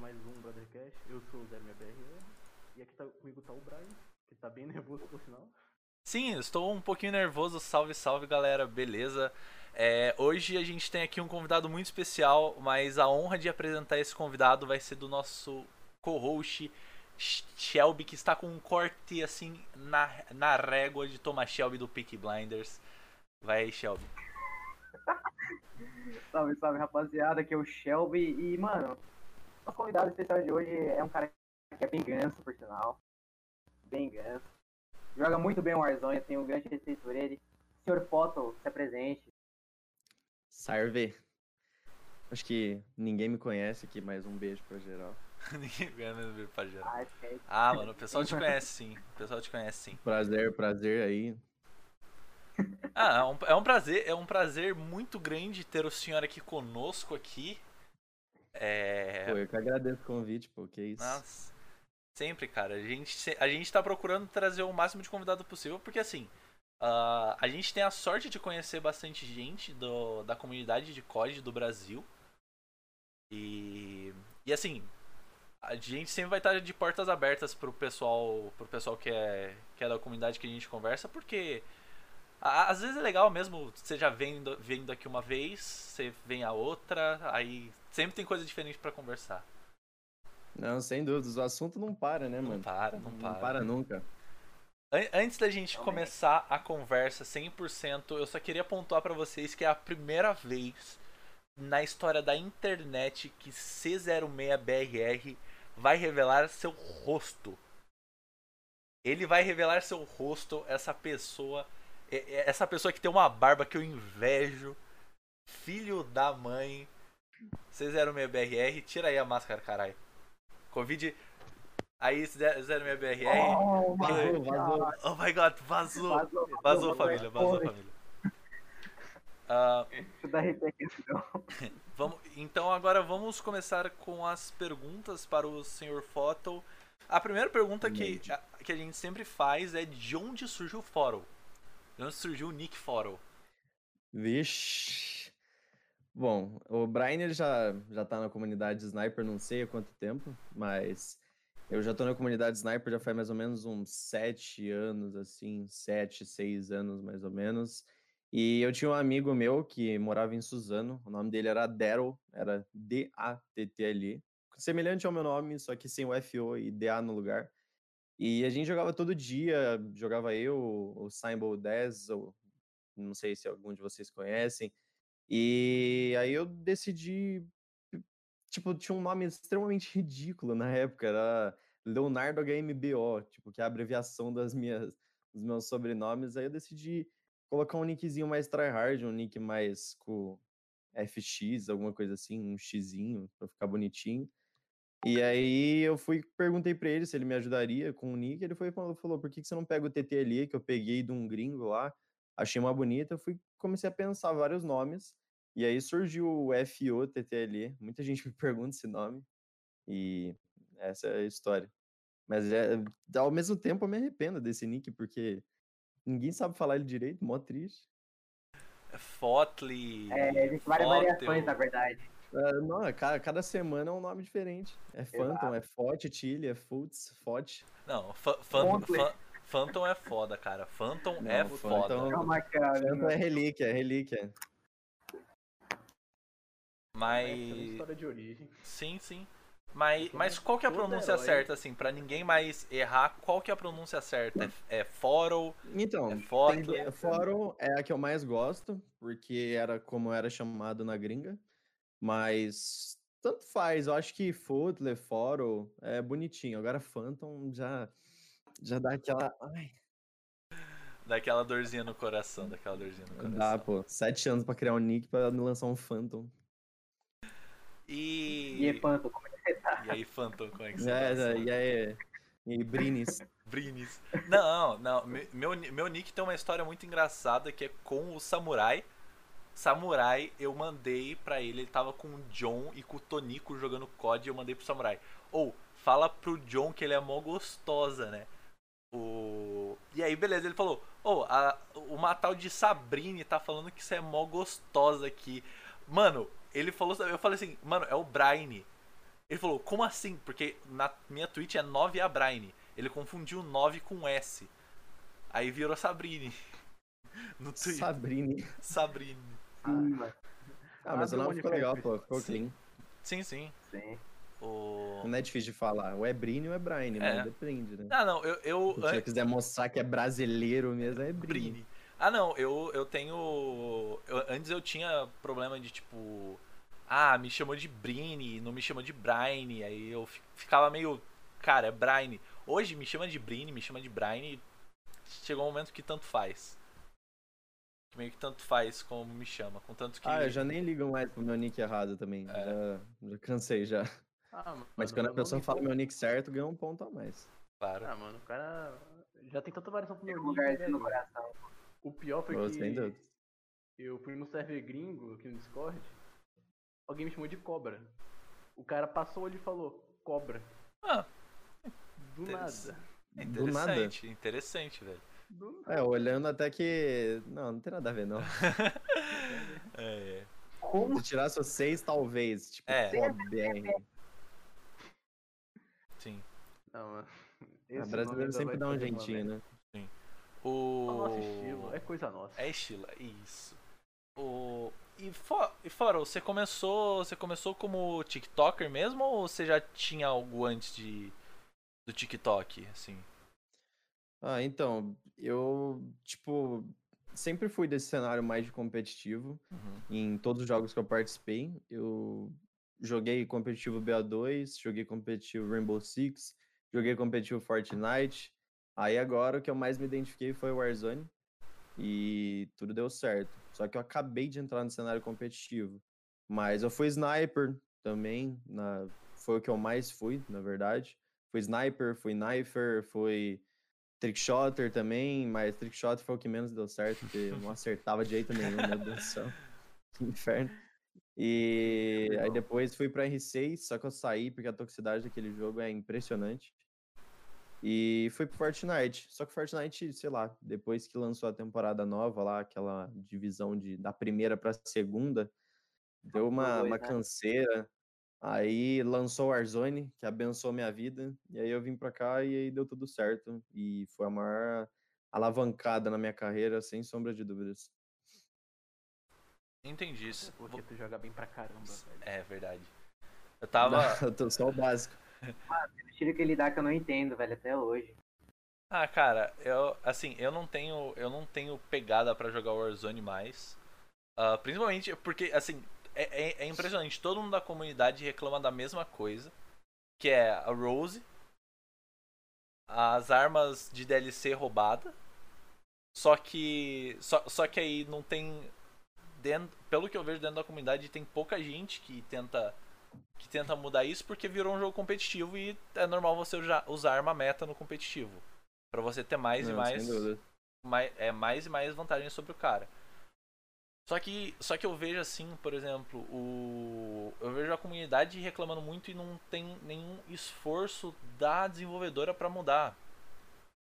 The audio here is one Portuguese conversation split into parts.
mais um Brothercast. Eu sou o Zé BR e aqui tá, comigo tá o Brian, que tá bem nervoso por sinal. Sim, estou um pouquinho nervoso. Salve, salve galera, beleza? É, hoje a gente tem aqui um convidado muito especial, mas a honra de apresentar esse convidado vai ser do nosso co-host Shelby, que está com um corte assim na, na régua de Thomas Shelby do Peak Blinders. Vai aí, Shelby. salve, salve rapaziada, aqui é o Shelby e, mano, o convidado especial de hoje é um cara que é bem ganso, por sinal. Bem ganso. Joga muito bem o Warzone, tenho um grande respeito por ele. Senhor Photo, se apresente. Sarve. Acho que ninguém me conhece aqui, mas um beijo pra geral. ninguém conhece pra geral. Ah, é ah, mano, o pessoal te conhece sim. O pessoal te conhece sim. Prazer, prazer aí. Ah, é um, é um prazer, é um prazer muito grande ter o senhor aqui conosco aqui. É... Pô, eu que agradeço o convite, pô, que isso. Nossa. Sempre, cara. A gente, a gente tá procurando trazer o máximo de convidado possível, porque assim, uh, a gente tem a sorte de conhecer bastante gente do, da comunidade de COD do Brasil. E, e assim, a gente sempre vai estar de portas abertas pro pessoal, pro pessoal que é, que é da comunidade que a gente conversa, porque às vezes é legal mesmo, você já vem, vem daqui uma vez, você vem a outra, aí sempre tem coisa diferente para conversar. Não, sem dúvidas, o assunto não para, né, mano? Não para, não, não para. Não para nunca. Antes da gente começar a conversa 100%, eu só queria pontuar para vocês que é a primeira vez na história da internet que C06BRR vai revelar seu rosto. Ele vai revelar seu rosto, essa pessoa essa pessoa que tem uma barba que eu invejo. Filho da mãe. C06BRR, tira aí a máscara, caralho. Covid. Aí, 06BRR. Oh, vazou, vazou. Oh my god, vazou. Vazou, vazou família, vazou família. Uh, vamos, então agora vamos começar com as perguntas para o Sr. Photo. A primeira pergunta que, a, que a gente sempre faz é de onde surgiu o fórum? De onde surgiu o Nick Foro? Vixe. Bom, o Brian ele já, já tá na comunidade Sniper não sei há quanto tempo, mas eu já tô na comunidade Sniper já faz mais ou menos uns sete anos, assim, sete, seis anos mais ou menos. E eu tinha um amigo meu que morava em Suzano, o nome dele era Daryl, era D-A-T-T-L-E, semelhante ao meu nome, só que sem o F-O e D-A no lugar. E a gente jogava todo dia, jogava eu, o Symbol 10, ou não sei se algum de vocês conhecem. E aí eu decidi, tipo, tinha um nome extremamente ridículo na época, era Leonardo HMBO, tipo, que é a abreviação das minhas, dos meus sobrenomes. Aí eu decidi colocar um nickzinho mais tryhard, um nick mais com FX, alguma coisa assim, um xizinho, pra ficar bonitinho. E aí eu fui, perguntei pra ele se ele me ajudaria com o nick, ele foi falou, por que, que você não pega o TTLE que eu peguei de um gringo lá, achei uma bonita, eu fui, comecei a pensar vários nomes, e aí surgiu o FO TTLE, muita gente me pergunta esse nome, e essa é a história. Mas é, ao mesmo tempo eu me arrependo desse nick, porque ninguém sabe falar ele direito, mó triste. Fotli. É, existe várias variações, na verdade. Uh, não, é cada, cada semana é um nome diferente. É Phantom, é Fot, Tilly, é Futs, Fot. Não, Phantom é foda, cara. Phantom não, é foda. Calma, cara, Phantom é relíquia, é relíquia. Mas. É, história de origem. Sim, sim. Mas, mas qual que é a pronúncia certa, assim, pra ninguém mais errar, qual que é a pronúncia certa? É, é Foro? Então, é Foro é a que eu mais gosto, porque era como era chamado na gringa. Mas tanto faz, eu acho que Footler, Foro é bonitinho. Agora Phantom já, já dá aquela. Ai. Dá aquela dorzinha no coração, daquela dorzinha no coração. Dá, pô. Sete anos pra criar um nick pra lançar um Phantom. E. E aí, Phantom, como é que você tá? E aí, Phantom, como é que você é, tá? E aí, e aí Brinis. Brinis. Não, não. Meu, meu nick tem uma história muito engraçada que é com o Samurai. Samurai, eu mandei pra ele, ele tava com o John e com o Tonico jogando COD, eu mandei pro Samurai. Ou, fala pro John que ele é mó gostosa, né? O... E aí, beleza, ele falou, ô, oh, uma tal de Sabrine tá falando que você é mó gostosa aqui. Mano, ele falou, eu falei assim, mano, é o Brian. Ele falou, como assim? Porque na minha Twitch é 9 a Braine. Ele confundiu 9 com S. Aí virou Sabrine. No Twitter. Sabrine. Sabrine. Sim, mano. Ah, mas o nome ficou legal, pô. Ficou Sim. clean. Sim, sim. Sim. O... Não é difícil de falar. Ou é Brine ou é Brine, É. mas depende, né? Ah, não, eu. eu Se você quiser mostrar que é brasileiro mesmo, é Brine. Brine. Ah, não, eu, eu tenho. eu- antes eu tinha problema de tipo. Ah, me chamou de Brine, não me chamou de Brine. Aí eu fi- ficava meio. Cara, é Brine. Hoje me chama de Brine, me chama de Brine. Chegou um momento que tanto faz. Que Meio que tanto faz como me chama. Contanto que. Ah, eu já nem ligo mais pro meu nick errado também. É. Já, já cansei já. Ah, mano, Mas quando a pessoa fala meu nick certo, ganha um ponto a mais. Claro. Ah, mano, o cara já tem tanta variação pro meu nick, lugarzinho né, no coração. O pior foi que eu fui no server gringo aqui no Discord, alguém me chamou de cobra. O cara passou ali e falou, cobra. Ah, Do nada. é Do nada. interessante, interessante, velho. Do nada. É, olhando até que. Não, não tem nada a ver, não. É. Como Se tirasse o 6, talvez. Tipo, É. BR. Sim. Não, mano. A Esse nome brasileiro ainda sempre dá um jeitinho, né? O. É o nosso estilo, é coisa nossa. É estilo, isso. O... E, fo... e fora, você começou. Você começou como TikToker mesmo ou você já tinha algo antes de. do TikTok, assim? Ah, então, eu, tipo, sempre fui desse cenário mais de competitivo. Uhum. Em todos os jogos que eu participei, eu joguei competitivo BA2, joguei competitivo Rainbow Six, joguei competitivo Fortnite. Aí agora o que eu mais me identifiquei foi o Warzone e tudo deu certo. Só que eu acabei de entrar no cenário competitivo. Mas eu fui sniper também, na... foi o que eu mais fui, na verdade. Fui sniper, fui knifer, fui trickshotter também, mas trickshotter foi o que menos deu certo, porque eu não acertava de jeito nenhum, meu Deus do céu. Que inferno. E aí depois fui pra R6, só que eu saí porque a toxicidade daquele jogo é impressionante. E fui pro Fortnite. Só que Fortnite, sei lá, depois que lançou a temporada nova lá, aquela divisão de, da primeira pra segunda, deu uma, uma né? canseira. Aí lançou o Warzone, que abençoou minha vida. E aí eu vim pra cá e aí deu tudo certo. E foi a maior alavancada na minha carreira, sem sombra de dúvidas. Entendi isso. Porque tu joga bem pra caramba, velho. É verdade. Eu tava. eu tô só o básico. O tiro que ele dá que eu não entendo, velho, até hoje. Ah, cara, eu assim, eu não tenho, eu não tenho pegada pra jogar Warzone mais. Ah, principalmente porque assim, é, é- é impressionante, todo mundo da comunidade reclama da mesma coisa, que é a Rose, as armas de DLC roubada. Só que só, só que aí não tem dentro, pelo que eu vejo dentro da comunidade tem pouca gente que tenta que tenta mudar isso porque virou um jogo competitivo e é normal você usar arma meta no competitivo. Pra você ter mais e Não, mais, Sem dúvida. mais é mais e mais vantagens sobre o cara. Só que só que eu vejo assim, por exemplo, o eu vejo a comunidade reclamando muito e não tem nenhum esforço da desenvolvedora pra mudar.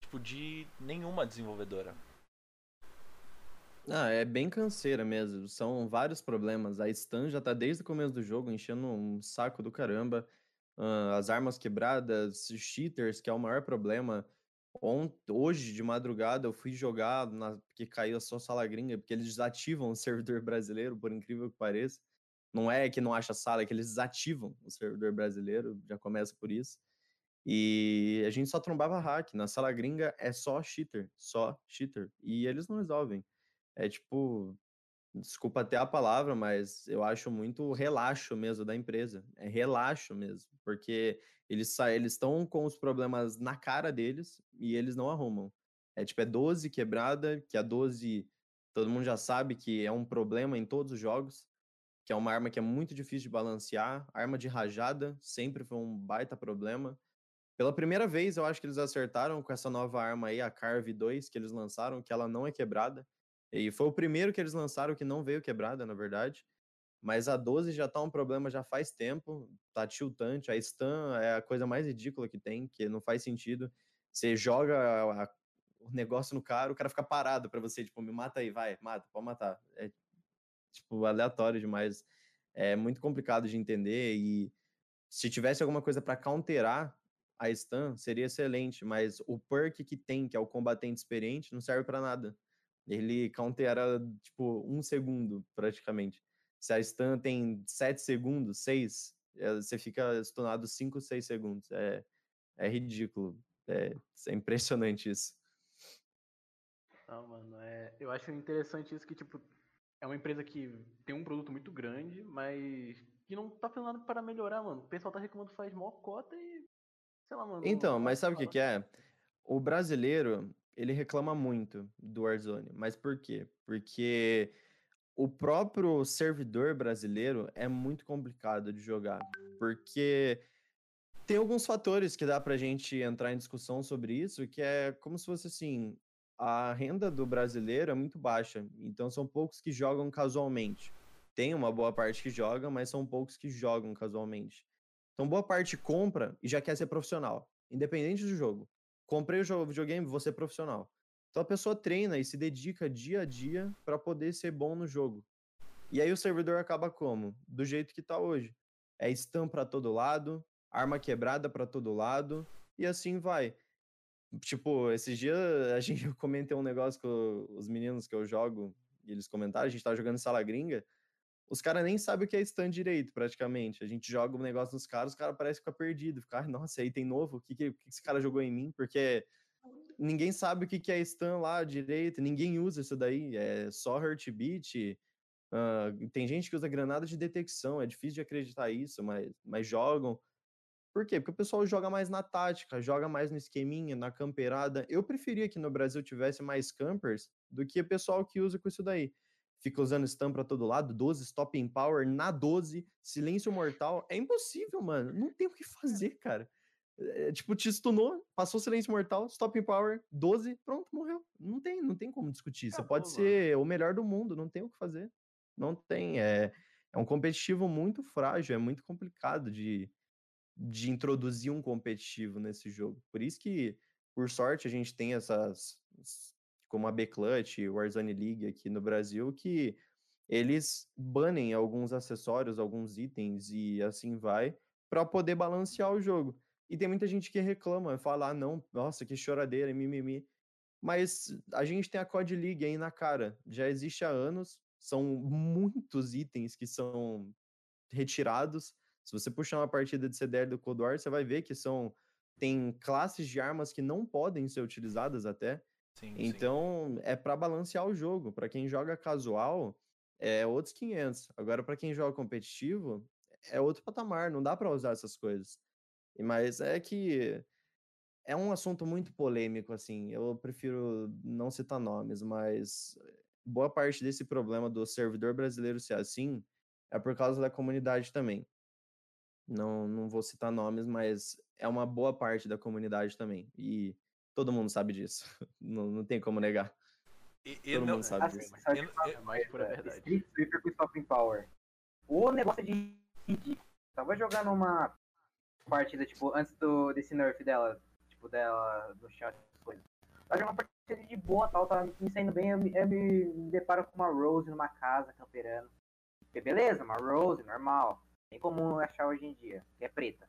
Tipo de nenhuma desenvolvedora. Ah, é bem canseira mesmo. São vários problemas. A Stun já tá desde o começo do jogo enchendo um saco do caramba. Ah, as armas quebradas, cheaters, que é o maior problema. Ont- Hoje, de madrugada, eu fui jogar na... porque caiu a sua sala gringa, porque eles desativam o servidor brasileiro, por incrível que pareça. Não é que não acha sala, é que eles desativam o servidor brasileiro, já começa por isso. E a gente só trombava hack. Na sala gringa é só cheater, só cheater. E eles não resolvem. É tipo, desculpa até a palavra, mas eu acho muito relaxo mesmo da empresa. É relaxo mesmo, porque eles eles estão com os problemas na cara deles e eles não arrumam. É tipo, é 12 quebrada, que a 12 todo mundo já sabe que é um problema em todos os jogos, que é uma arma que é muito difícil de balancear. Arma de rajada sempre foi um baita problema. Pela primeira vez, eu acho que eles acertaram com essa nova arma aí, a Carve 2, que eles lançaram, que ela não é quebrada. E foi o primeiro que eles lançaram que não veio quebrada, na verdade. Mas a 12 já tá um problema já faz tempo, tá tiltante. A stun é a coisa mais ridícula que tem, que não faz sentido. Você joga a- a- o negócio no cara, o cara fica parado pra você, tipo, me mata aí, vai, mata, pode matar. É, tipo, aleatório demais. É muito complicado de entender e Se tivesse alguma coisa para counterar a stun, seria excelente, mas o perk que tem, que é o combatente experiente, não serve para nada. Ele countera, tipo, um segundo, praticamente. Se a stun tem 7 segundos, 6, eh, você fica stunado 5, 6 segundos. É, é ridículo. É, é impressionante isso. Não, mano, é, eu acho interessante isso que, tipo, é uma empresa que tem um produto muito grande, mas que não tá fazendo nada para melhorar, mano. O pessoal tá reclamando faz mó cota e. Sei lá, mano. Então, mas sabe o que, que é? O brasileiro, ele reclama muito do Warzone. Mas por quê? Porque o próprio servidor brasileiro é muito complicado de jogar. Porque tem alguns fatores que dá pra gente entrar em discussão sobre isso, que é como se fosse assim, a renda do brasileiro é muito baixa, então são poucos que jogam casualmente. Tem uma boa parte que joga, mas são poucos que jogam casualmente. Então, boa parte compra e já quer ser profissional, independente do jogo. Comprei o jogo, videogame, vou ser profissional. Então a pessoa treina e se dedica dia a dia para poder ser bom no jogo. E aí o servidor acaba como? Do jeito que tá hoje. É stun para todo lado, arma quebrada para todo lado e assim vai. Tipo, esses dias a gente eu comentei um negócio com os meninos que eu jogo e eles comentaram, a gente tava jogando sala gringa. Os caras nem sabem o que é stand direito, praticamente. A gente joga um negócio nos caras, os caras parecem ficar perdido. Ficar, nossa, aí tem novo? O que, que, que esse cara jogou em mim? Porque ninguém sabe o que, que é stun lá direito, ninguém usa isso daí. É só heartbeat. Uh, tem gente que usa granada de detecção, é difícil de acreditar isso, mas, mas jogam. Por quê? Porque o pessoal joga mais na tática, joga mais no esqueminha, na camperada. Eu preferia que no Brasil tivesse mais campers do que o pessoal que usa com isso daí. Fica usando stun pra todo lado, 12 stop em power, na 12, silêncio mortal. É impossível, mano. Não tem o que fazer, cara. É, tipo, te stunou, passou silêncio mortal, stop em power, 12, pronto, morreu. Não tem, não tem como discutir. Você pode ser o melhor do mundo, não tem o que fazer. Não tem. É, é um competitivo muito frágil, é muito complicado de, de introduzir um competitivo nesse jogo. Por isso que, por sorte, a gente tem essas, como a B-Clutch, Warzone League aqui no Brasil, que eles banem alguns acessórios, alguns itens e assim vai, para poder balancear o jogo. E tem muita gente que reclama, fala, ah, não, nossa, que choradeira, mimimi. Mas a gente tem a COD League aí na cara, já existe há anos, são muitos itens que são retirados, se você puxar uma partida de CDR do Cold War, você vai ver que são tem classes de armas que não podem ser utilizadas até. Sim, então, sim. é para balancear o jogo. Para quem joga casual, é outros 500. Agora, para quem joga competitivo, é outro patamar. Não dá para usar essas coisas. Mas é que é um assunto muito polêmico, assim. Eu prefiro não citar nomes, mas boa parte desse problema do servidor brasileiro ser assim é por causa da comunidade também. Não, não vou citar nomes, mas é uma boa parte da comunidade também. E todo mundo sabe disso. Não, não tem como negar. E, e todo não, mundo sabe assim, disso. Sabe é mais pura verdade. Street Sweeper com Stopping Power. O negócio de ridículo. Tava jogando uma partida, tipo, antes do, desse nerf dela, tipo, dela, do chão, essas coisas. Tava jogando uma partida de boa, tal, tava me saindo bem, eu me, eu me deparo com uma Rose numa casa, camperando. Porque beleza, uma Rose, normal bem comum achar hoje em dia, que é preta.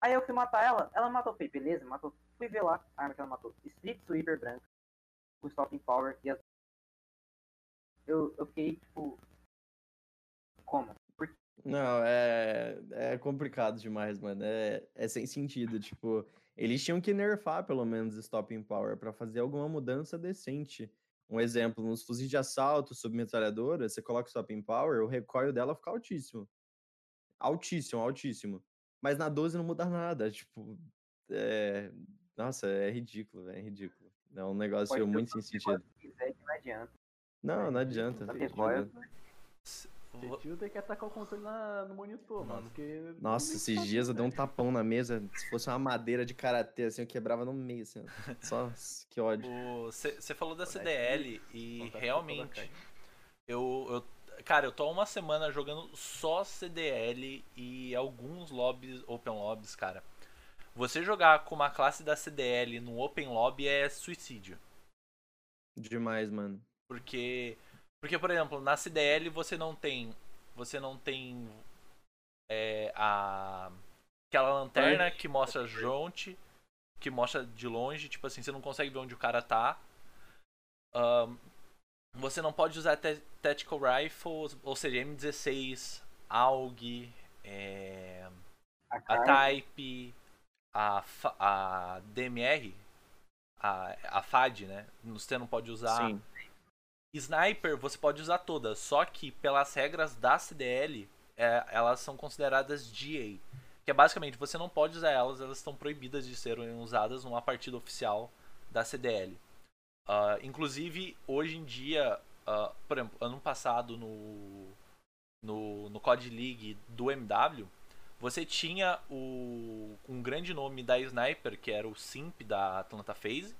Aí eu fui matar ela, ela matou, falei, beleza, matou. Fui ver lá a arma que ela matou. Street Sweeper branca, com Stopping Power e as... Eu, eu fiquei, tipo... Como? Por... Não, é, é complicado demais, mano. É, é sem sentido, tipo... Eles tinham que nerfar, pelo menos, Stopping Power para fazer alguma mudança decente. Um exemplo, nos fuzis de assalto, submetralhadora, você coloca o stopping power, o recoil dela fica altíssimo. Altíssimo, altíssimo. Mas na 12 não muda nada, tipo, é... Nossa, é ridículo, é ridículo. É um negócio muito sem sentido. Quiser, não adianta. Não, não adianta. Você tem que atacar o controle na, no monitor, mano. Porque Nossa, esses dias eu dei um tapão na mesa. Se fosse uma madeira de karatê, assim, eu quebrava no meio, assim. Só que ódio. Você falou da CDL e realmente. Eu, eu. Cara, eu tô há uma semana jogando só CDL e alguns lobbies, open lobbies, cara. Você jogar com uma classe da CDL no open lobby é suicídio. Demais, mano. Porque porque, por exemplo, na CDL você não tem. Você não tem é a aquela lanterna que mostra jonte, que mostra de longe, tipo assim, você não consegue ver onde o cara tá. Um, você não pode usar Tactical Rifles, ou seja, M16, AUG, é, a, a Type, a, a DMR, a, a FAD, né? Você não pode usar. Sim. Sniper você pode usar todas, só que pelas regras da CDL, é, elas são consideradas GA. Que é basicamente, você não pode usar elas, elas estão proibidas de serem usadas numa partida oficial da CDL. Uh, inclusive, hoje em dia, uh, por exemplo, ano passado no, no, no COD League do MW, você tinha o, um grande nome da Sniper, que era o Simp da Atlanta Phase,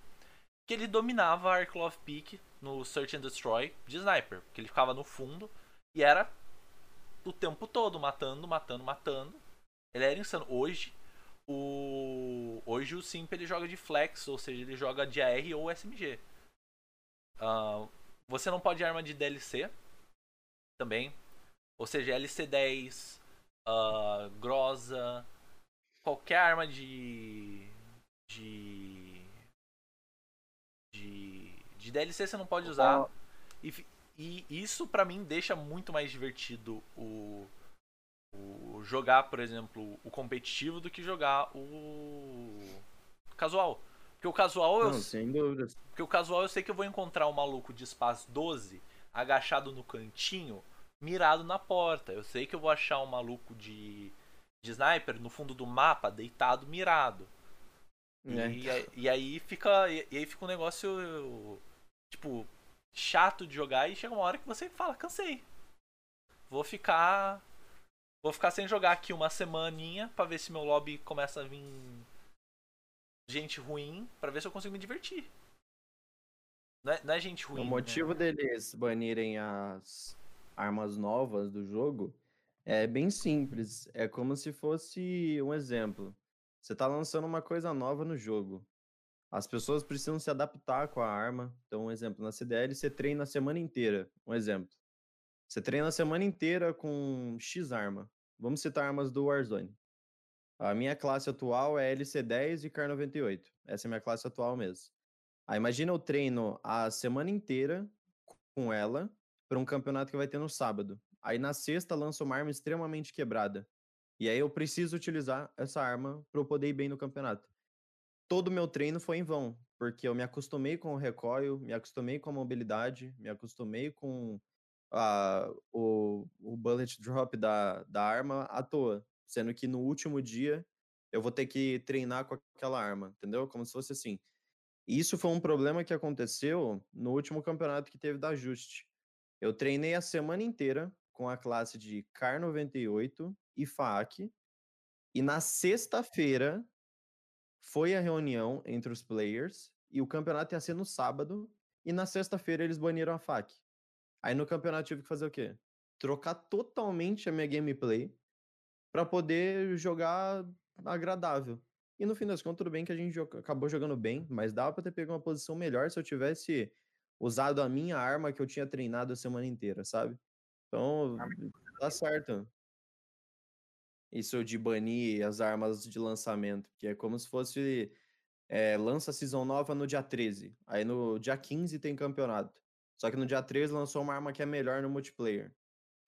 que ele dominava a Peak no Search and Destroy de Sniper, que ele ficava no fundo e era o tempo todo matando, matando, matando. Ele era insano. Hoje, o hoje o Simp ele joga de flex, ou seja, ele joga de AR ou SMG. Uh, você não pode arma de DLC também. Ou seja, LC10, uh, Groza, qualquer arma de. de. de, de DLC você não pode usar. E, e isso para mim deixa muito mais divertido o, o jogar, por exemplo, o competitivo do que jogar o casual. Porque o casual eu. Não, sem dúvidas. Porque o casual eu sei que eu vou encontrar um maluco de espaço 12 agachado no cantinho mirado na porta. Eu sei que eu vou achar um maluco de, de sniper no fundo do mapa, deitado, mirado. É. E, e, aí fica. E, aí fica um negócio. Tipo, chato de jogar e chega uma hora que você fala, cansei. Vou ficar. Vou ficar sem jogar aqui uma semaninha pra ver se meu lobby começa a vir gente ruim, pra ver se eu consigo me divertir. Não é, não é gente ruim. O motivo né? deles banirem as, armas novas do jogo é bem simples. É como se fosse um exemplo. Você está lançando uma coisa nova no jogo. As pessoas precisam se adaptar com a arma. Então, um exemplo, na CDL você treina a semana inteira. Um exemplo. Você treina a semana inteira com X arma. Vamos citar armas do Warzone. A minha classe atual é LC10 e CAR98. Essa é a minha classe atual mesmo. Aí imagina eu treino a semana inteira com ela para um campeonato que vai ter no sábado. Aí na sexta lança uma arma extremamente quebrada. E aí eu preciso utilizar essa arma para eu poder ir bem no campeonato. Todo o meu treino foi em vão, porque eu me acostumei com o recoil, me acostumei com a mobilidade, me acostumei com a, o, o bullet drop da, da arma à toa. Sendo que no último dia eu vou ter que treinar com aquela arma, entendeu? Como se fosse assim. Isso foi um problema que aconteceu no último campeonato que teve da Just. Eu treinei a semana inteira com a classe de CAR 98 e FAC. E na sexta-feira foi a reunião entre os players e o campeonato ia ser no sábado. E na sexta-feira eles baniram a FAC. Aí no campeonato tive que fazer o quê? Trocar totalmente a minha gameplay para poder jogar agradável. E no fim das contas, tudo bem que a gente acabou jogando bem, mas dava para ter pego uma posição melhor se eu tivesse usado a minha arma que eu tinha treinado a semana inteira, sabe? Então, tá certo. Isso de banir as armas de lançamento, que é como se fosse é, lança season nova no dia 13. Aí no dia 15 tem campeonato. Só que no dia 13 lançou uma arma que é melhor no multiplayer.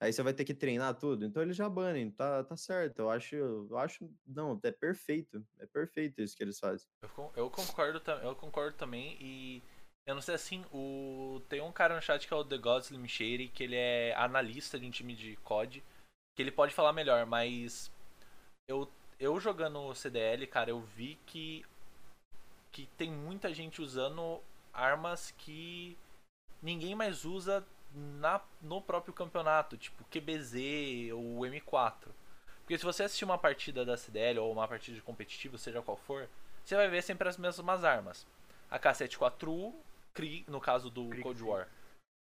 Aí você vai ter que treinar tudo. Então eles já banem, tá, tá certo. Eu acho, eu acho, não, é perfeito. É perfeito isso que eles fazem. Eu, concordo, eu concordo também e eu não sei assim, o tem um cara no chat que é o The God Slim Shady, que ele é analista de um time de COD, que ele pode falar melhor, mas eu eu jogando CDL, cara, eu vi que que tem muita gente usando armas que ninguém mais usa na, no próprio campeonato, tipo QBZ ou M4. Porque se você assistir uma partida da CDL ou uma partida de competitivo, seja qual for, você vai ver sempre as mesmas armas. A K74U, Krieg, no caso do Krieg, Cold War.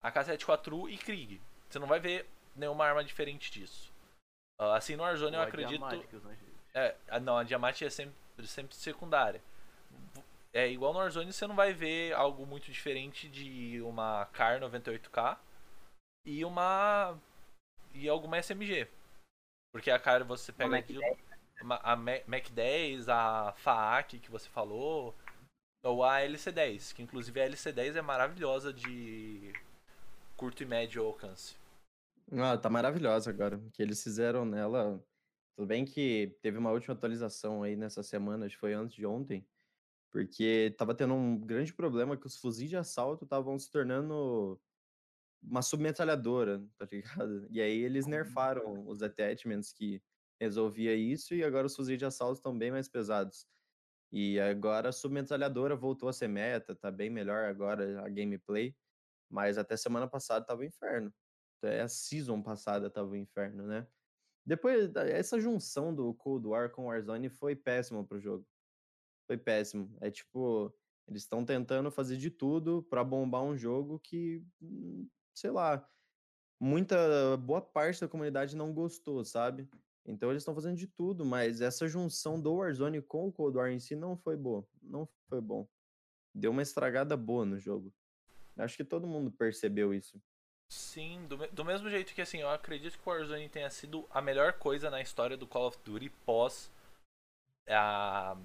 AK-74U e Krieg. Você não vai ver nenhuma arma diferente disso. Uh, assim no Warzone eu acredito. É, não, a Diamante é sempre, sempre secundária. É igual no Warzone você não vai ver algo muito diferente de uma CAR 98K e uma e alguma SMG. Porque a cara você pega Mac. 10. uma- A Ma- Mac 10, a FAAC que você falou, ou a LC10, que inclusive a LC10 é maravilhosa de curto e médio alcance. Ah, tá maravilhosa agora. O que eles fizeram nela. Tudo bem que teve uma última atualização aí nessa semana, acho que foi antes de ontem, porque tava tendo um grande problema que os fuzis de assalto estavam se tornando uma submetralhadora, tá ligado? E aí eles nerfaram os attachments que resolvia isso e agora os fuzis de assalto estão bem mais pesados. E agora a submetralhadora voltou a ser meta, tá bem melhor agora a gameplay, mas até semana passada tava um inferno. Até a season passada tava um inferno, né? Depois, essa junção do Cold War com Warzone foi péssimo pro jogo. Foi péssimo. É tipo, eles estão tentando fazer de tudo pra bombar um jogo que, hum, sei lá, muita boa parte da comunidade não gostou, sabe? Então eles estão fazendo de tudo, mas essa junção do Warzone com o Cold War em si não foi boa. Não foi bom. Deu uma estragada boa no jogo. Acho que todo mundo percebeu isso. Sim, do, do mesmo jeito que assim, eu acredito que o Warzone tenha sido a melhor coisa na história do Call of Duty pós a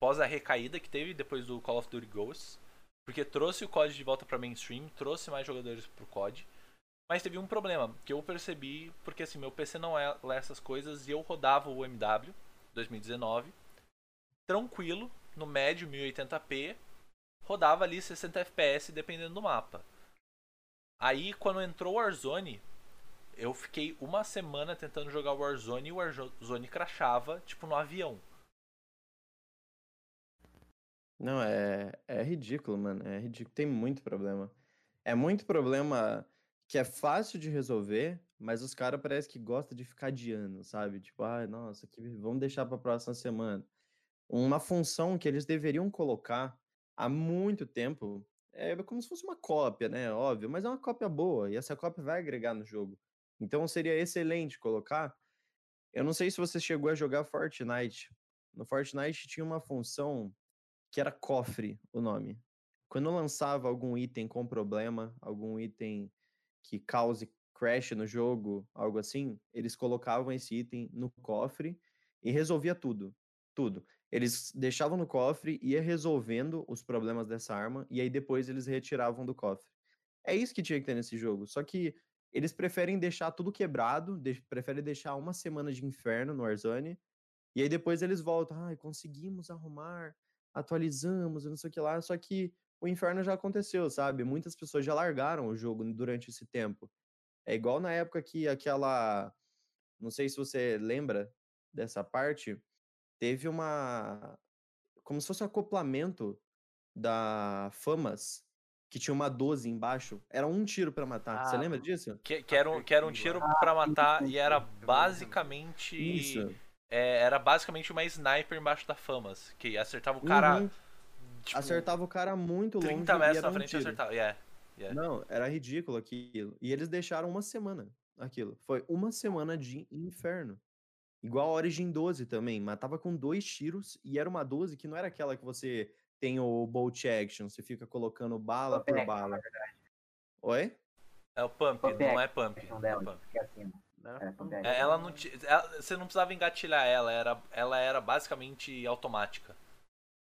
pós a recaída que teve depois do Call of Duty Ghosts, porque trouxe o COD de volta para mainstream, trouxe mais jogadores pro COD. Mas teve um problema que eu percebi, porque assim, meu PC não é lá essas coisas e eu rodava o MW 2019 tranquilo, no médio 1080p, rodava ali 60 FPS dependendo do mapa. Aí quando entrou o Warzone, eu fiquei uma semana tentando jogar o Warzone e o Warzone crashava, tipo no avião. Não, é, é ridículo, mano. É ridículo. Tem muito problema. É muito problema que é fácil de resolver, mas os caras parece que gostam de ficar adiando, sabe? Tipo, ah, nossa, que vamos deixar pra próxima semana. Uma função que eles deveriam colocar há muito tempo é como se fosse uma cópia, né? Óbvio, mas é uma cópia boa e essa cópia vai agregar no jogo. Então seria excelente colocar. Eu não sei se você chegou a jogar Fortnite. No Fortnite tinha uma função que era cofre o nome. Quando lançava algum item com problema, algum item que cause crash no jogo, algo assim, eles colocavam esse item no cofre e resolvia tudo. Tudo. Eles deixavam no cofre, ia resolvendo os problemas dessa arma, e aí depois eles retiravam do cofre. É isso que tinha que ter nesse jogo. Só que eles preferem deixar tudo quebrado, de preferem deixar uma semana de inferno no Warzone, e aí depois eles voltam. Ai, conseguimos arrumar, atualizamos, e não sei o que lá. Só que o inferno já aconteceu, sabe? Muitas pessoas já largaram o jogo durante esse tempo. É igual na época que aquela. Não sei se você lembra dessa parte. Teve uma. Como se fosse um acoplamento da Famas, que tinha uma 12 embaixo. Era um tiro pra matar. Você Ah, lembra disso? Que, que, era, um, que era um tiro pra matar e era basicamente. Isso. É, era basicamente uma sniper embaixo da Famas. Que acertava o cara. Uhum. tipo, Acertava o cara muito longe. 30 e metros era na um frente e tiro. acertava. Yeah. É. Não, era ridículo aquilo. E eles deixaram uma semana aquilo. Foi uma semana de inferno. Igual a Origin 12 também. Matava com dois tiros e era uma 12 que não era aquela que você tem o bolt action, você fica colocando bala Pump por bala. Oi? É o pump, Pump não é pump. é dela, pump. Né? É, É, ela não ti- ela- você não precisava engatilhar ela, era, ela era basicamente automática.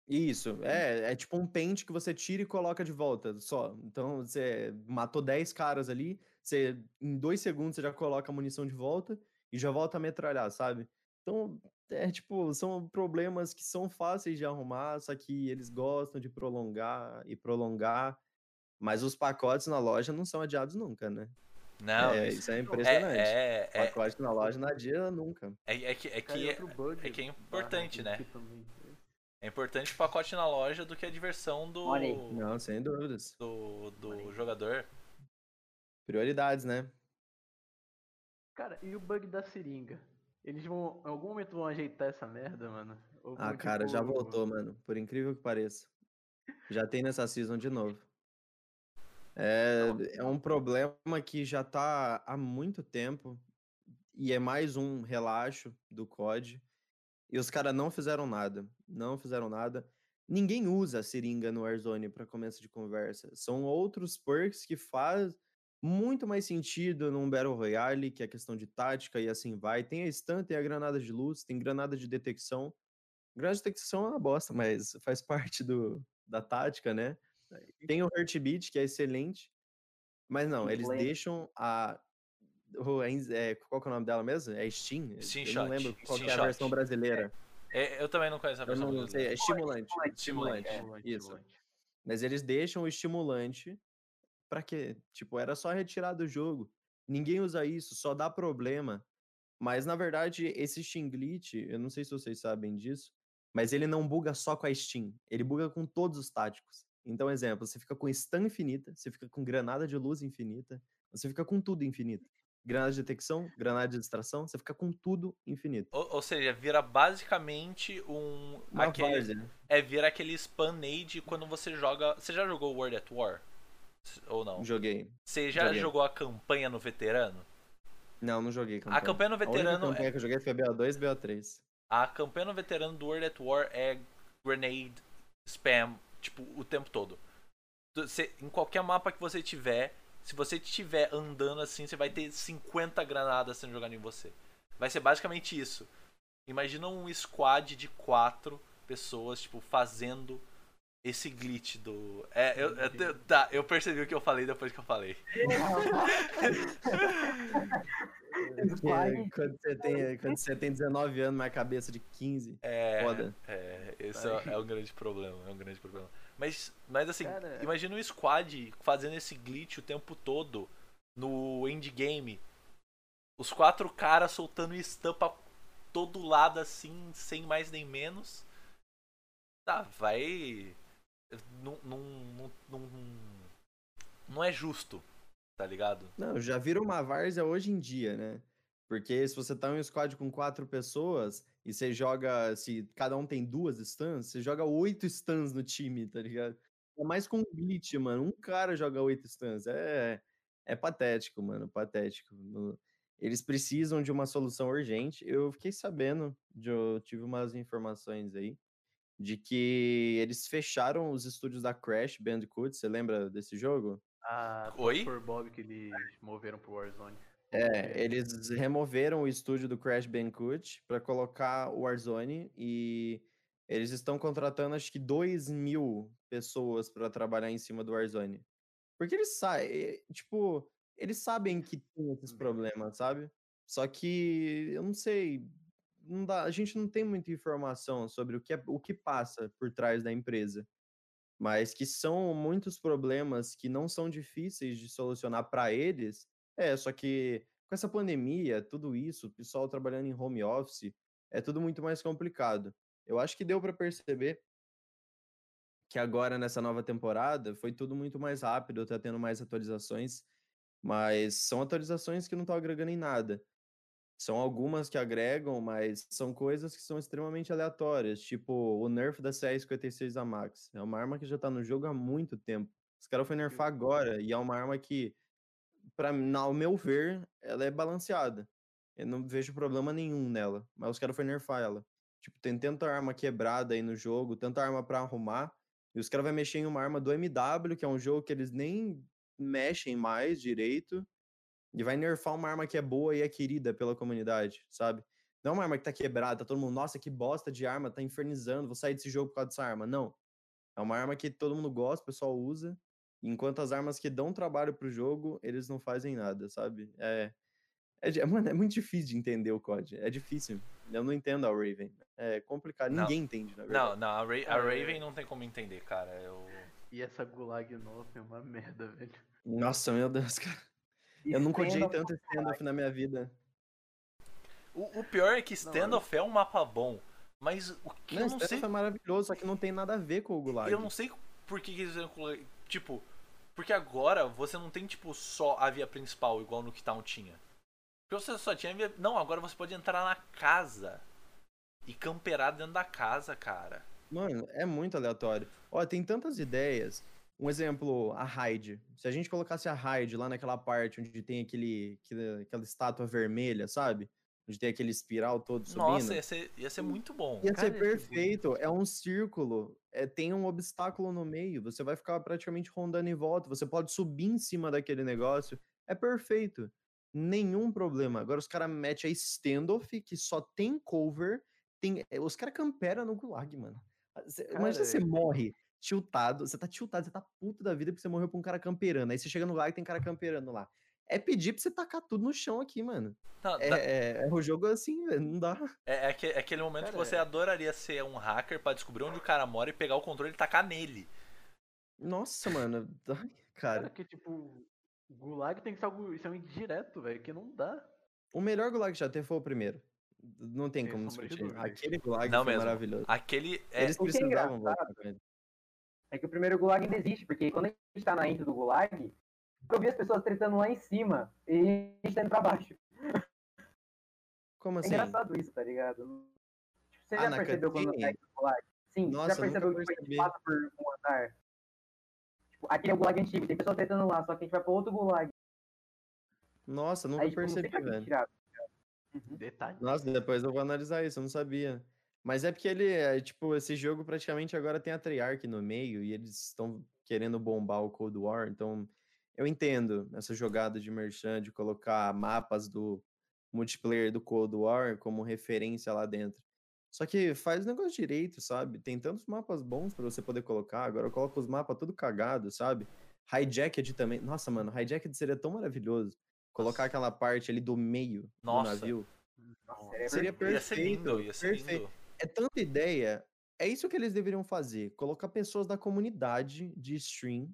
Isso, é, é tipo um pente que você tira e coloca de volta, só. Então você matou 10 caras ali, você em dois segundos você já coloca a munição de volta e já volta a metralhar, sabe? Então, é tipo, são problemas que são fáceis de arrumar, só que eles gostam de prolongar e prolongar, mas os pacotes na loja não são adiados nunca, né? Não, é, isso isso é é, impressionante. é, é, Pacote na loja não adia nunca. é, é que, é, que é, que é importante, né? é importante o pacote na loja do que a diversão do. Não, sem dúvidas. do, do jogador. Prioridades, né? Cara, e o bug da seringa? Eles vão. Em algum momento vão ajeitar essa merda, mano? Ou Ah, cara, já tipo, voltou, mano. Por incrível que pareça. Já tem nessa season de novo. É, é um problema que já tá há muito tempo. E é mais um relaxo do COD. E os caras não fizeram nada. Não fizeram nada. Ninguém usa a seringa no Warzone para começo de conversa. São outros perks que faz muito mais sentido num Battle Royale, que é questão de tática e assim vai. Tem a stun, tem a granada de luz, tem granada de detecção. Granada de detecção é uma bosta, mas faz parte do, da tática, né? Tem o Heartbeat, que é excelente. Mas não, eles deixam a. o- é, qual que é o nome dela mesmo? É Steam? Steam Eu Shot, não lembro qual que é a versão brasileira. É, eu também não conheço a Eu versão não sei, brasileira. é estimulante. Estimulante, é. Estimulante, Isso. estimulante. Mas eles deixam o estimulante pra quê? Tipo, era só retirar do jogo. Ninguém usa isso, só dá problema. Mas na verdade, esse Steam Glitch, eu não sei se vocês sabem disso, mas ele não buga só com a Steam, ele buga com todos os táticos. Então, exemplo, você fica com stun infinita, você fica com granada de luz infinita, você fica com tudo infinito. Granada de detecção, granada de distração, você fica com tudo infinito. Ou, ou seja, vira basicamente um. Uma aquele, várzea. é, vira aquele spam-aid quando você joga. Você já jogou World at War? Ou não? Joguei. Você já joguei. jogou a campanha no veterano? Não, não joguei A campanha no A veterano. campanha que eu joguei foi a BO2 e BO3. A campanha no veterano do World at War é grenade, spam, tipo, o tempo todo. Tu- cê- em qualquer mapa que você tiver, se você estiver andando assim, você vai ter 50 granadas sendo jogadas em você. Vai ser basicamente isso. Imagina um squad de quatro pessoas, tipo, fazendo esse glitch do. É, eu, eu- eu- tá, eu percebi o que eu falei depois que eu falei. Que é quando, você tem, quando você tem 19 anos, mas a cabeça de 15. É, Foda. é esse é, é um grande problema, é um grande problema. Mas, mas assim, Cara, imagina um squad fazendo esse glitch o tempo todo no endgame. Os quatro caras soltando estampa todo lado assim, sem mais nem menos. Tá, vai. Não, não, não, não, não é justo, tá ligado? Não, já vira uma várzea hoje em dia, né? Porque se você tá em um squad com quatro pessoas e você joga, se cada um tem duas stuns, você joga oito stuns no time, tá ligado? É mais com glitch, mano. Um cara joga oito stuns. É, é patético, mano, patético. Eles precisam de uma solução urgente. Eu fiquei sabendo, eu tive umas informações aí, de que eles fecharam os estúdios da Crash Bandicoot. Você lembra desse jogo? A Oi? Dr. Bob que eles moveram pro Warzone. É, eles removeram o estúdio do Crash Bandicoot para colocar o Warzone e eles estão contratando acho que 2 mil pessoas para trabalhar em cima do Warzone. Porque eles sabem, tipo, eles sabem que tem esses problemas, sabe? Só que eu não sei, não dá, a gente não tem muita informação sobre o que, é, o que passa por trás da empresa. Mas que são muitos problemas que não são difíceis de solucionar para eles, é, só que com essa pandemia, tudo isso, o pessoal trabalhando em home office, é tudo muito mais complicado. Eu acho que deu para perceber que agora nessa nova temporada foi tudo muito mais rápido, tá tendo mais atualizações, mas são atualizações que não estão agregando em nada. São algumas que agregam, mas são coisas que são extremamente aleatórias, tipo o nerf da CR56 a Max. É uma arma que já tá no jogo há muito tempo. Os caras foi nerfar agora e é uma arma que para ao meu ver, ela é balanceada. Eu não vejo problema nenhum nela, mas os caras foram nerfar ela. Tipo, tem tanta arma quebrada aí no jogo, tanta arma para arrumar, e os caras vão mexer em uma arma do MW, que é um jogo que eles nem mexem mais direito, e vai nerfar uma arma que é boa e é querida pela comunidade, sabe? Não é uma arma que tá quebrada, tá todo mundo, nossa, que bosta de arma, tá infernizando, vou sair desse jogo por causa dessa arma. Não. É uma arma que todo mundo gosta, o pessoal usa, Enquanto as armas que dão trabalho pro jogo, eles não fazem nada, sabe? É, é, mano, é muito difícil de entender o COD. É difícil. Eu não entendo a Raven. É complicado. Não. Ninguém entende, na Não, verdade. não, a, Ra a é- Raven não tem como entender, cara. Eu... E essa gulag nova é uma merda, velho. Nossa, meu Deus, cara. Eu nunca odiei tanto standoff na minha vida. O, o pior é que Não, Standoff é um mapa bom, mas o que Não, eu não sei. standoff é maravilhoso, só que não tem nada a ver com o Gulag. Eu não sei por que, eles fizeram com- Tipo, porque agora você não tem, tipo, só a via principal, igual no Town tinha. Porque você só tinha a via. Não, agora você pode entrar na casa e camperar dentro da casa, cara. Mano, é muito aleatório. Ó, tem tantas ideias. Um exemplo, a Raid. Se a gente colocasse a Raid lá naquela parte onde tem aquele, aquele- aquela estátua vermelha, sabe? Onde tem aquele espiral todo subindo. Nossa, ia ser, ia ser muito bom. Ia Cara, ser perfeito. É um círculo. É, tem um obstáculo no meio. Você vai ficar praticamente rondando em volta. Você pode subir em cima daquele negócio. É perfeito. Nenhum problema. Agora os caras metem a standoff, que só tem cover. Tem... eh, Os caras camperam no gulag, mano. Imagina Cara, você morre tiltado, você tá tiltado, você tá puto da vida porque você morreu pra um cara camperando. Aí você chega no gulag e tem cara camperando lá. É pedir pra você tacar tudo no chão aqui, mano. Não, É, dá- é, é o jogo assim, velho. Não dá. é, é é aquele momento que Cara, você é. adoraria ser um hacker pra descobrir onde o cara mora e pegar o controle e tacar nele. Nossa, mano. Ai, Cara, Cara, que tipo. Gulag tem que ser algo. Isso é um indireto, velho, que não dá. o melhor gulag que já teve foi o primeiro. Não tem como discutir. Aquele gulag Não foi mesmo. maravilhoso. Aquele é. Eles O que é precisavam engraçado- voltar com ele. É que o primeiro gulag ainda existe, porque quando a gente tá na intro do gulag, eu vi as pessoas tretando lá em cima e a gente tá indo pra baixo. Como É assim? engraçado isso, tá ligado? Tipo, Você Ah, já percebeu quando cutscene? tá indo pro gulag? Sim, Nossa, já percebeu que a gente passa por um andar? Tipo, aquele é o gulag antigo, tem pessoas tretando lá, só que a gente vai pra outro gulag. Nossa, nunca Aí, tipo, percebi, velho. tirar. Uhum. Detalhe. Nossa, depois eu vou analisar isso, eu não sabia. Mas é porque ele, é, tipo, esse jogo praticamente agora tem a Treyarch no meio e eles estão querendo bombar o Cold War, então eu entendo essa jogada de merchan de colocar mapas do multiplayer do Cold War como referência lá dentro. Só que faz o negócio direito, sabe? Tem tantos mapas bons pra você poder colocar, agora coloca os mapas tudo cagado, sabe? Hijacked também. Nossa, mano, Hijacked seria tão maravilhoso. Colocar Nossa. aquela parte ali do meio Nossa. do navio. Nossa, seria Seria perfeito. Ia ser lindo, ia ser perfeito. lindo. É tanta ideia. É isso que eles deveriam fazer. Colocar pessoas da comunidade de stream,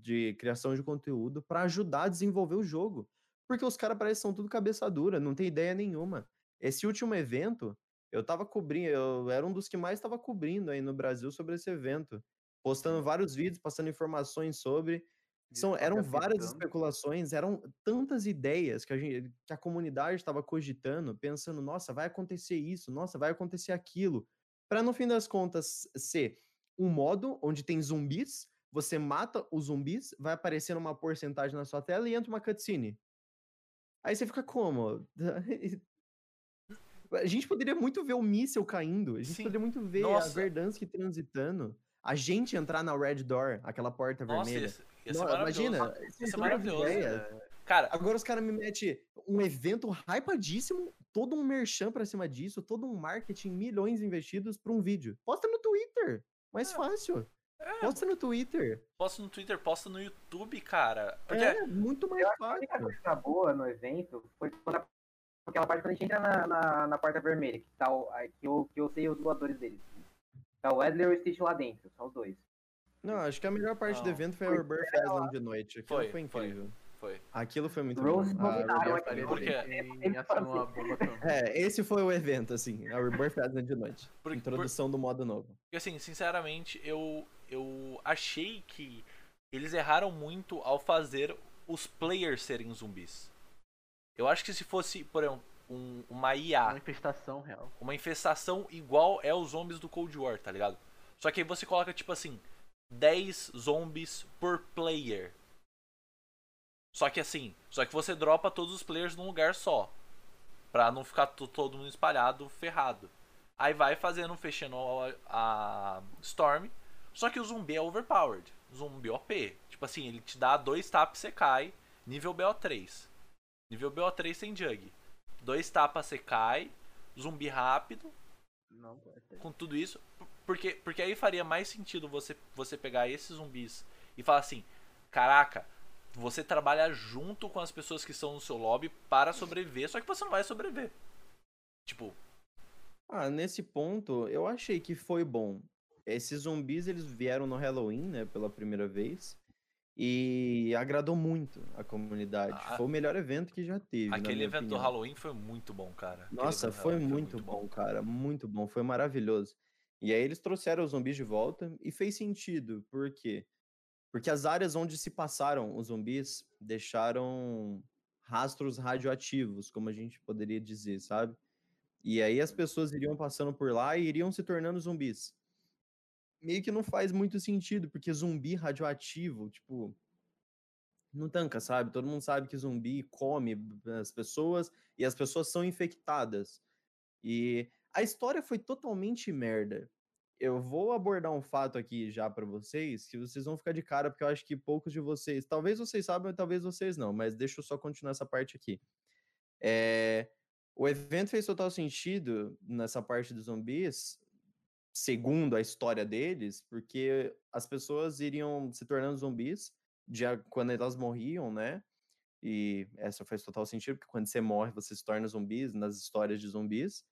de criação de conteúdo, pra ajudar a desenvolver o jogo. Porque os caras parecem que são tudo cabeça dura, não tem ideia nenhuma. Esse último evento, eu tava cobrindo, eu era um dos que mais estava cobrindo aí no Brasil sobre esse evento. Postando vários vídeos, passando informações sobre. São, eram várias especulações, eram tantas ideias que a, gente, que a comunidade estava cogitando, pensando, nossa, vai acontecer isso, nossa, vai acontecer aquilo. Para no fim das contas ser um modo onde tem zumbis, você mata os zumbis, vai aparecendo uma porcentagem na sua tela e entra uma cutscene. Aí você fica como? A gente poderia muito ver o míssel caindo, a gente Sim. poderia muito ver a Nossa. Verdansk transitando, a gente entrar na Red Door, aquela porta Nossa, vermelha. ser- ia ser imagina, Ia isso ser é maravilhoso. ideia. Cara, Agora os caras me metem um evento hypadíssimo, todo um merchan pra cima disso, todo um marketing, milhões investidos pra um vídeo. Posta no Twitter, mais É. fácil. Posta no Twitter. posta no Twitter, posta no YouTube, cara. Porque É, muito mais que a fácil. única coisa boa no evento foi quando a- aquela parte quando a gente entra na, na, na porta vermelha, que, tá o, que, eu, que eu sei os doadores deles. Tá o Edler e o Stitch lá dentro, são os dois. Não, acho que a melhor parte do Não. evento foi a Rebirth Island de noite. Aquilo Foi, foi, incrível. foi. Aquilo foi muito Rose bom. Dominaram uma bomba atômica. É, esse foi o evento, assim, a Rebirth Island de noite. Por- por- Introdução do modo novo. Porque assim, sinceramente, eu, eu achei que eles erraram muito ao fazer os players serem zumbis. Eu acho que se fosse, por exemplo, um- uma Uma IA, infestação real. uma infestação igual é os zombies do Cold War, tá ligado? Só que aí você coloca, tipo assim, 10 zombies por player. Só que assim, só que você dropa todos os players num lugar só. Pra não ficar to- todo mundo espalhado, ferrado. Aí vai fazendo, fechando a, a Storm. Só que o zumbi é overpowered. Zumbi OP. Tipo assim, ele te dá dois taps você cai. Nível BO3. Nível BO3 sem jug. Dois tapas você cai. Zumbi rápido. Não, Com tudo isso. Porque, porque aí faria mais sentido você, você pegar esses zumbis e falar assim: Caraca, você trabalha junto com as pessoas que estão no seu lobby para sobreviver. Só que você não vai sobreviver. Tipo, Ah, nesse ponto, eu achei que foi bom. Esses zumbis, eles vieram no Halloween, né, pela primeira vez. E agradou muito a comunidade. Ah, foi o melhor evento que já teve. aquele evento do opinião. Halloween foi muito bom, cara. Nossa, evento do foi muito, bom, cara. Muito bom. Foi maravilhoso. E aí eles trouxeram os zumbis de volta e fez sentido. Por quê? Porque as áreas onde se passaram os zumbis deixaram rastros radioativos, como a gente poderia dizer, sabe? E aí as pessoas iriam passando por lá e iriam se tornando zumbis. Meio que não faz muito sentido, porque zumbi radioativo, tipo, não tanca, sabe? Todo mundo sabe que zumbi come as pessoas e as pessoas são infectadas. E a história foi totalmente merda. eu vou abordar um fato aqui já para vocês, que vocês vão ficar de cara, porque eu acho que poucos de vocês, talvez vocês saibam, talvez vocês não, mas deixa eu só continuar essa parte aqui. É, o evento fez total sentido nessa parte dos zumbis, segundo a história deles, porque as pessoas iriam se tornando zumbis já quando elas morriam, né? E essa faz total sentido, porque quando você morre, você se torna zumbis nas histórias de zumbis.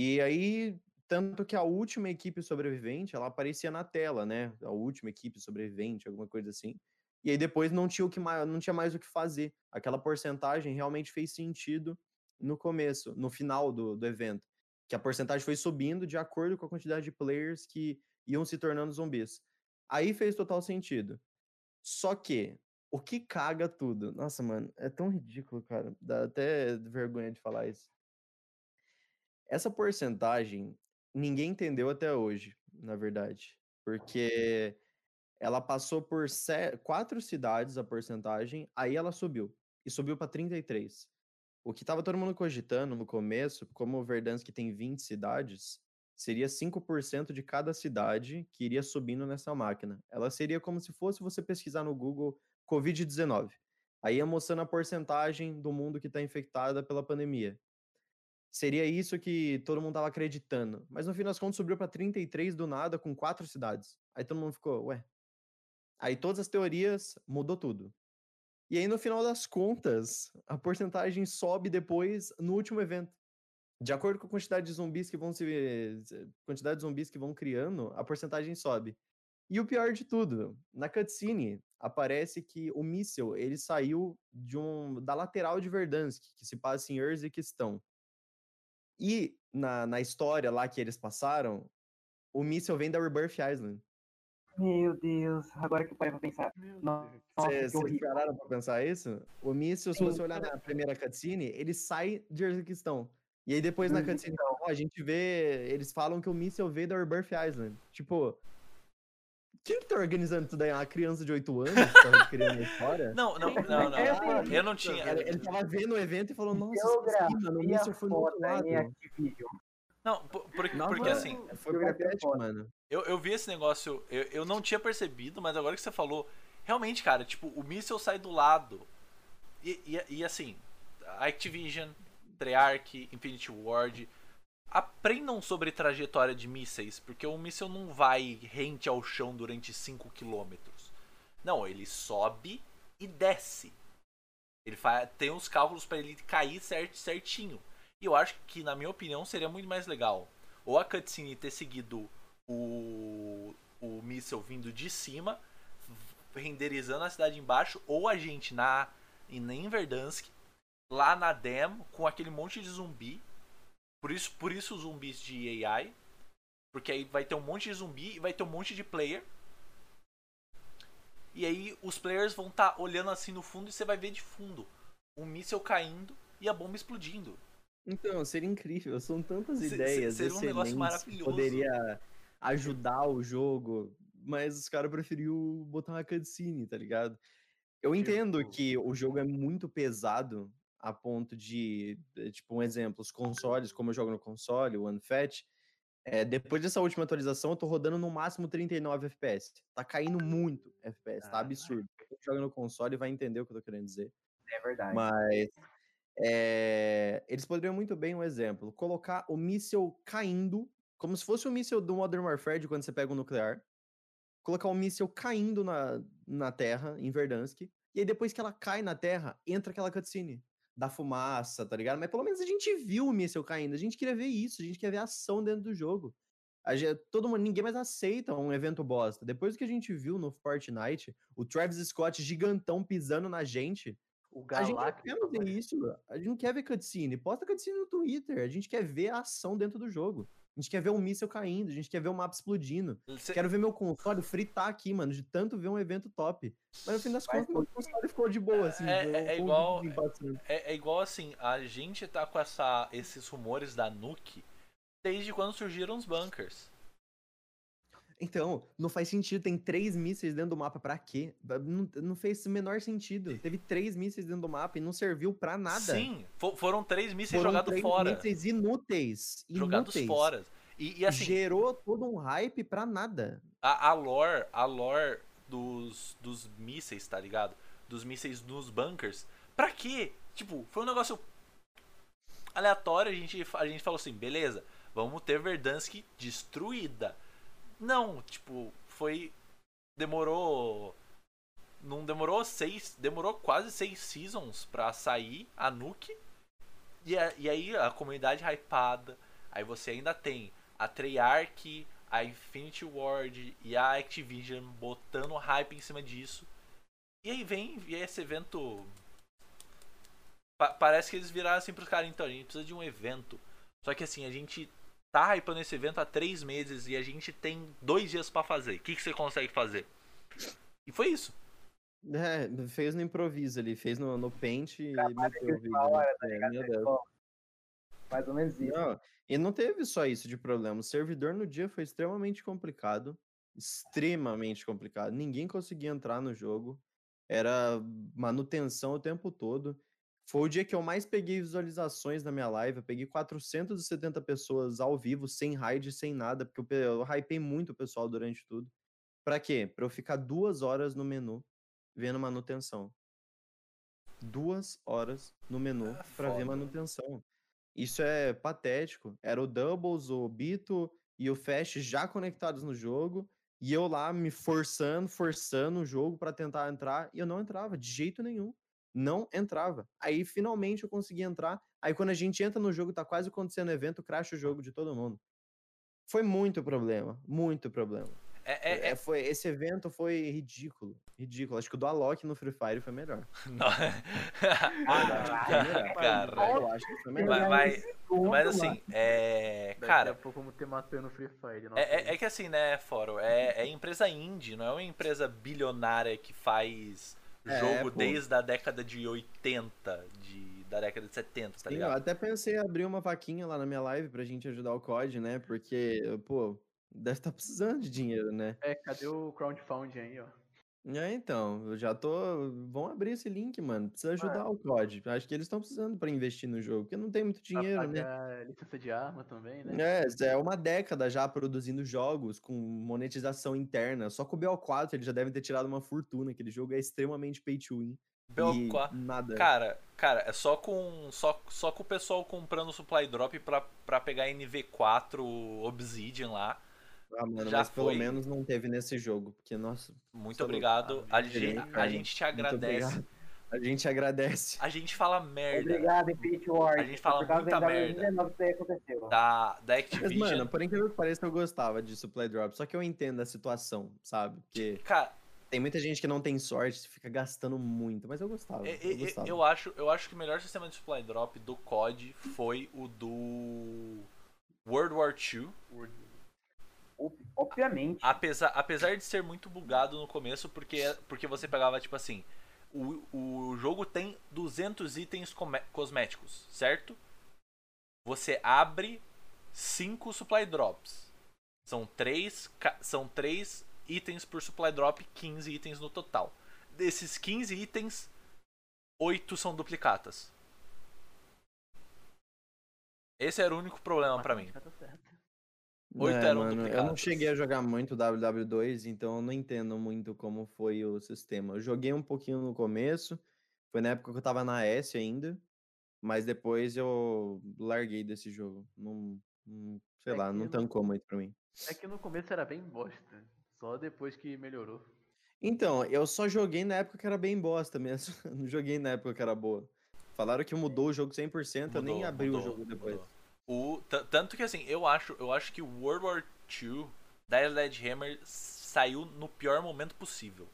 E aí, tanto que a última equipe sobrevivente, ela aparecia na tela, né? A última equipe sobrevivente, alguma coisa assim. E aí depois não tinha, o que mais, não tinha mais o que fazer. Aquela porcentagem realmente fez sentido no começo, no final do, do evento. Que a porcentagem foi subindo de acordo com a quantidade de players que iam se tornando zumbis. Aí fez total sentido. Só que o que caga tudo. Nossa, mano, é tão ridículo, cara. Dá até vergonha de falar isso. Essa porcentagem ninguém entendeu até hoje, na verdade. Porque ela passou por quatro cidades a porcentagem, aí ela subiu. E subiu para 33. O que tava todo mundo cogitando no começo, como o Verdansk tem 20 cidades, seria 5% de cada cidade que iria subindo nessa máquina. Ela seria como se fosse você pesquisar no Google Covid-19. Aí ia mostrando a porcentagem do mundo que está infectada pela pandemia. Seria isso que todo mundo estava acreditando. Mas no fim das contas subiu para 33 do nada, com quatro cidades. Aí todo mundo ficou, ué. Aí todas as teorias mudou tudo. E aí no final das contas, a porcentagem sobe depois no último evento. De acordo com a quantidade de zumbis que vão se quantidade de zumbis que vão criando, a porcentagem sobe. E o pior de tudo, na cutscene aparece que o míssil ele saiu de um da lateral de Verdansk, que se passa em Urziquistão. E na, na história lá que eles passaram, o míssil vem da Rebirth Island. Meu Deus, agora que eu parei pra pensar. Vocês pararam pra pensar isso? O míssil, se você olhar na primeira cutscene, ele sai de Urziquistão. E aí depois na cutscene, a gente vê, eles falam que o míssil veio da Rebirth Island. Tipo, quem que tá organizando tudo aí? Uma criança de 8 anos que tava criando a história? Não, não, não, não. Eu não tinha. Ele, ele tava vendo o evento e falou, nossa, sim, mano, o míssil foi muito lado. Não, porque, não, porque assim. Foi patético, mano. Eu, eu vi esse negócio, eu, eu não tinha percebido, mas agora que você falou, realmente, cara, tipo, o míssil sai do lado. E, e, e assim, Activision, Treyarch, Infinity Ward, aprendam sobre trajetória de mísseis, porque o míssil não vai rente ao chão durante 5 km. Não, ele sobe e desce. Ele faz, tem uns cálculos para ele cair cert, certinho. E eu acho que, na minha opinião, seria muito mais legal ou a cutscene ter seguido o, o míssil vindo de cima, renderizando a cidade embaixo, ou a gente na, em Verdansk, lá na demo, com aquele monte de zumbi, por isso, por isso os zumbis de AI. Porque aí vai ter um monte de zumbi e vai ter um monte de player. E aí os players vão estar tá olhando assim no fundo e você vai ver de fundo um míssel caindo e a bomba explodindo. Então, seria incrível. São tantas ideias. Seria um negócio maravilhoso. Poderia ajudar o jogo, mas os caras preferiu botar uma cutscene, tá ligado? Eu entendo que o jogo é muito pesado a ponto de, eh, tipo, um exemplo, os consoles, como eu jogo no console, o Unfat, é, depois dessa última atualização, eu tô rodando no máximo 39 FPS. Tá caindo muito FPS, tá absurdo. Quem joga no console vai entender o que eu tô querendo dizer. É verdade. Mas é, eles poderiam muito bem, um exemplo, colocar o míssil caindo, como se fosse o míssil do Modern Warfare de quando você pega um nuclear. Colocar o míssil caindo na, na Terra, em Verdansk. E aí, depois que ela cai na Terra, entra aquela cutscene da fumaça, tá ligado? Mas pelo menos a gente viu o míssil caindo. A gente queria ver isso, a gente quer ver ação dentro do jogo. Gente, todo mundo, ninguém mais aceita um evento bosta. Depois que a gente viu no Fortnite, o Travis Scott gigantão pisando na gente. O a gente não quer ver isso. A gente não quer ver cutscene. Posta cutscene no Twitter. A gente quer ver a ação dentro do jogo. A gente quer ver um míssil caindo, a gente quer ver o um mapa explodindo. Cê... Quero ver meu console fritar aqui, mano, de tanto ver um evento top. Mas no fim das contas, meu console ficou de boa, assim. É, é, é igual, é, é, igual assim, a gente tá com essa, esses rumores da Nuke desde quando surgiram os bunkers. Então, não faz sentido. Tem três mísseis dentro do mapa. Pra quê? Não, não fez o menor sentido. Teve três mísseis dentro do mapa e não serviu pra nada. Sim, foram três mísseis jogados fora. mísseis inúteis. Jogados fora. E, e assim, Gerou todo um hype pra nada. a, a lore, a lore dos, dos mísseis, tá ligado? Dos mísseis nos bunkers. Pra quê? Tipo, foi um negócio aleatório. A gente, a gente falou assim, beleza, vamos ter Verdansk destruída. Não, tipo, foi. Demorou. Não demorou seis. Demorou quase seis seasons pra sair a Nuke. E, a- e aí a comunidade hypada. Aí você ainda tem a Treyarch, a Infinity Ward e a Activision botando hype em cima disso. E aí vem e esse evento. Pa- parece que eles viraram assim pros caras, então, a gente precisa de um evento. Só que assim, a gente tá hypando esse evento há três meses e a gente tem dois dias pra fazer. O que, que você consegue fazer? E foi isso. É, fez no improviso ali, fez no, no Paint e meteu o vídeo. hora, tá É, ligado? meu Deus. Bom, Mais ou menos isso. Não, e não teve só isso de problema. O servidor no dia foi extremamente complicado. Extremamente complicado. Ninguém conseguia entrar no jogo. Era manutenção o tempo todo. Foi o dia que eu mais peguei visualizações na minha live. Eu peguei 470 pessoas ao vivo, sem raid, sem nada, porque eu, pe- eu hypei muito o pessoal durante tudo. Pra quê? Pra eu ficar duas horas no menu vendo manutenção. Duas horas no menu É pra ver foda. manutenção. Isso é patético. Era o Doubles, o Bito e o Fast já conectados no jogo. E eu lá me forçando, forçando o jogo pra tentar entrar. E eu não entrava, de jeito nenhum. Não entrava. Aí finalmente eu consegui entrar. Aí quando a gente entra no jogo, tá quase acontecendo evento, cracha o jogo de todo mundo. Foi muito problema. Muito problema. É, é, É, foi, esse evento foi ridículo. Ridículo. Acho que o do Alok no Free Fire foi melhor. Não. Cara. Eu acho que foi melhor. Mas, assim, é. Daqui Cara, a pouco vamos ter matando no Free Fire. É, é- é que assim, né, Foro? É, é empresa indie, não é uma empresa bilionária que faz É, jogo pô. desde a década de 80, de, da década de 70, tá Sim, eu ligado? até pensei em abrir uma vaquinha lá na minha live pra gente ajudar o COD, né? Porque, pô, deve estar precisando de dinheiro, né? É, cadê o crowdfunding aí, ó? É, então, eu já tô. Vão abrir esse link, mano. Precisa ajudar o COD. Acho que eles estão precisando pra investir no jogo, porque não tem muito Pra dinheiro, né? pagar licença de arma também, né? É, é uma década já produzindo jogos com monetização interna. Só com o BO4 eles já devem ter tirado uma fortuna. Aquele jogo é extremamente pay to win. E BO4. nada. Cara, cara, é só com só, só com o pessoal comprando supply drop pra, pra pegar NV4 Obsidian lá. Ah, mano, já mas pelo foi. menos não teve nesse jogo. Porque, nossa, Muito louco. obrigado. A, Ah, gente- bem, a gente te agradece. A gente agradece. A gente fala merda Obrigado, Infinity Ward. A gente fala Por causa muita da merda. MW19 isso aí aconteceu. da, da Mas, Activision. mano, por incrível que pareça, eu gostava de supply drop. Só que eu entendo a situação, sabe? Porque Cara, tem muita gente que não tem sorte, fica gastando muito. Mas eu gostava. É, Eu, é, é, gostava. Eu acho, eu acho que o melhor sistema de supply drop do COD foi o do World War II. Ob- Obviamente. Apesar, apesar de ser muito bugado no começo, porque, porque você pegava, tipo assim, o, o jogo tem 200 itens cosméticos, certo? Você abre 5 supply drops. São 3, são três itens por supply drop, 15 itens no total. Desses 15 itens, 8 são duplicatas. Esse era o único problema pra mim. Tá certo. Oito É, eram mano, Eu não cheguei a jogar muito WW2, então eu não entendo muito como foi o sistema. Eu joguei um pouquinho no começo, foi na época que eu tava na S ainda, mas depois eu larguei desse jogo. Não, não- sei É lá, não no- tancou muito pra mim. É que no começo era bem bosta. Só depois que melhorou. Então, eu só joguei na época que era bem bosta mesmo. Não joguei na época que era boa. Falaram que mudou o jogo 100%, eu nem Mudou, abri o mudou, jogo depois. mudou. O, ta- tanto que assim, eu acho, eu acho que o World War II da Sledgehammer saiu no pior momento possível.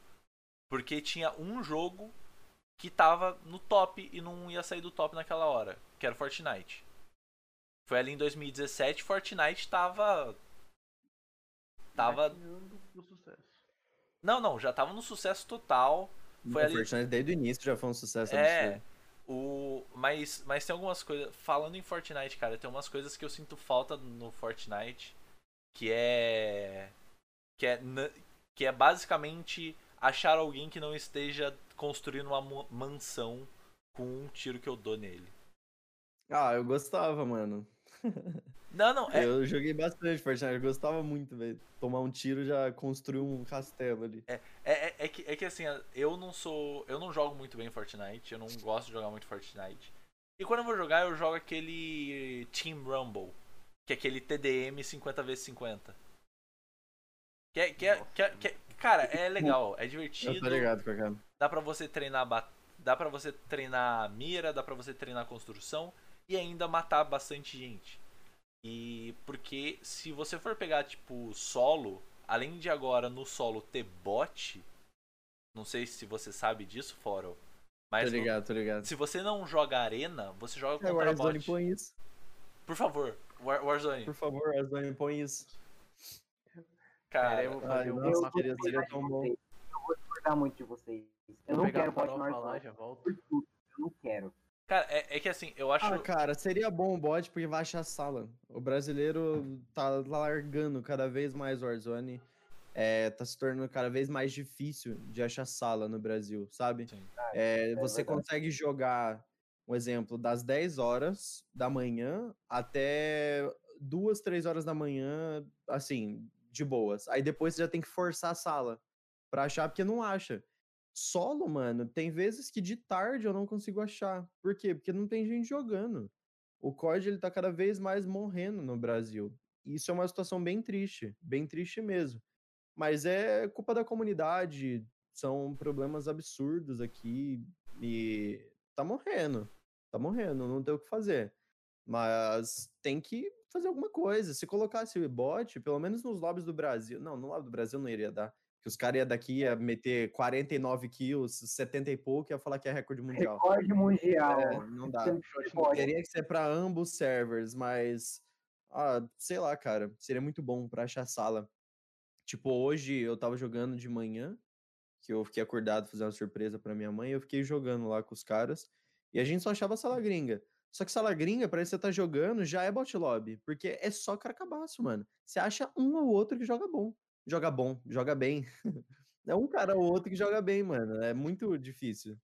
Porque tinha um jogo que tava no top e não ia sair do top naquela hora, que era o Fortnite. Foi ali em 2017, Fortnite tava tava. Não, não, já tava no sucesso total. Foi o ali- Fortnite desde o início já foi um sucesso É. absurdo. O, mas, mas tem algumas coisas. Falando em Fortnite, cara, tem umas coisas que eu sinto falta no Fortnite. Que é. Que é, que é basicamente achar alguém que não esteja construindo uma mansão com um tiro que eu dou nele. Ah, eu gostava, mano. Não, não, é, Eu joguei bastante Fortnite, eu gostava muito, velho. Tomar um tiro já construir um castelo ali. é, é, é que, é que assim, eu não sou. Eu não jogo muito bem Fortnite, eu não gosto de jogar muito Fortnite. E quando eu vou jogar, eu jogo aquele Team Rumble, que é aquele TDM 50x50. Que é, que é, que é, que é- cara, é legal, é Eu divertido. tô ligado cara. Dá pra você treinar dá para você treinar mira, dá pra você treinar construção e ainda matar bastante gente. E porque se você for pegar tipo solo, além de agora no solo ter bot, não sei se você sabe disso, Foro, mas Tô no- ligado, tô ligado. se você não joga arena, você joga É, contra Warzone bot. põe isso. Por favor, War- Warzone. Por favor, Warzone põe isso. Cara, eu vou Ai, fazer nossa, eu seria de tão bom. Eu vou discordar muito de vocês. Eu Vou não pegar quero bot falar, já volto. Eu não quero. Cara, é, é que assim, eu acho Ah, cara, seria bom o bot porque vai achar sala. O brasileiro tá largando cada vez mais o Warzone. É, tá se tornando cada vez mais difícil de achar sala no Brasil, sabe? Sim. É, você verdade. consegue jogar, um exemplo, das 10 horas da manhã até duas, três horas da manhã, assim, de boas. Aí depois você já tem que forçar a sala pra achar, porque não acha. Solo, mano, tem vezes que de tarde eu não consigo achar. Por quê? Porque não tem gente jogando. O COD, ele tá cada vez mais morrendo no Brasil. Isso é uma situação bem triste, bem triste mesmo. Mas é culpa da comunidade, são problemas absurdos aqui e tá morrendo. Tá morrendo, não tem o que fazer. Mas tem que fazer alguma coisa. Se colocasse o bot, pelo menos nos lobbies do Brasil. Não, no lobby do Brasil não iria dar. Que os caras iam daqui ia meter 49 kills, 70 e pouco, ia falar que é recorde mundial. Recorde mundial. É, não dá. Recorde. Teria que ser para ambos servers, mas ah, sei lá, cara, seria muito bom pra achar sala. Tipo, hoje eu tava jogando de manhã, que eu fiquei acordado fazer uma surpresa pra minha mãe, eu fiquei jogando lá com os caras, e a gente só achava sala gringa. Só que sala gringa, pra você tá jogando, já é bot lobby, porque é só cara cabaço, mano. Você acha um ou outro que joga bom. Joga bom, joga bem. é um cara ou outro que joga bem, mano. É muito difícil.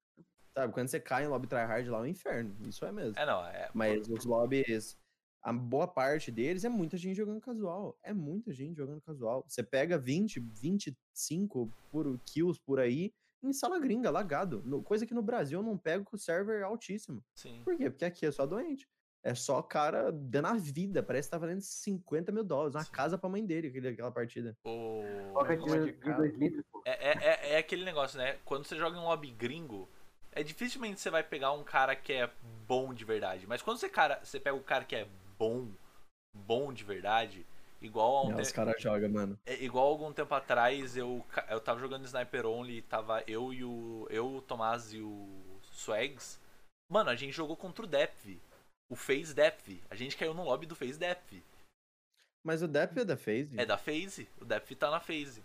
Sabe, quando você cai em lobby tryhard lá é um inferno. Isso é mesmo. é não, é Mas os lobbies, a boa parte deles é muita gente jogando casual. É muita gente jogando casual. Você pega 20, 25 por kills por aí em sala gringa, lagado. No- coisa que no Brasil eu não pego com o server altíssimo. sim. Por quê? Porque aqui é só doente. É só cara dando a vida. Parece que tá valendo 50 mil dólares. Uma Sim. casa pra mãe dele, aquele- aquela partida. O é de, de de cara. 2 litros, pô. É, é, é, é aquele negócio, né? Quando você joga em um lobby gringo, é dificilmente você vai pegar um cara que é bom de verdade. Mas quando você, cara, você pega o cara que é bom, bom de verdade, igual a um É, os te- caras jogam, mano. é, igual algum tempo atrás eu, eu tava jogando Sniper Only, tava eu e o. Eu, o Tomás e o Swags. Mano, a gente jogou contra o Depth. O FaZe Depth. A gente caiu no lobby do FaZe Depth. Mas o Dep é da FaZe? É da FaZe. O Depth tá na FaZe.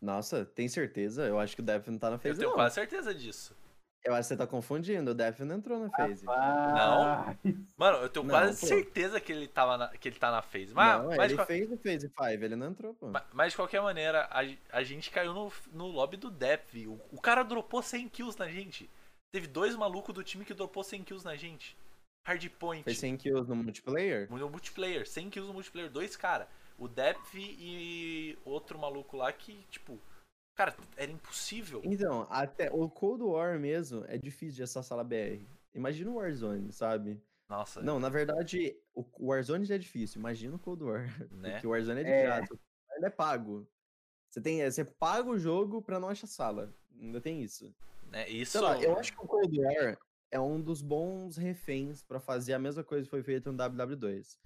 Nossa, tem certeza? Eu acho que o Dep não tá na Eu FaZe, tenho não. quase certeza disso. Eu acho que você tá confundindo. O Def não entrou na FaZe. Rapaz. Mano, eu tenho Não, quase pô. certeza que ele, tava na- que ele tá na FaZe. Mas, não, mas, ele de, qual- fez o Phase 5, ele não entrou, pô. ma- mas de qualquer maneira, a, a gente caiu no, no lobby do Depth. O, o cara dropou 100 kills na gente. Teve dois malucos do time que dropou 100 kills na gente. Hardpoint. Fez 100 kills no multiplayer? No multiplayer, 100 kills no multiplayer, dois cara. O Depth e outro maluco lá que, tipo, cara, era impossível. Então, até o Cold War mesmo é difícil de acessar a sala BR. Imagina o Warzone, sabe? Nossa, Não, na verdade, o Warzone já é difícil. Imagina o Cold War. né? Porque o Warzone é de É. graça. Ele é pago. Você, tem, você paga o jogo pra não achar sala. Ainda tem isso. Né? Isso. Eu acho que o Cold War é um dos bons reféns pra fazer a mesma coisa que foi feita no WW2.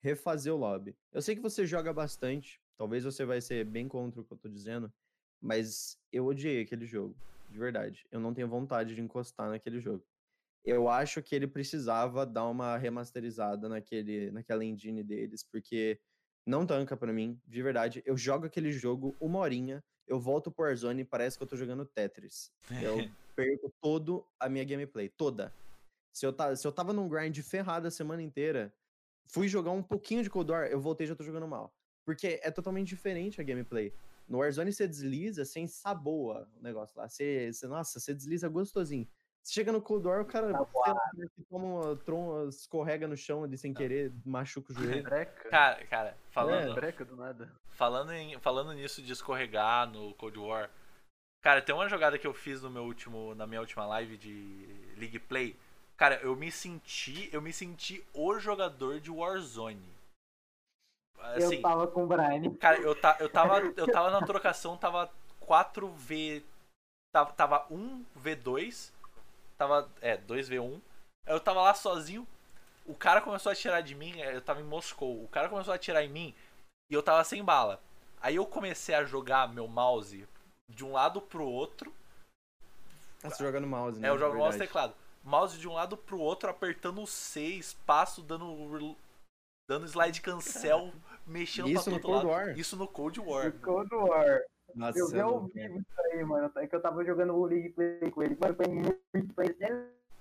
Refazer o lobby. Eu sei que você joga bastante, talvez você vai ser bem contra o que eu tô dizendo, mas eu odiei aquele jogo, de verdade. Eu não tenho vontade de encostar naquele jogo. Eu acho que ele precisava dar uma remasterizada naquele, naquela engine deles, porque não tanca pra mim, de verdade. Eu jogo aquele jogo uma horinha, eu volto pro Warzone e parece que eu tô jogando Tetris. Eu perco todo a minha gameplay, toda. Se eu, tá, se eu tava num grind ferrado a semana inteira, fui jogar um pouquinho de Cold War, eu voltei e já tô jogando mal. Porque é totalmente diferente a gameplay. No Warzone você desliza, você ensaboa o negócio lá. Você, você, nossa, você desliza gostosinho. Você chega no Cold War, o cara, Tá que toma escorrega no chão ali sem querer, machuca o joelho. Breca. Cara, cara, falando, Breca do nada. falando, em, falando nisso de escorregar no Cold War, cara, tem uma jogada que eu fiz no meu último, na minha última live de League Play. Cara, eu me senti, eu me senti o jogador de Warzone. Assim, eu tava com o Brian. Cara, eu, ta, eu, tava, eu tava na trocação, tava 4V. Tava, tava 1V2. Tava. É, 2V1. Eu tava lá sozinho. O cara começou a atirar de mim. Eu tava em Moscou. O cara começou a atirar em mim. E eu tava sem bala. Aí eu comecei a jogar meu mouse de um lado pro outro. Ah, você joga no mouse, né? É, eu jogo no mouse e teclado. Mouse de um lado pro outro, apertando o C, espaço, dando. Dando slide cancel, mexendo Isso pra no todo Cold lado. War? Isso no Cold War. Cold War. Nossa, eu vi ao vivo isso aí, mano. É que eu tava jogando o League Play com ele. Mano, foi muito. Foi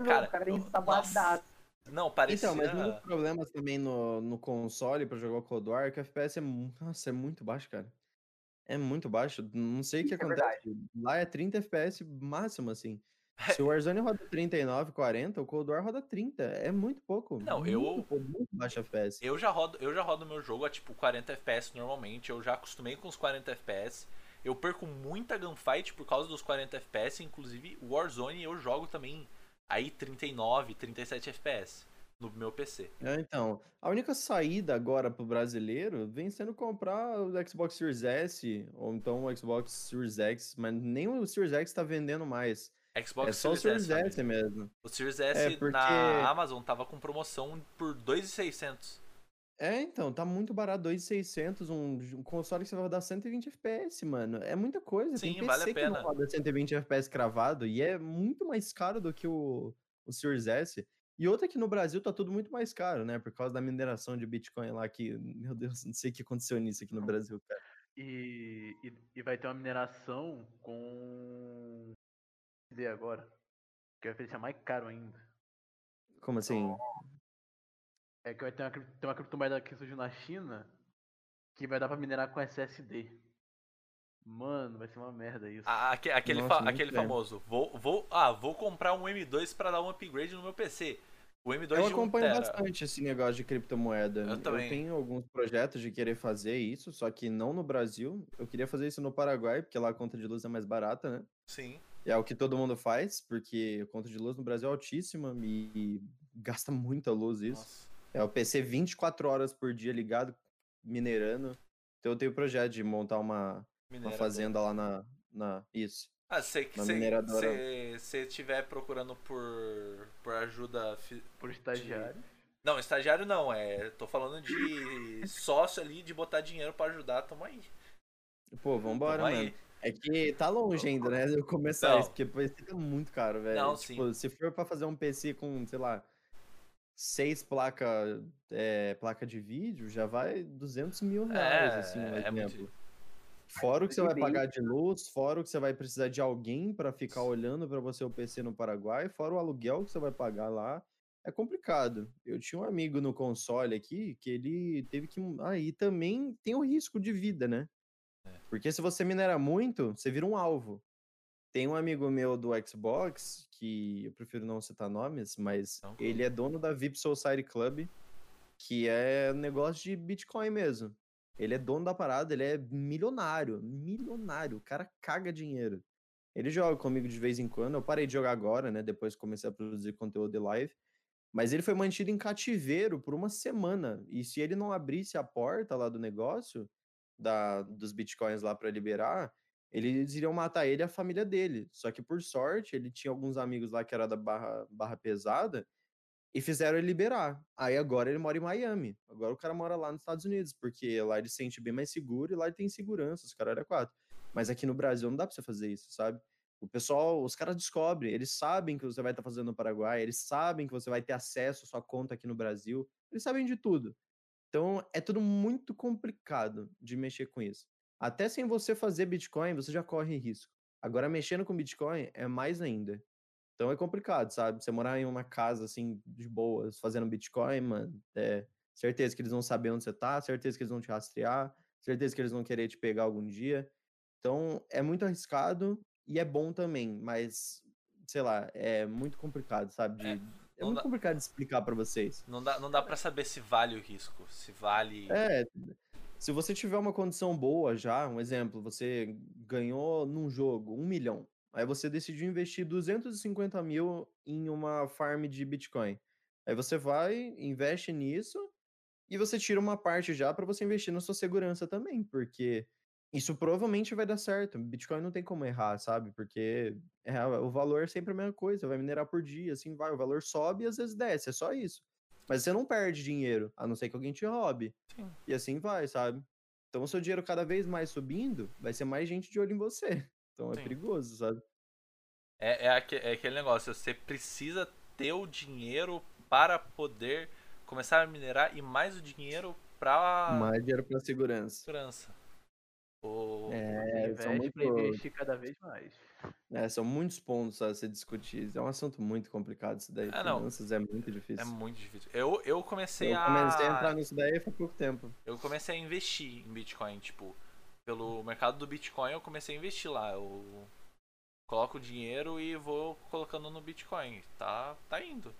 Cara, o cara tem sabadado. Não, parecia. Então, mas um dos problemas também no, no console pra jogar o Cold War é que o FPS é, nossa, é muito baixo, cara. É muito baixo. Não sei o que é acontece. Lá é 30 FPS máximo, assim. Se o Warzone roda 39, 40, o Cold War roda 30. É muito pouco. Não, muito, eu- pouco, muito baixo FPS. Eu já rodo, eu já rodo meu jogo a tipo 40 FPS normalmente, eu já acostumei com os 40 FPS. Eu perco muita gunfight por causa dos 40 FPS, inclusive Warzone eu jogo também aí 39, 37 FPS no meu PC. É, então, a única saída agora pro brasileiro vem sendo comprar o Xbox Series S ou então o Xbox Series X, mas nem o Series X tá vendendo mais. Xbox é só o Series Series S, S mesmo. O Series S É, porque- na Amazon tava com promoção por 2,600. É, então, tá muito barato, 2.600, um, um console que você vai rodar 120 FPS, mano. É muita coisa. Tem Sim, PC vale a que pena. não roda 120 FPS cravado e é muito mais caro do que o, o Series S. E outra que no Brasil tá tudo muito mais caro, né? Por causa da mineração de Bitcoin lá que, meu Deus, não sei o que aconteceu nisso aqui no Brasil, cara. E, e, e vai ter uma mineração com. Cadê agora? Que vai deixar mais caro ainda. Como assim? É que vai ter uma, tem uma criptomoeda que surgiu na China que vai dar pra minerar com SSD. Mano, vai ser uma merda isso. Ah, aque- aquele Nossa, fa- aquele famoso. Vou, vou, ah, vou comprar um M2 pra dar um upgrade no meu PC. O M2 Eu de 1 acompanho bastante esse negócio de criptomoeda. Eu também. tenho alguns projetos de querer fazer isso, só que não no Brasil. Eu queria fazer isso no Paraguai, porque lá a conta de luz é mais barata, né? Sim. E é o que todo mundo faz, porque a conta de luz no Brasil é altíssima e, e gasta muita luz isso. Nossa. É o PC 24 horas por dia ligado, minerando. Então eu tenho o projeto de montar uma, uma fazenda lá na, na. Isso. Ah, se você estiver procurando por, por ajuda. fi- Por estagiário. Não, estagiário não, é. Tô falando de sócio ali, de botar dinheiro pra ajudar, tamo aí. Pô, vambora, Tamo mano. aí. É que tá longe ainda, né? Eu começar Não. isso, porque o PC tá muito caro, velho. Não, tipo, se for pra fazer um PC com, sei lá, seis placas é, placa de vídeo, já vai 200 mil reais, É, assim, um é muito- exemplo. Fora o que você vai pagar de luz, fora o que você vai precisar de alguém pra ficar olhando pra você o PC no Paraguai, fora o aluguel que você vai pagar lá. É complicado. Eu tinha um amigo no console aqui que ele teve que. Aí também tem o risco de vida, né? Porque se você minera muito, você vira um alvo. Tem um amigo meu do Xbox, que eu prefiro não citar nomes, mas Não, ele é dono da VIP Society Club, que é negócio de Bitcoin mesmo. Ele é dono da parada, ele é milionário, milionário, o cara caga dinheiro. Ele joga comigo de vez em quando, eu parei de jogar agora, né, depois comecei a produzir conteúdo de live, mas ele foi mantido em cativeiro por uma semana, e se ele não abrisse a porta lá do negócio, da, dos bitcoins lá para liberar, eles iriam matar ele e a família dele. Só que por sorte, ele tinha alguns amigos lá que era da barra, barra pesada e fizeram ele liberar. Aí agora ele mora em Miami. Agora o cara mora lá nos Estados Unidos, porque lá ele se sente bem mais seguro e lá ele tem segurança, os caras eram quatro. Mas aqui no Brasil não dá pra você fazer isso, sabe? O pessoal, os caras descobrem, eles sabem que você vai estar fazendo no Paraguai, eles sabem que você vai ter acesso à sua conta aqui no Brasil, eles sabem de tudo. Então é tudo muito complicado de mexer com isso. Até sem você fazer Bitcoin, você já corre risco. Agora, mexendo com Bitcoin é mais ainda. Então é complicado, sabe? Você morar em uma casa assim, de boas, fazendo Bitcoin, mano, é certeza que eles vão saber onde você tá, certeza que eles vão te rastrear, certeza que eles vão querer te pegar algum dia. Então é muito arriscado e é bom também, mas sei lá, é muito complicado, sabe? De- É, é muito dá- complicado de explicar pra vocês. Não dá, não dá pra saber se vale o risco. Se vale. É, se você tiver uma condição boa já, um exemplo, você ganhou num jogo um milhão, aí você decidiu investir 250 mil em uma farm de Bitcoin. Aí você vai, investe nisso e você tira uma parte já para você investir na sua segurança também, porque isso provavelmente vai dar certo. Bitcoin não tem como errar, sabe? Porque é, o valor é sempre a mesma coisa, vai minerar por dia, assim vai, o valor sobe e às vezes desce, é só isso. Mas você não perde dinheiro, a não ser que alguém te roube. Sim. E assim vai, sabe? Então o seu dinheiro cada vez mais subindo, vai ser mais gente de olho em você. Então Sim. é perigoso, sabe? É, é, aque- é aquele negócio, você precisa ter o dinheiro para poder começar a minerar e mais o dinheiro pra Mais dinheiro pra segurança. segurança. O... É, Você são muito- investir cada vez mais. É, são muitos pontos a ser discutidos. É um assunto muito complicado isso daí. É, não. Finanças é muito difícil. É muito difícil. Eu, eu comecei Eu a. comecei a entrar nisso daí faz pouco tempo. Eu comecei a investir em Bitcoin, tipo, pelo mercado do Bitcoin eu comecei a investir lá. Eu coloco o dinheiro e vou colocando no Bitcoin. Tá, tá indo.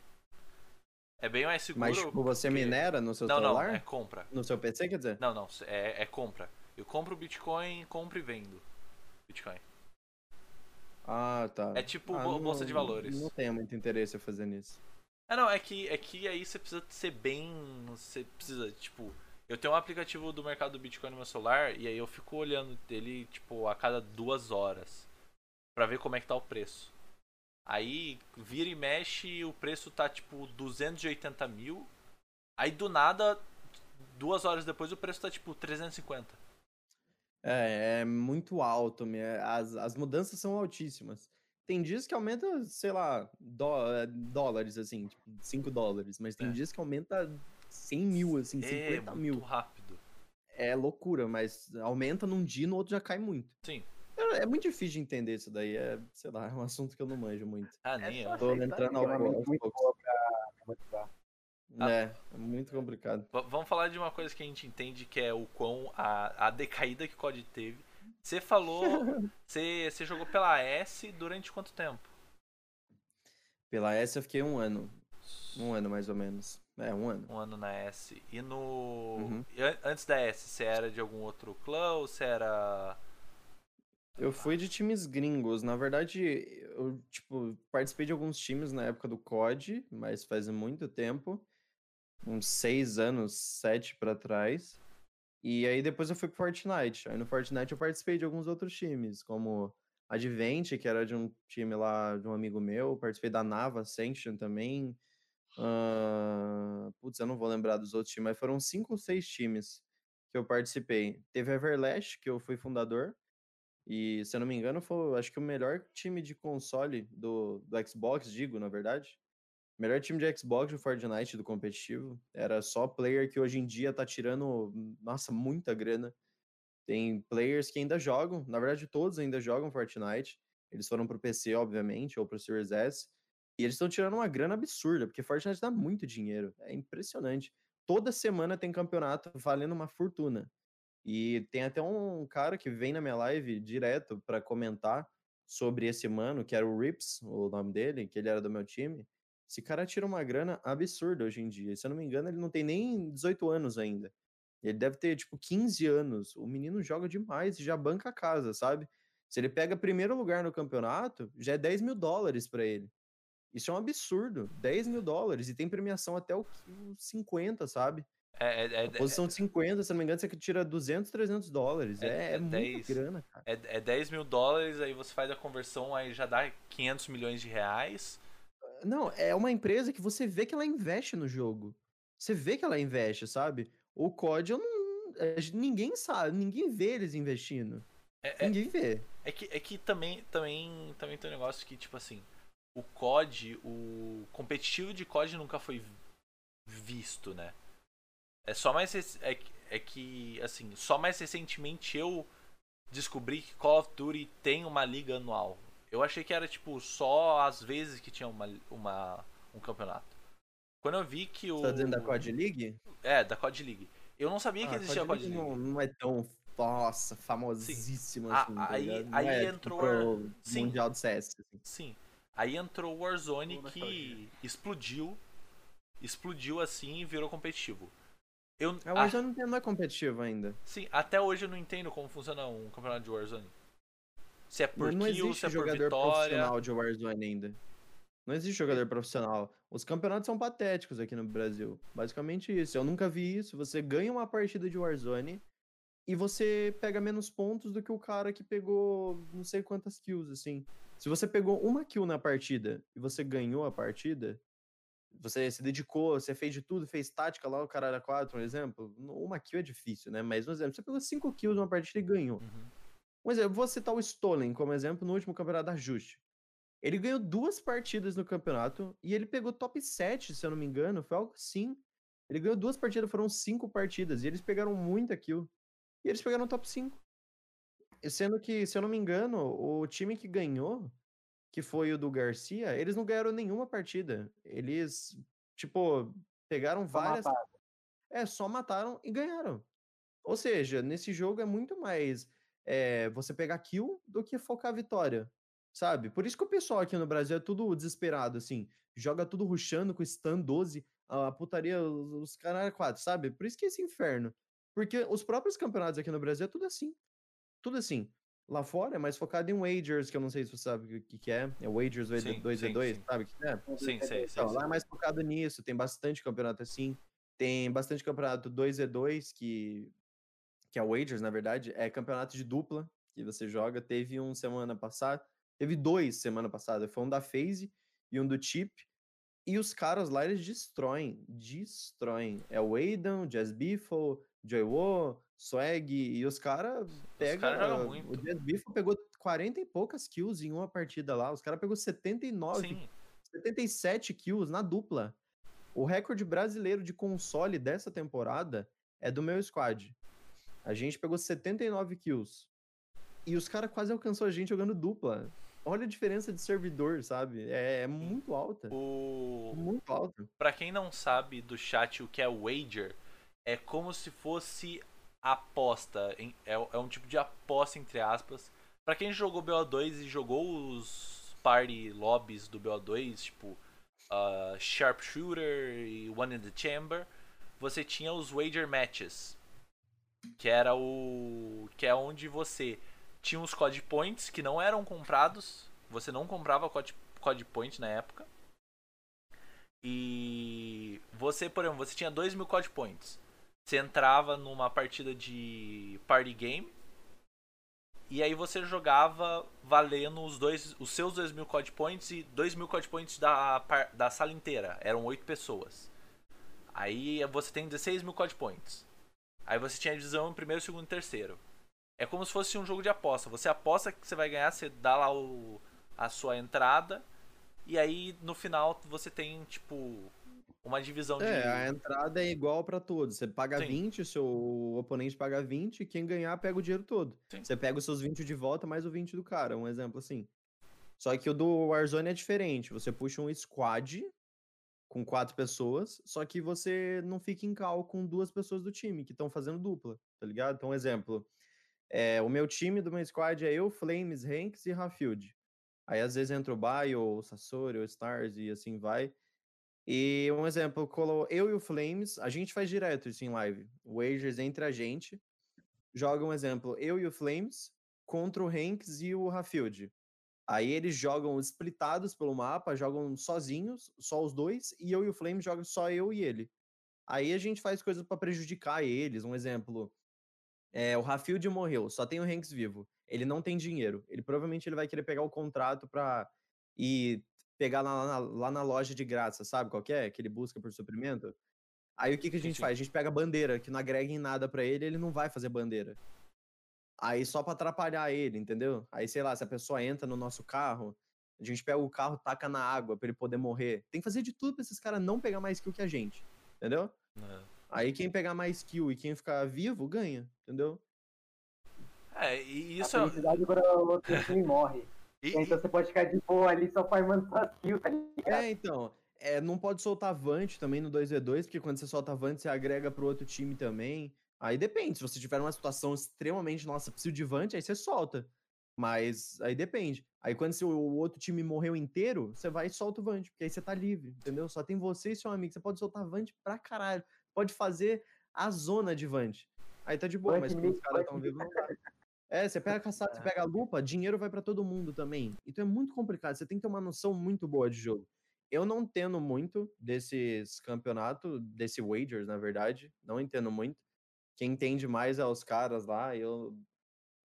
É bem mais seguro. Mas, tipo, você porque- minera no seu Não, não, celular? é compra. No seu PC, quer dizer? Não, não, é, é compra. Eu compro Bitcoin, compro e vendo Bitcoin. Ah, tá. É tipo Ah, bol- bolsa de não- valores. Não tenho muito interesse em fazer nisso. Ah, não, é que, é que aí você precisa ser bem. Você precisa, tipo. Eu tenho um aplicativo do mercado do Bitcoin no meu celular e aí eu fico olhando ele, tipo, a cada duas horas. Pra ver como é que tá o preço. Aí vira e mexe o preço tá tipo 280 mil. Aí do nada, duas horas depois o preço tá tipo 350. É, é muito alto. me- As, as mudanças são altíssimas. Tem dias que aumenta, sei lá, dó- é, dólares, assim, tipo, 5 dólares. Mas tem É. dias que aumenta 100 mil, assim, É 50 muito mil. rápido. É loucura, mas aumenta num dia e no outro já cai muito. Sim. É, é muito difícil de entender isso daí. É, sei lá, é um assunto que eu não manjo muito. Ah, É nem eu. Tô entrando ao é pouco, Ah. É, é muito complicado. Vamos falar de uma coisa que a gente entende que é o quão a, a decaída que o COD teve. Você falou. Você, você jogou pela S durante quanto tempo? Pela S eu fiquei um ano. Um ano mais ou menos. É, um ano. Um ano na S. E no. Uhum. an- antes da S, você era de algum outro clã ou você era. Eu fui de times gringos. Na verdade, eu, tipo, participei de alguns times na época do COD, mas faz muito tempo. Uns seis anos, sete pra trás. E aí depois eu fui pro Fortnite. Aí no Fortnite eu participei de alguns outros times, como Advent, que era de um time lá de um amigo meu. Participei da Nava Ascension também. Ah, putz, eu não vou lembrar dos outros times, mas foram cinco ou seis times que eu participei. Teve Everlast, que eu fui fundador. E, se eu não me engano, foi, acho que o melhor time de console do, do Xbox, digo, na verdade. Melhor time de Xbox do Fortnite, do competitivo. Era só player que hoje em dia tá tirando, nossa, muita grana. Tem players que ainda jogam, na verdade todos ainda jogam Fortnite. Eles foram pro PC, obviamente, ou pro Series S. E eles estão tirando uma grana absurda, porque Fortnite dá muito dinheiro. É impressionante. Toda semana tem campeonato valendo uma fortuna. E tem até um cara que vem na minha live direto para comentar sobre esse mano, que era o Rips, o nome dele, que ele era do meu time. Esse cara tira uma grana absurda hoje em dia. Se eu não me engano, ele não tem nem 18 anos ainda. Ele deve ter, tipo, 15 anos. O menino joga demais e já banca a casa, sabe? Se ele pega primeiro lugar no campeonato, já é 10 mil dólares para ele. Isso é um absurdo. 10 mil dólares. E tem premiação até o 50, sabe? É, é, é, A posição de 50, se não me engano, você tira 200, 300 dólares. É- É, é é, muita 10. grana, cara. é, é 10 mil dólares, aí você faz a conversão, aí já dá 500 milhões de reais. Não, é uma empresa que você vê que ela investe no jogo. Você vê que ela investe, sabe? O COD, eu não. é, Ninguém sabe, ninguém vê eles investindo. É, é, Ninguém vê. é que, é que também, também, também tem um negócio que, tipo assim, o COD, o competitivo de COD nunca foi visto, né? É só mais. É, é que, assim, só mais recentemente eu descobri que Call of Duty tem uma liga anual. Eu achei que era, tipo, só às vezes que tinha uma, uma, um campeonato. Quando eu vi que o. Você tá dizendo da COD League? É, da COD League. Eu não sabia que Ah, existia a COD League. Não, não é tão, nossa, famosíssima assim. tá aí- aí é, tipo, entrou- pro sim. Mundial do CS. assim. Sim. Aí entrou o Warzone que explodiu. Explodiu assim e virou competitivo. Eu, É, o não é competitivo ainda. sim, até hoje eu não entendo como funciona um campeonato de Warzone. Se é por Não, kill, existe se é por jogador vitória. profissional de Warzone ainda. Não existe jogador profissional. Os campeonatos são patéticos aqui no Brasil. Basicamente isso. Eu nunca vi isso. Você ganha uma partida de Warzone e você pega menos pontos do que o cara que pegou não sei quantas kills, assim. Se você pegou uma kill na partida e você ganhou a partida, você se dedicou, você fez de tudo, fez tática lá, o cara era 4, um exemplo. Uma kill é difícil, né? Mas, um exemplo, você pegou cinco kills numa partida e ganhou. Uhum. Um exemplo, vou citar o Stolen como exemplo no último campeonato da Just. Ele ganhou duas partidas no campeonato e ele pegou top 7, se eu não me engano. Foi algo assim. Ele ganhou duas partidas, foram cinco partidas. E eles pegaram muita kill. E eles pegaram top 5. E Sendo que, se eu não me engano, o time que ganhou, que foi o do Garcia, eles não ganharam nenhuma partida. Eles, tipo, pegaram Só várias. mataram. É, só mataram e ganharam. Ou seja, nesse jogo é muito mais é, você pegar kill do que focar a vitória, sabe? Por isso que o pessoal aqui no Brasil é tudo desesperado, assim. Joga tudo rushando com stun 12, a putaria, os, os caras 4, sabe? Por isso que é esse inferno. Porque os próprios campeonatos aqui no Brasil é tudo assim. Tudo assim. Lá fora é mais focado em wagers, que eu não sei se você sabe o que, que é. É wagers Sim, 2 sim, 2 sim. sabe o que é? Sim, sei, Então, sei. lá é mais focado nisso, tem bastante campeonato assim. Tem bastante campeonato 2v2, que, que é Wagers, na verdade. É campeonato de dupla que você joga. Teve um semana passada. Teve dois semana passada. Foi um da FaZe e um do Chip. E os caras lá, eles destroem. Destroem. É o Aidan, Jazz Biffle, Joywo, Swag. E os caras pegam. caras jogam O. Jazz Biffle pegou 40 e poucas kills em uma partida lá. Os caras pegou 79 Sim, 77 kills na dupla. O recorde brasileiro de console dessa temporada é do meu squad. A gente pegou 79 kills. E os caras quase alcançou a gente jogando dupla. Olha a diferença de servidor, sabe? É, é muito alta. o Muito alta. Pra quem não sabe do chat o que é wager, é como se fosse aposta. É, é um tipo de aposta, entre aspas. Pra quem jogou BO2 e jogou os party lobbies do BO2, tipo ah, Sharpshooter e One in the Chamber, você tinha os wager matches. Que era o. Que é onde você tinha os code points que não eram comprados. Você não comprava code, code point na época. E você, por exemplo, você tinha 2 mil code points. Você entrava numa partida de party game. E aí você jogava valendo os, dois, os seus 2 mil code points e 2 mil code points da, da sala inteira. Eram 8 pessoas. Aí você tem 16 mil code points. Aí você tinha a divisão em primeiro, segundo e terceiro. É como se fosse um jogo de aposta. Você aposta que você vai ganhar, você dá lá o, a sua entrada. E aí no final você tem, tipo, uma divisão É, de. a entrada é igual pra todos. Você paga Sim. 20, o seu oponente paga 20, e quem ganhar pega o dinheiro todo. Sim. Você pega os seus 20 de volta mais o 20 do cara, um exemplo assim. Só que o do Warzone é diferente. Você puxa um squad com quatro pessoas, só que você não fica em cal com duas pessoas do time que estão fazendo dupla, tá ligado? Então, exemplo, é, o meu time do meu squad é eu, Flames, Hanks e Rafield. Aí às vezes entra o Bio, o Sasori, o Stars e assim vai. E um exemplo, eu e o Flames, a gente faz direto isso em live. Wagers entre a gente. Joga um exemplo, eu e o Flames contra o Hanks e o Rafield. Aí eles jogam splitados pelo mapa, jogam sozinhos, só os dois, e eu e o Flames jogam só eu e ele. Aí a gente faz coisas pra prejudicar eles. Um exemplo, é, o Rafield morreu, só tem o Hanks vivo. Ele não tem dinheiro. Ele provavelmente ele vai querer pegar o contrato pra ir pegar lá na, lá na loja de graça, sabe qual que é? Que ele busca por suprimento. Aí o que, que a gente sim. faz? A gente pega bandeira, que não agrega em nada pra ele, ele não vai fazer bandeira. Aí só pra atrapalhar ele, entendeu? Aí, sei lá, se a pessoa entra no nosso carro, a gente pega o carro, taca na água pra ele poder morrer. Tem que fazer de tudo pra esses caras não pegar mais kill que a gente, entendeu? né? Aí quem pegar mais kill e quem ficar vivo, ganha, entendeu? É, e A isso é. felicidade quando o outro time morre. e- Então você pode ficar de boa ali só farmando suas kills, tá ligado? É, então, é, não pode soltar Vant também no 2v2, porque quando você solta Vant, você agrega pro outro time também. Aí depende, se você tiver uma situação extremamente, nossa, preciso de Vant, aí você solta. Mas aí depende. Aí quando seu, o outro time morreu inteiro, você vai e solta o Vant, porque aí você tá livre, entendeu? Só tem você e seu amigo. Você pode soltar Vant pra caralho. Pode fazer a zona de Vant. Aí tá de boa, Vant mas quando os caras tão vivos, não. É, você pega a caçada, você pega a lupa, dinheiro vai pra todo mundo também. Então é muito complicado. Você tem que ter uma noção muito boa de jogo. Eu não entendo muito desses campeonatos, desse wagers, na verdade. Não entendo muito. Quem entende mais é os caras lá. Eu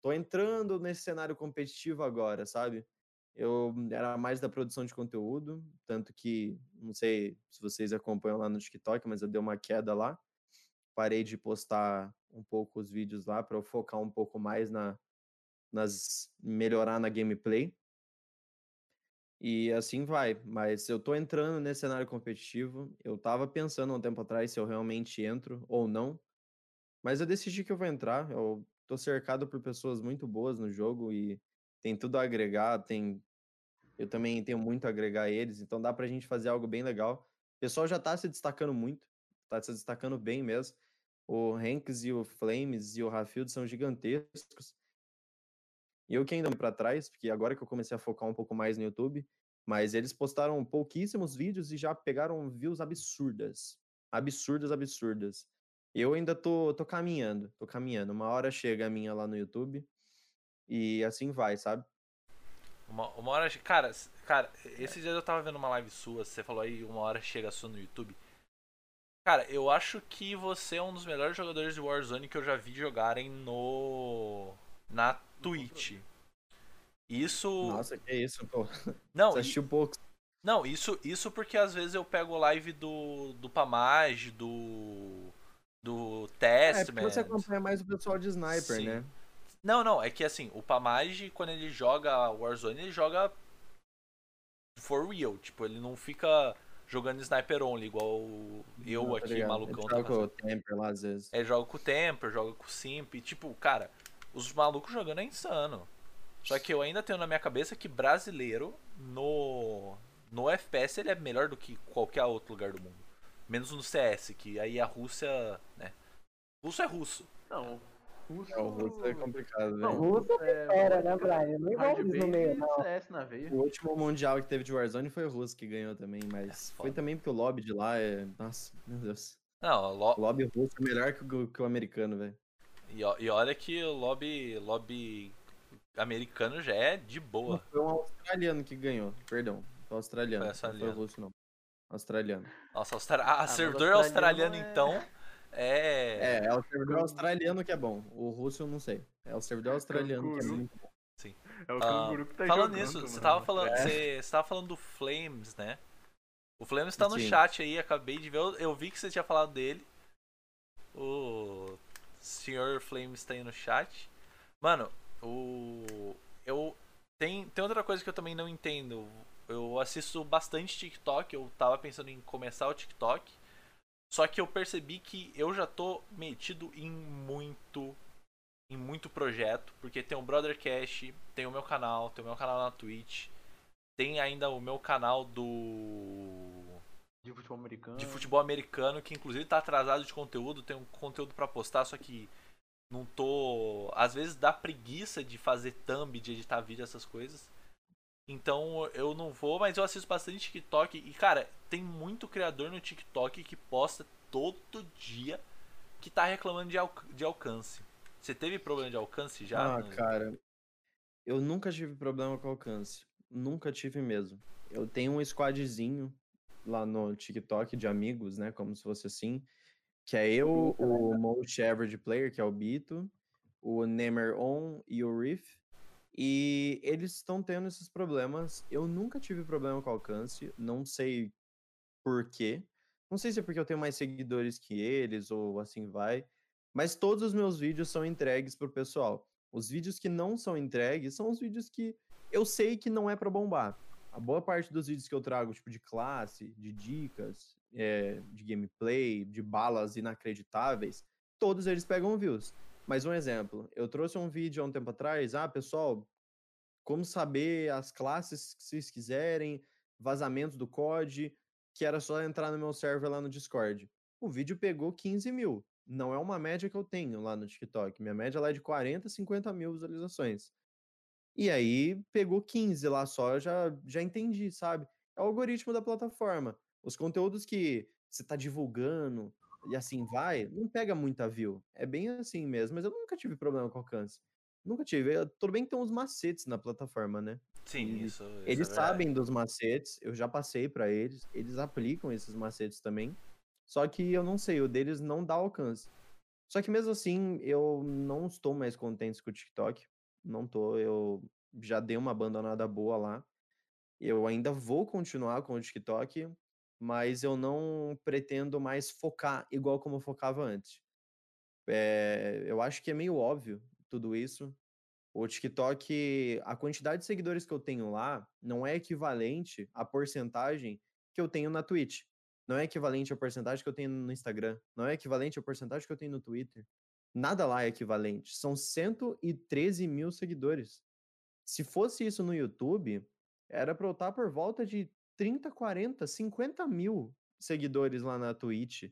tô entrando nesse cenário competitivo agora, sabe? Eu era mais da produção de conteúdo, tanto que não sei se vocês acompanham lá no TikTok, mas eu dei uma queda lá. Parei de postar um pouco os vídeos lá para eu focar um pouco mais na nas melhorar na gameplay. E assim vai, mas eu tô entrando nesse cenário competitivo. Eu tava pensando um tempo atrás se eu realmente entro ou não, mas eu decidi que eu vou entrar. Eu tô cercado por pessoas muito boas no jogo e tem tudo a agregar, tem eu também tenho muito a agregar a eles, então dá pra gente fazer algo bem legal. O pessoal já tá se destacando muito, tá se destacando bem mesmo. O Hanks e o Flames e o Rafield são gigantescos. E eu que ainda para trás, porque agora que eu comecei a focar um pouco mais no YouTube, mas eles postaram pouquíssimos vídeos e já pegaram views absurdas. Absurdas, absurdas. Eu ainda tô, tô caminhando, tô caminhando. Uma hora chega a minha lá no YouTube e assim vai, sabe? Uma, uma hora. Cara, cara, esses dias eu tava vendo uma live sua, você falou aí, uma hora chega a sua no YouTube. Cara, eu acho que você é um dos melhores jogadores de Warzone que eu já vi jogarem no. na Twitch. Isso. Nossa, que isso, pô. Não, Você assistiu pouco. Não, isso, isso porque às vezes eu pego live do, do Pamage, do. Do É, Testament. você acompanha mais o pessoal de sniper, Sim. né? Não, não, é que assim, o Pamage, quando ele joga Warzone, ele joga for real. Tipo, ele não fica jogando sniper only, igual eu Não, tá aqui, ligado? malucão. Ele tá joga com o. Temper lá às vezes. Ele joga com o Temper, joga com o Simp. e, Tipo, cara, os malucos jogando é insano. Só que eu ainda tenho na minha cabeça que brasileiro no no FPS ele é melhor do que qualquer outro lugar do mundo. Menos no CS, que aí a Rússia, né? Russo é russo. Não, russo. É, o russo é complicado, Não, velho. Russo é, Era, né, Brian? Não envolve no meio, não. CS na veia. O último mundial que teve de Warzone foi o Russo que ganhou também, mas É foi também porque o lobby de lá é. Nossa, meu Deus. Não, lo- O lobby russo é melhor que o, que o americano, velho. E, e olha que o lobby, lobby americano já é de boa. Foi um australiano que ganhou, perdão. Foi australiano. Foi Não foi australiano. russo, não. Australiano. Nossa, austra... ah, servidor australiano australiano, é- então, é... É, é o servidor australiano que é bom. O russo eu não sei. É o servidor australiano que é muito bom. É o Ah, canguru que tá falando jogando, nisso, você tava falando, É. você, você tava falando do Flames, né? O Flames tá no Sim. chat aí, acabei de ver, eu, eu vi que você tinha falado dele. O senhor Flames tá aí no chat. Mano, o eu tem tem outra coisa que eu também não entendo. Eu assisto bastante TikTok, eu tava pensando em começar o TikTok. Só que eu percebi que eu já tô metido em muito em muito projeto, porque tem o Brother Cash, tem o meu canal, tem o meu canal na Twitch, tem ainda o meu canal do De futebol americano. de futebol americano, que inclusive tá atrasado de conteúdo, tem um conteúdo pra postar, só que não tô, às vezes dá preguiça de fazer thumb, de editar vídeo essas coisas. Então eu não vou, mas eu assisto bastante TikTok e cara, tem muito criador no TikTok que posta todo dia que tá reclamando de, alc- de alcance. Você teve problema de alcance já? ah, no- cara. Eu nunca tive problema com alcance. Nunca tive mesmo. Eu tenho um squadzinho lá no TikTok de amigos, né? Como se fosse assim. Que é eu, o Most Average Player, que é o Bito, o Nemer On e o Riff. E eles estão tendo esses problemas. Eu nunca tive problema com alcance. Não sei por quê. Não sei se é porque eu tenho mais seguidores que eles ou assim vai. Mas todos os meus vídeos são entregues pro pessoal. Os vídeos que não são entregues são os vídeos que eu sei que não é pra bombar. A boa parte dos vídeos que eu trago, tipo de classe, de dicas, é, de gameplay, de balas inacreditáveis, todos eles pegam views. Mas um exemplo, eu trouxe um vídeo há um tempo atrás, ah, pessoal, como saber as classes que vocês quiserem, vazamentos do COD, que era só entrar no meu server lá no Discord. O vídeo pegou 15 mil. Não é uma média que eu tenho lá no TikTok. Minha média lá é de 40, 50 mil visualizações. E aí pegou 15 lá só, eu já, já entendi, sabe? É o algoritmo da plataforma. Os conteúdos que você tá divulgando e assim vai, não pega muita view. É bem assim mesmo, mas eu nunca tive problema com alcance. Nunca tive. Eu- Tudo bem que tem uns macetes na plataforma, né? Sim, E isso. isso Eles é sabem dos macetes, eu já passei pra eles, eles aplicam esses macetes também. Só que eu não sei, o deles não dá alcance. Só que mesmo assim, eu não estou mais contente com o TikTok. Não tô, eu já dei uma abandonada boa lá. Eu ainda vou continuar com o TikTok, mas eu não pretendo mais focar igual como focava antes. É, eu acho que é meio óbvio tudo isso. O TikTok, a quantidade de seguidores que eu tenho lá não é equivalente à porcentagem que eu tenho na Twitch. Não é equivalente à porcentagem que eu tenho no Instagram. Não é equivalente à porcentagem que eu tenho no Twitter. Nada lá é equivalente. São 113 mil seguidores. Se fosse isso no YouTube, era pra eu estar por volta de 30, 40, 50 mil seguidores lá na Twitch.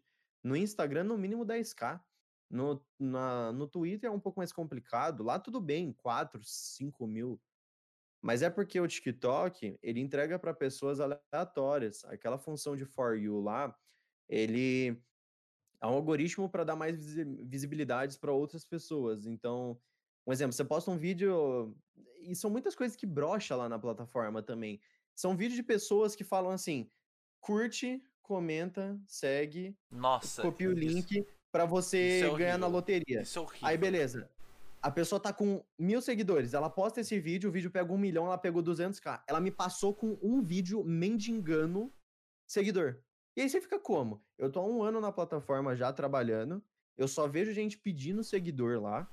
No Instagram, no mínimo 10k. No, na, no Twitter é um pouco mais complicado. Lá tudo bem, 4, 5 mil. Mas é porque o TikTok, ele entrega para pessoas aleatórias. Aquela função de For You lá, ele é um algoritmo para dar mais visi- visibilidades para outras pessoas. Então, um exemplo, você posta um vídeo e são muitas coisas que brocha lá na plataforma também. São vídeos de pessoas que falam assim: curte, comenta, segue, Nossa. copia o link para você é ganhar na loteria. Isso é horrível. Aí, beleza. A pessoa tá com mil seguidores, ela posta esse vídeo, o vídeo pega um milhão, ela pegou 200k. Ela me passou com um vídeo mendigando seguidor. E aí você fica como? Eu tô há um ano na plataforma já trabalhando, eu só vejo gente pedindo seguidor lá,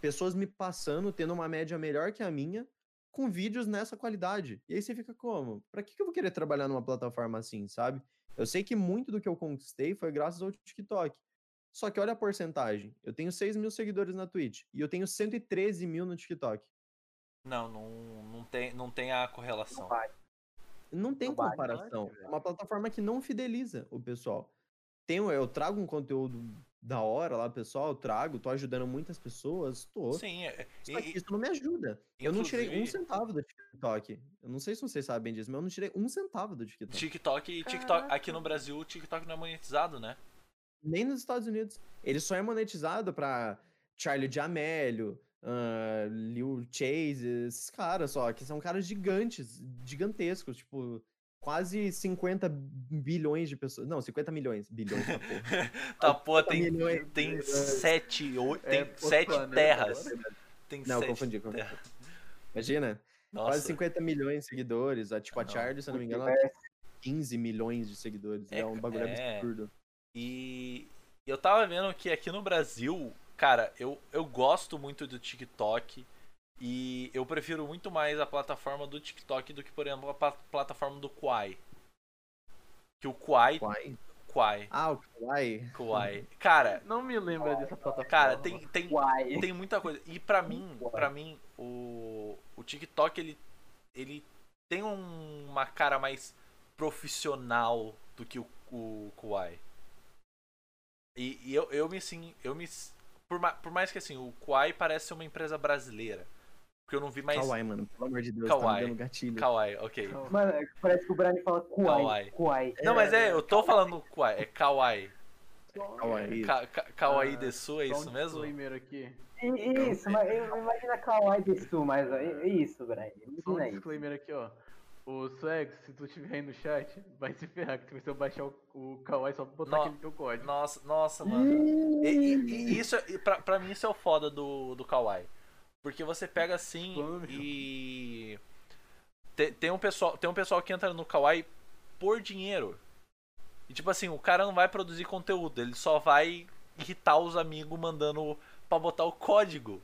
pessoas me passando, tendo uma média melhor que a minha, com vídeos nessa qualidade. E aí você fica como? Pra que que eu vou querer trabalhar numa plataforma assim, sabe? Eu sei que muito do que eu conquistei foi graças ao TikTok. Só que olha a porcentagem. Eu tenho 6 mil seguidores na Twitch e eu tenho 113 mil no TikTok. Não, não, não, tem, não tem a correlação. Não vai. Não tem Não vai, comparação. velho. É uma plataforma que não fideliza o pessoal. Tenho, eu trago um conteúdo da hora lá, pessoal. Eu trago, tô ajudando muitas pessoas. Tô. Sim, é- Só que e- isso não me ajuda. Eu não tirei um centavo do TikTok. Eu não sei se vocês sabem disso, mas eu não tirei um centavo do TikTok. TikTok, TikTok, aqui no Brasil, o TikTok não é monetizado, né? Nem nos Estados Unidos. Ele só é monetizado pra Charlie D'Amelio, ah, Lil Chase, esses caras só, que são caras gigantes, gigantescos, tipo, quase 50 bilhões de pessoas. Não, 50 milhões. Bilhões, tá porra. Tá, pô, tem, milhões, tem é. sete, oito, tem É, outro sete planeta terras. agora. Tem Não, sete confundi, confundi. Imagina, Nossa, quase 50 milhões de seguidores. A, tipo, a Não. Charlie, se eu não me engano, ela tem 15 milhões de seguidores. É, É, um bagulho é. absurdo. E eu tava vendo que aqui no Brasil, cara, eu, eu gosto muito do TikTok. E eu prefiro muito mais a plataforma do TikTok do que, por exemplo, a pla- plataforma do Quai. Que o Quai. Quai? Quai. Ah, o Kawaii. Quai. Cara, Não me lembra dessa plataforma. cara, tem, tem, tem muita coisa. E pra mim, para mim, o, o TikTok ele, ele tem um- uma cara mais profissional do que o, o Kuai. E, e eu, eu me assim, eu me por, ma- por mais que assim, o Kuai parece ser uma empresa brasileira. Porque eu não vi mais Kawaii, mano. Pelo amor de Deus, tá Kawaii. me dando gatilho. Kawaii, OK. Mano, parece que o Brian fala Kawaii. Kuai. Kuai. Não, mas é, eu tô falando Kuai, é Kawaii. Kawaii. Ka, ka, kawaii Ah, Desu, é isso um mesmo? disclaimer aqui. I- Isso, mas eu- imagina Kawaii Desu, mas ó, i- isso, Brian. Só um disclaimer aqui, ó. O Swag, se tu estiver aí no chat, vai se ferrar que tu vai baixar o, o Kawaii só pra botar No- aquele teu código. Nossa, nossa, mano. E, e- e isso, e pra, pra mim, isso é o foda do, do Kawaii. Porque você pega assim Plano. e. Tem, tem, um pessoal, tem um pessoal que entra no Kawaii por dinheiro. E tipo assim, o cara não vai produzir conteúdo, ele só vai irritar os amigos mandando pra botar o código.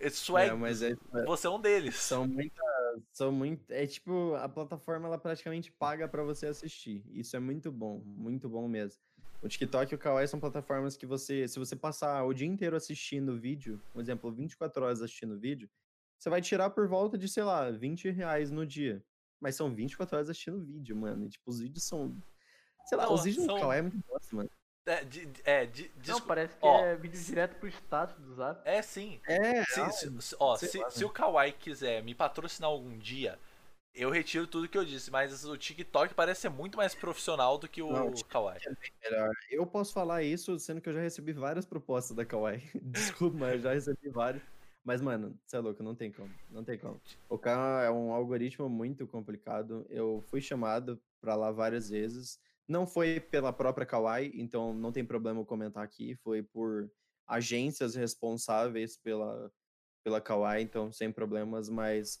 Isso é, É, mas é, você é um deles. são muitas. São muito. É tipo, a plataforma ela praticamente paga pra você assistir. Isso é muito bom, muito bom mesmo. O TikTok e o Kawaii são plataformas que você, se você passar o dia inteiro assistindo vídeo, por exemplo, 24 horas assistindo vídeo, você vai tirar por volta de, sei lá, 20 reais no dia. Mas são 24 horas assistindo vídeo, mano. E, tipo, os vídeos são. Sei lá, Não, os vídeos são- do Kawaii é muito bosta, mano. É, de, é, de, Não, parece que Ó, é vídeo direto pro status do zap. É sim. É, Se, se- se- ó, se, lá, se o Kawaii quiser me patrocinar algum dia, eu retiro tudo que eu disse, mas o TikTok parece ser muito mais profissional do que o Não, o Kawaii. melhor. Eu posso falar isso, sendo que eu já recebi várias propostas da Kawaii. Desculpa, mas eu já recebi várias. Mas, mano, você é louco, não tem como. Não tem como. O K é um algoritmo muito complicado. Eu fui chamado pra lá várias vezes. Não foi pela própria Kawaii, então não tem problema eu comentar aqui. Foi por agências responsáveis pela, pela Kawaii, então sem problemas, mas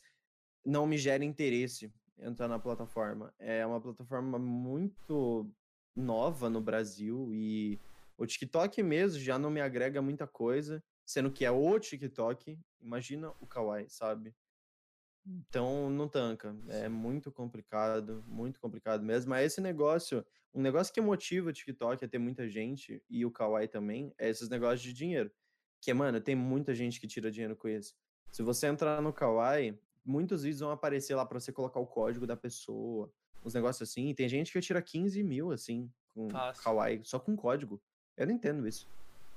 não me gera interesse entrar na plataforma. É uma plataforma muito nova no Brasil e o TikTok mesmo já não me agrega muita coisa, sendo que é o TikTok, imagina o Kawaii, sabe? Então não tanca, é muito complicado, muito complicado mesmo. Mas esse negócio, um negócio que motiva o TikTok a ter muita gente e o Kawaii também, é esses negócios de dinheiro. Que, mano, tem muita gente que tira dinheiro com isso. Se você entrar no Kawaii, muitos vídeos vão aparecer lá pra você colocar o código da pessoa, uns negócios assim. E tem gente que tira 15 mil, assim, com Fácil. Kawaii, só com código. Eu não entendo isso.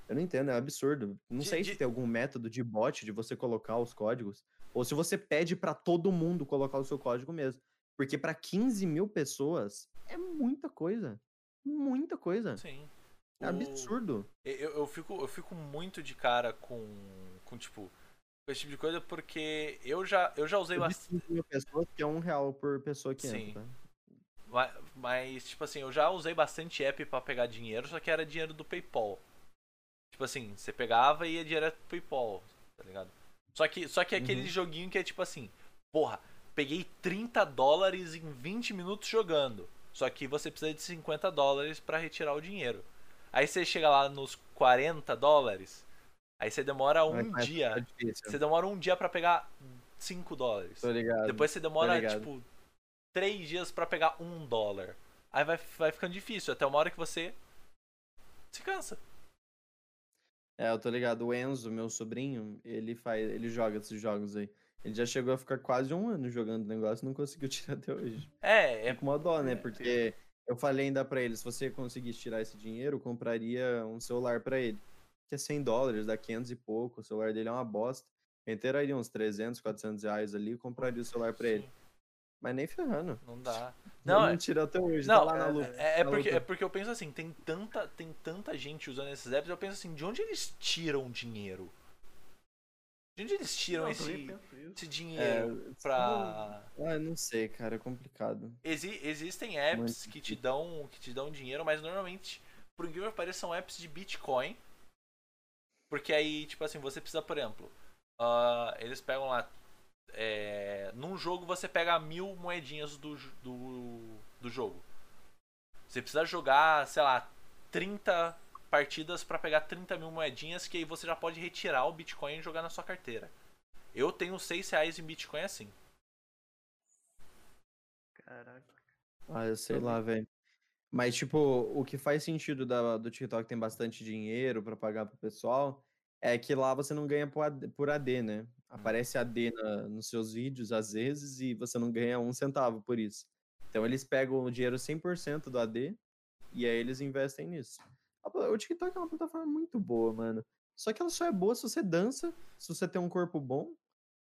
Eu não entendo, é absurdo. Não De- sei de- se tem algum método de bot de você colocar os códigos, ou se você pede pra todo mundo colocar o seu código mesmo. Porque pra 15 mil pessoas é muita coisa. Muita coisa. Sim. É O- absurdo. Eu, eu, fico, eu fico muito de cara com, com tipo, esse tipo de coisa porque eu já, eu já usei bastante. 15 mil pessoas, que é um real por pessoa que Sim. entra. tá? Ma- Mas, tipo assim, eu já usei bastante app pra pegar dinheiro, só que era dinheiro do PayPal. Tipo assim, você pegava e ia direto pro PayPal, tá ligado? Só que, só que é aquele Uhum. joguinho que é tipo assim, porra, peguei 30 dólares em 20 minutos jogando. Só que você precisa de 50 dólares pra retirar o dinheiro. Aí você chega lá nos 40 dólares, aí você demora um Vai começar a dia. difícil. Você demora um dia pra pegar 5 dólares. Tô ligado. Depois você demora, tipo, três dias pra pegar um dólar. Aí vai, vai ficando difícil, até uma hora que você se cansa. É, eu tô ligado. O Enzo, meu sobrinho, ele faz, ele joga esses jogos aí. Ele já chegou a ficar quase um ano jogando o negócio e não conseguiu tirar até hoje. É, é. É com uma dó, né? é, Porque eu falei ainda pra ele, se você conseguisse tirar esse dinheiro, eu compraria um celular pra ele. Que é 100 dólares, dá 500 e pouco. O celular dele é uma bosta. Eu inteiraria uns 300, 400 reais ali e compraria o celular pra ele. sim, Mas nem ferrando. Não dá. Não, Não, não é, tirou até hoje, não, tá lá na luta. é, é na porque, luta. é porque eu penso assim, tem tanta, tem tanta gente usando esses apps, eu penso assim, de onde eles tiram dinheiro? De onde eles tiram Não, esse, esse É, dinheiro pra. Ah, não sei, cara, é complicado. Exi- existem apps Muito que te dão que te dão dinheiro, mas normalmente, por incrível que pareça, são apps de Bitcoin. Porque aí, tipo assim, você precisa, por exemplo, ah, eles pegam lá. é, num jogo você pega mil moedinhas do, do, do jogo. Você precisa jogar, sei lá, 30 partidas pra pegar 30 mil moedinhas, que aí você já pode retirar o Bitcoin e jogar na sua carteira. Eu tenho 6 reais em Bitcoin assim. Caraca. Ah, eu sei lá, velho. Mas, tipo, o que faz sentido da, do TikTok tem bastante dinheiro pra pagar pro pessoal é que lá você não ganha por AD, por AD, né? Aparece AD na- nos seus vídeos às vezes e você não ganha um centavo por isso. Então eles pegam o dinheiro 100% do AD e aí eles investem nisso. O TikTok é uma plataforma muito boa, mano. Só que ela só é boa se você dança, se você tem um corpo bom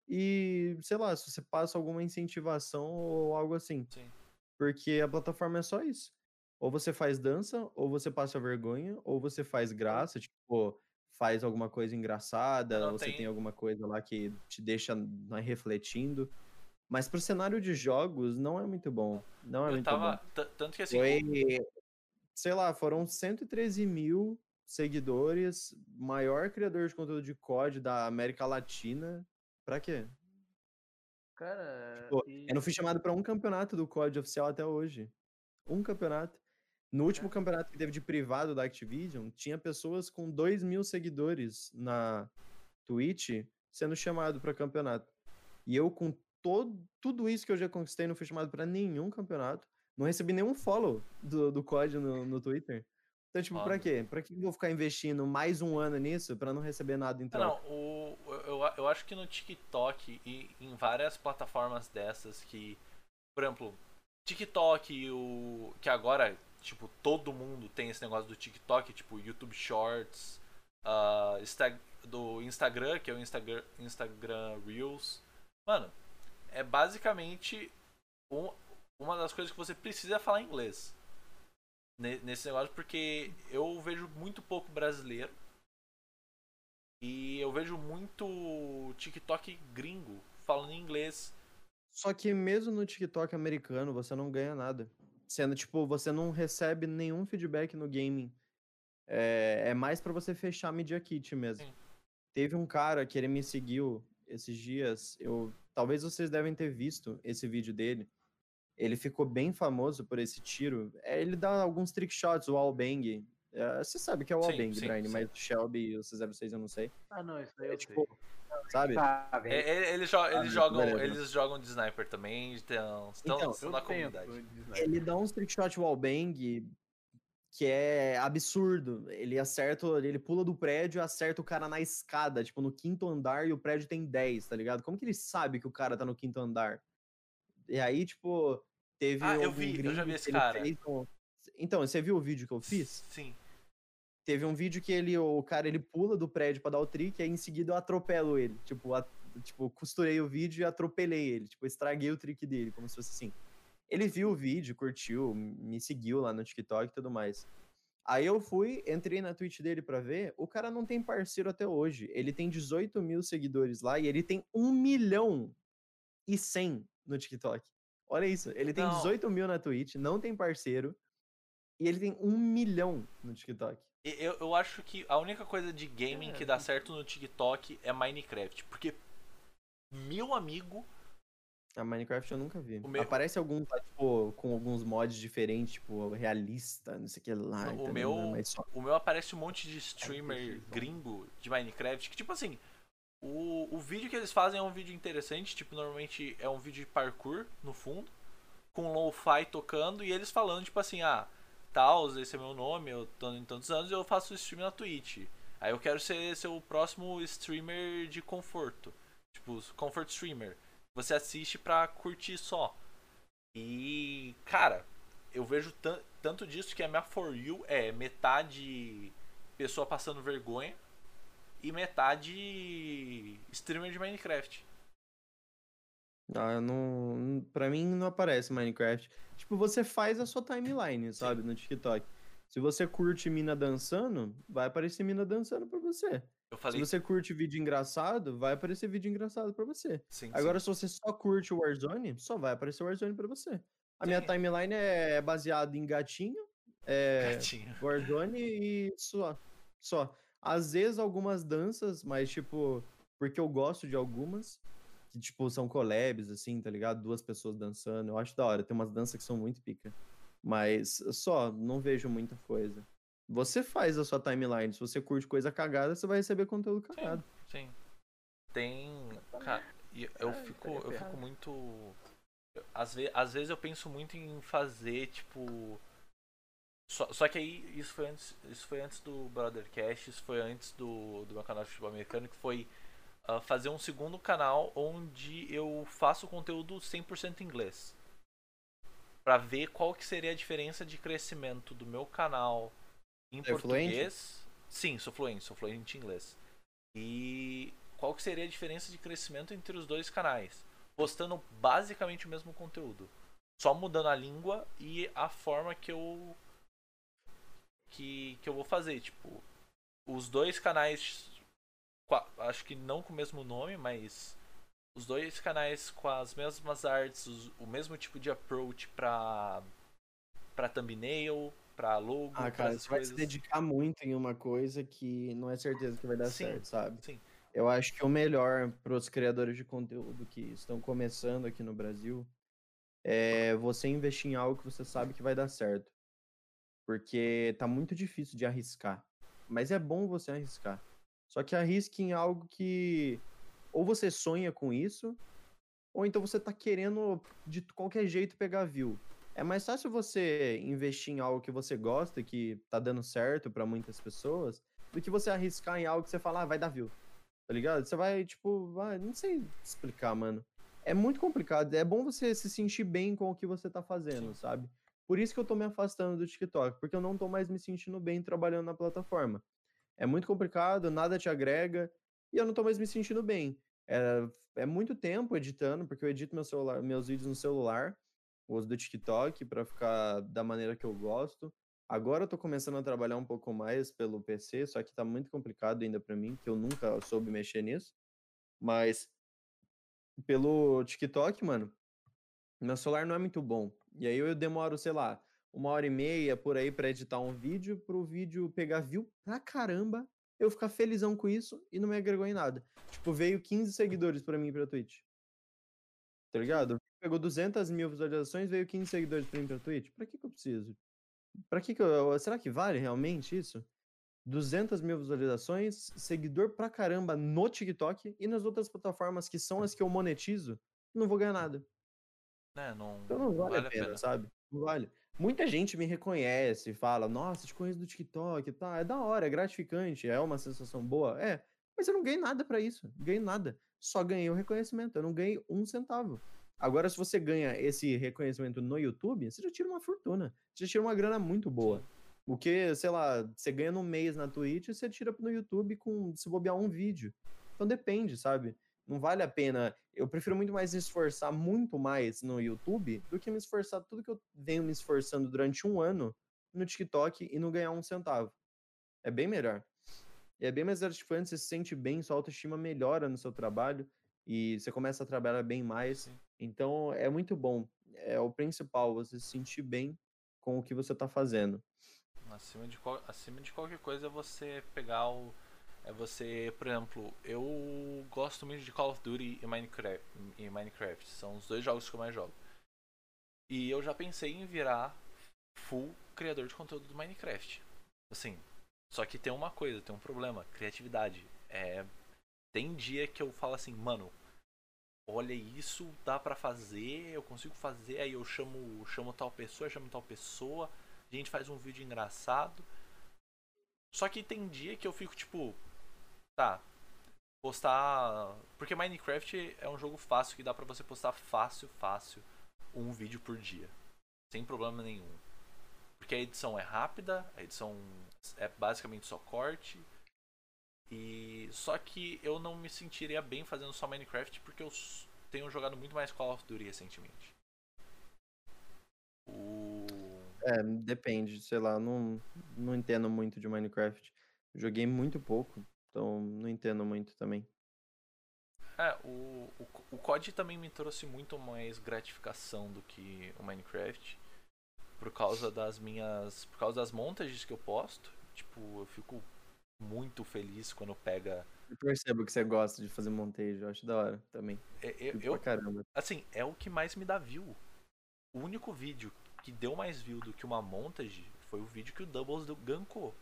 e, sei lá, se você passa alguma incentivação ou algo assim. Sim. Porque a plataforma é só isso. Ou você faz dança, ou você passa vergonha, ou você faz graça, tipo, faz alguma coisa engraçada, não, ou você tem- tem alguma coisa lá que te deixa né, refletindo. Mas pro cenário de jogos não é muito bom. Não é Eu muito tava. bom. Tanto que assim. Foi, sei lá, foram 113 mil seguidores, maior criador de conteúdo de COD da América Latina. Pra quê? Cara, Pô, e- Eu não fui chamado pra um campeonato do COD oficial até hoje. Um campeonato. No último campeonato que teve de privado da Activision, tinha pessoas com 2 mil seguidores na Twitch sendo chamado pra campeonato. E eu, com todo, tudo isso que eu já conquistei, não fui chamado pra nenhum campeonato. Não recebi nenhum follow do, do COD no, no Twitter. Então, tipo, pra Foda. quê? Pra que eu vou ficar investindo mais um ano nisso pra não receber nada em troca? Não, o, eu, eu acho que no TikTok e em várias plataformas dessas que, por exemplo, TikTok, o que agora tipo, todo mundo tem esse negócio do TikTok, tipo, YouTube Shorts, uh, do Instagram, que é o Instagram, Instagram Reels. Mano, é basicamente um, uma das coisas que você precisa é falar inglês nesse negócio, porque eu vejo muito pouco brasileiro e eu vejo muito TikTok gringo falando inglês. Só que mesmo no TikTok americano você não ganha nada. Sendo tipo, você não recebe nenhum feedback no gaming. É, é mais para você fechar a Media Kit mesmo. Sim. Teve um cara que ele me seguiu esses dias. Eu, talvez vocês devem ter visto esse vídeo dele. Ele ficou bem famoso por esse tiro. É, ele dá alguns trick shots, o wallbang. É, você sabe que é o wallbang, Brian, sim. mas Shelby e o C06 eu não sei. Ah, não, isso aí é, eu tipo, sei. Sabe? É, é, eles, jo ah, eles jogam, eles jogam de sniper também, então, estão, estão na comunidade. Ele dá uns trick shot wallbang que é absurdo. Ele acerta, ele pula do prédio, acerta o cara na escada, tipo no quinto andar e o prédio tem 10, tá ligado? Como que ele sabe que o cara tá no quinto andar? E aí, tipo, teve Ah, eu vi, eu já vi esse cara. Um... Então, você viu o vídeo que eu fiz? Sim. Teve um vídeo que ele, o cara, ele pula do prédio para dar o trick e aí em seguida eu atropelo ele. Tipo, a, tipo, costurei o vídeo e atropelei ele. Tipo, estraguei o trick dele, como se fosse assim. Ele viu o vídeo, curtiu, me seguiu lá no TikTok e tudo mais. Aí eu fui, entrei na Twitch dele pra ver. O cara não tem parceiro até hoje. Ele tem 18 mil seguidores lá e ele tem 1 milhão e 100 no TikTok. Olha isso. Ele tem não. 18 mil na Twitch, não tem parceiro. E ele tem 1 milhão no TikTok. Eu, eu acho que a única coisa de gaming é. que dá certo no TikTok é Minecraft. Porque meu amigo a Minecraft eu nunca vi. Meu... Aparece algum, tá, tipo, com alguns mods diferentes, tipo, realista, não sei o que lá. O, meu, só... o meu aparece um monte de streamer gringo de Minecraft, que tipo assim, o, o vídeo que eles fazem é um vídeo interessante, tipo, normalmente é um vídeo de parkour, no fundo, com lo-fi tocando, e eles falando, tipo assim, ah, tal, esse é meu nome, eu tô em tantos anos eu faço stream na Twitch. Aí eu quero ser seu próximo streamer de conforto. Tipo, comfort streamer você assiste pra curtir só. E, cara, eu vejo tanto disso que a minha For You é metade pessoa passando vergonha e metade streamer de Minecraft. Ah, não, pra mim não aparece Minecraft. Tipo, você faz a sua timeline, sabe, no TikTok. Se você curte mina dançando, vai aparecer mina dançando pra você. Falei... Se você curte vídeo engraçado, vai aparecer vídeo engraçado para você. Sim, Agora, sim. se você só curte o Warzone, só vai aparecer o Warzone para você. A minha timeline é baseada em gatinho, é gatinho. Warzone e só. Só. Às vezes algumas danças, mas tipo, porque eu gosto de algumas, que tipo, são collabs, assim, tá ligado? Duas pessoas dançando. Eu acho da hora. Tem umas danças que são muito pica. Mas só, não vejo muita coisa. Você faz a sua timeline. Se você curte coisa cagada, você vai receber conteúdo cagado. Sim. sim. Tem. Cara, eu fico, eu fico muito. Às, ve às vezes eu penso muito em fazer, tipo. Só, só que aí isso foi antes. Isso foi antes do Brothercast, isso foi antes do, do meu canal de futebol americano, que foi uh, fazer um segundo canal onde eu faço conteúdo 100% em inglês. Pra ver qual que seria a diferença de crescimento do meu canal em é português. Fluente? Sim, sou fluente, sou fluente em inglês. E qual que seria a diferença de crescimento entre os dois canais? Postando basicamente o mesmo conteúdo. Só mudando a língua e a forma que eu que, que eu vou fazer, tipo, os dois canais acho que não com o mesmo nome, mas os dois canais com as mesmas artes, os, o mesmo tipo de approach para para thumbnail, pra logo. Ah, cara, você coisas. vai se dedicar muito em uma coisa que não é certeza que vai dar sim, certo, sabe? Sim. Eu acho que o melhor para os criadores de conteúdo que estão começando aqui no Brasil é você investir em algo que você sabe que vai dar certo. Porque tá muito difícil de arriscar. Mas é bom você arriscar. Só que arrisque em algo que ou você sonha com isso, ou então você tá querendo de qualquer jeito pegar view. É mais fácil você investir em algo que você gosta, que tá dando certo para muitas pessoas, do que você arriscar em algo que você fala, ah, vai dar view. Tá ligado? Você vai, tipo, vai, não sei explicar, mano. É muito complicado. É bom você se sentir bem com o que você tá fazendo, sabe? Por isso que eu tô me afastando do TikTok, porque eu não tô mais me sentindo bem trabalhando na plataforma. É muito complicado, nada te agrega, e eu não tô mais me sentindo bem. É, é muito tempo editando, porque eu edito meu celular, meus vídeos no celular, uso do TikTok para ficar da maneira que eu gosto. Agora eu tô começando a trabalhar um pouco mais pelo PC, só que tá muito complicado ainda para mim, que eu nunca soube mexer nisso. Mas pelo TikTok, mano, meu celular não é muito bom. E aí eu demoro, sei lá, uma hora e meia por aí para editar um vídeo, pro vídeo pegar view pra caramba, eu ficar felizão com isso e não me agregou em nada. Tipo, veio 15 seguidores para mim pra Twitch. Tá ligado? Pegou 200 mil visualizações, veio 15 seguidores pra mim pra Twitch. Pra que que eu preciso? Pra que que eu... Será que vale realmente isso? 200 mil visualizações, seguidor pra caramba no TikTok e nas outras plataformas que são as que eu monetizo, não vou ganhar nada. É, não, Então não vale, vale a pena, sabe? Não vale. Muita gente me reconhece, fala, nossa, te conheço do TikTok, tá? É da hora, é gratificante, é uma sensação boa, é. Mas eu não ganhei nada pra isso, não ganhei nada. Só ganhei o reconhecimento, eu não ganhei um centavo. Agora, se você ganha esse reconhecimento no YouTube, você já tira uma fortuna, você já tira uma grana muito boa. O que, sei lá, você ganha no mês na Twitch, você tira no YouTube com se bobear um vídeo. Então depende, sabe? Não vale a pena. Eu prefiro muito mais me esforçar muito mais no YouTube do que me esforçar tudo que eu venho me esforçando durante um ano no TikTok e não ganhar um centavo. É bem melhor. E é bem mais gratificante, você se sente bem, sua autoestima melhora no seu trabalho e você começa a trabalhar bem mais. Sim. Então é muito bom. É o principal, você se sentir bem com o que você tá fazendo. Acima de, acima de qualquer coisa é você pegar o. É você, por exemplo, eu gosto muito de Call of Duty e Minecraft, e Minecraft. São os dois jogos que eu mais jogo. E eu já pensei em virar full criador de conteúdo do Minecraft. Assim, só que tem uma coisa, tem um problema, criatividade. É, tem dia que eu falo assim, mano, olha isso, dá pra fazer, eu consigo fazer, aí eu chamo, chamo tal pessoa, chamo tal pessoa, a gente faz um vídeo engraçado. Só que tem dia que eu fico tipo, tá, postar, porque Minecraft é um jogo fácil que dá pra você postar fácil, fácil um vídeo por dia, sem problema nenhum. Porque a edição é rápida, a edição é basicamente só corte. E só que eu não me sentiria bem fazendo só Minecraft porque eu tenho jogado muito mais Call of Duty recentemente. O É, depende, sei lá, não, não entendo muito de Minecraft. Joguei muito pouco, então não entendo muito também. É, o, o, o COD também me trouxe muito mais gratificação do que o Minecraft. Por causa das minhas. Por causa das montagens que eu posto. Tipo, eu fico muito feliz quando pega. Eu percebo que você gosta de fazer montejo, eu acho da hora também. é- Eu, pra caramba. assim, é o que mais me dá view. O único vídeo que deu mais view do que uma montage foi o vídeo que o Doubles do- gankou.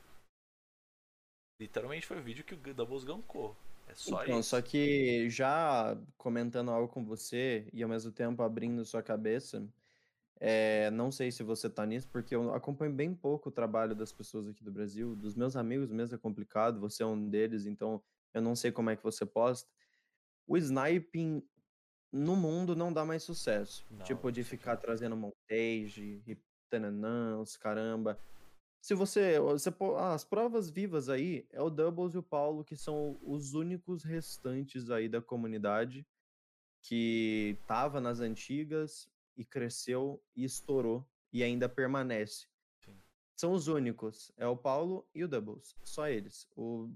Literalmente foi o vídeo que o Doubles gankou. É só Então, isso. só que já comentando algo com você e ao mesmo tempo abrindo sua cabeça, é, não sei se você tá nisso, porque eu acompanho bem pouco o trabalho das pessoas aqui do Brasil, dos meus amigos mesmo é complicado, você é um deles, então eu não sei como é que você posta. O sniping no mundo não dá mais sucesso. Não, tipo, de ficar não. trazendo montage e tananã, os caramba. Se você, você as provas vivas aí é o Doubles e o Paulo que são os únicos restantes aí da comunidade que tava nas antigas e cresceu e estourou e ainda permanece. Sim. São os únicos, é o Paulo e o Doubles, só eles. O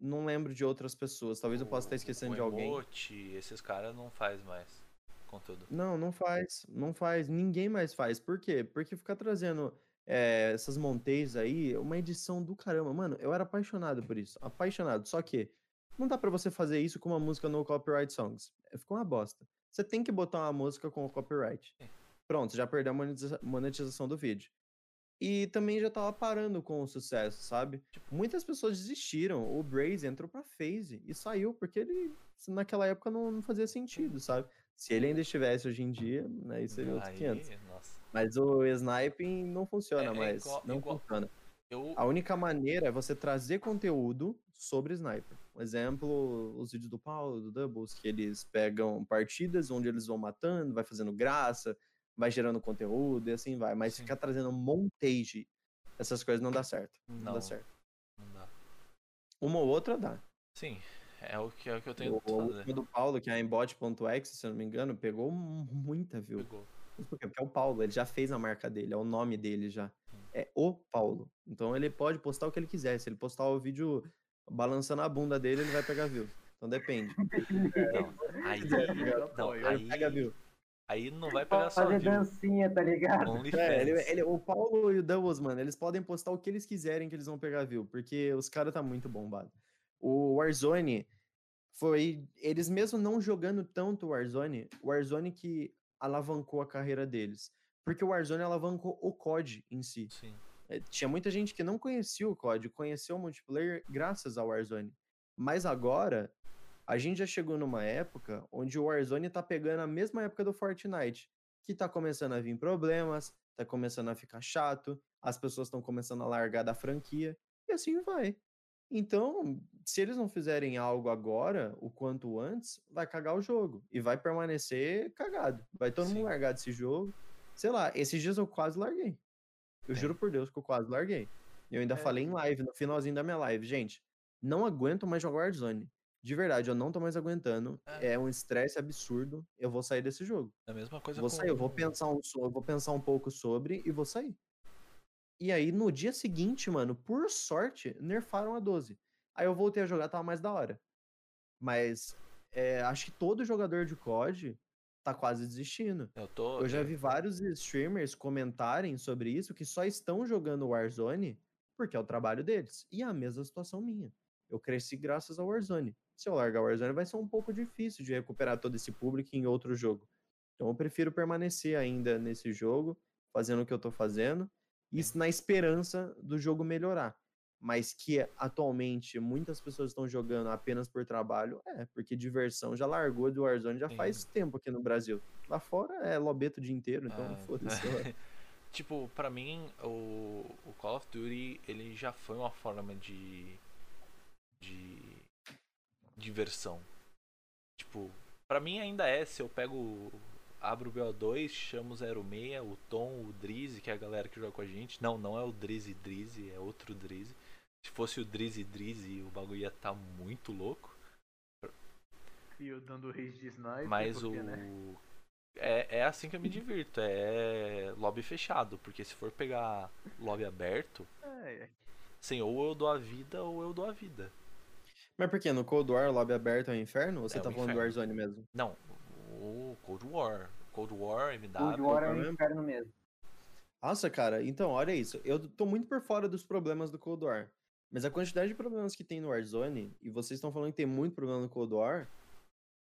não lembro de outras pessoas, talvez eu possa estar O- esquecendo o de alguém. Emote, esses caras não faz mais conteúdo. Não, não faz, não faz, ninguém mais faz. Por quê? Porque ficar trazendo eh, essas montagens aí, uma edição do caramba. Mano, eu era apaixonado por isso, apaixonado. Só que não dá pra você fazer isso com uma música no copyright songs. É, Ficou uma bosta. Você tem que botar uma música com o copyright. Sim. Pronto, já perdeu a monetiza- monetização do vídeo. E também já tava parando com o sucesso, sabe? Muitas pessoas desistiram. O Braze entrou pra FaZe e saiu, porque ele naquela época não, não fazia sentido, sabe? Se ele ainda estivesse hoje em dia, aí seria outro Aí, 500. nossa. Mas o sniping não funciona É- é mais. igual- não igual- funciona. Eu, A única maneira é você trazer conteúdo sobre sniper. Um exemplo, os vídeos do Paulo, do Doubles, que eles pegam partidas onde eles vão matando, vai fazendo graça, vai gerando conteúdo e assim vai. Mas Sim. ficar trazendo montage, essas coisas não dá certo. Não, Não. dá certo. Não dá. Uma ou outra dá. Sim, é o que, é o que eu tenho O, o do Paulo, que é a embot.exe, se eu não me engano, pegou mu- muita view. Pegou. Por quê? Porque é o Paulo, ele já fez a marca dele, é o nome dele já. É o Paulo. Então ele pode postar o que ele quiser. Se ele postar o vídeo balançando a bunda dele, ele vai pegar view. Então depende. Não, aí, não, aí, pega view. aí não vai pegar só fazer view. dancinha, tá ligado? É, ele, ele- o Paulo e o Doubles, mano, eles podem postar o que eles quiserem que eles vão pegar view, porque os caras tá muito bombado. O Warzone foi. Eles mesmo não jogando tanto o Warzone, o Warzone que alavancou a carreira deles. Porque o Warzone alavancou o COD em si. É, tinha muita gente que não conhecia o COD, conheceu o multiplayer graças ao Warzone. Mas agora, a gente já chegou numa época onde o Warzone tá pegando a mesma época do Fortnite, que tá começando a vir problemas, tá começando a ficar chato, as pessoas estão começando a largar da franquia, e assim vai. Então, se eles não fizerem algo agora, o quanto antes, vai cagar o jogo. E vai permanecer cagado. Vai todo Sim. mundo largar desse jogo. Sei lá, esses dias eu quase larguei. Eu É. juro por Deus que eu quase larguei. Eu ainda É. falei em live, no finalzinho da minha live. Gente, não aguento mais jogar Warzone. De verdade, eu não tô mais aguentando. É. É, um estresse absurdo. Eu vou sair desse jogo. É a mesma coisa Vou sair, eu vou pensar um, eu vou pensar um pouco sobre e vou sair. E aí, no dia seguinte, mano, por sorte, nerfaram a 12. Aí eu voltei a jogar, tava mais da hora. Mas é, acho que todo jogador de COD tá quase desistindo. Eu tô... Eu já vi vários streamers comentarem sobre isso que só estão jogando Warzone porque é o trabalho deles. E é a mesma situação minha. Eu cresci graças ao Warzone. Se eu largar o Warzone, vai ser um pouco difícil de recuperar todo esse público em outro jogo. Então eu prefiro permanecer ainda nesse jogo, fazendo o que eu tô fazendo, s- na esperança do jogo melhorar. Mas que atualmente muitas pessoas estão jogando apenas por trabalho, é, porque diversão já largou do Warzone já faz tempo aqui no Brasil. Lá fora é lobeto o dia inteiro, então Ah, foda-se. Tipo, pra mim, o, o Call of Duty, ele já foi uma forma de. de. diversão. Tipo, pra mim ainda é, se eu pego. Abro o BO2, chamo o 06, o Tom, o Drizzy, que é a galera que joga com a gente. Não, não é o Drizzy Drizzy, é outro Drizzy. Se fosse o Drizzy Drizzy, o bagulho ia estar muito louco. E eu dando rage de sniper. Mas porque, o. né? É, é assim que eu me divirto, é lobby fechado, porque se for pegar lobby aberto, É, Sim, ou eu dou a vida ou eu dou a vida. Mas por quê? No Cold War, o lobby aberto é o inferno? Ou você É tá o falando do inferno. Warzone mesmo? Não, o Cold War. Cold War, MW. O War é um inferno mesmo. Nossa, cara, então, olha isso. Eu tô muito por fora dos problemas do Cold War. Mas a quantidade de problemas que tem no Warzone, e vocês estão falando que tem muito problema no Cold War.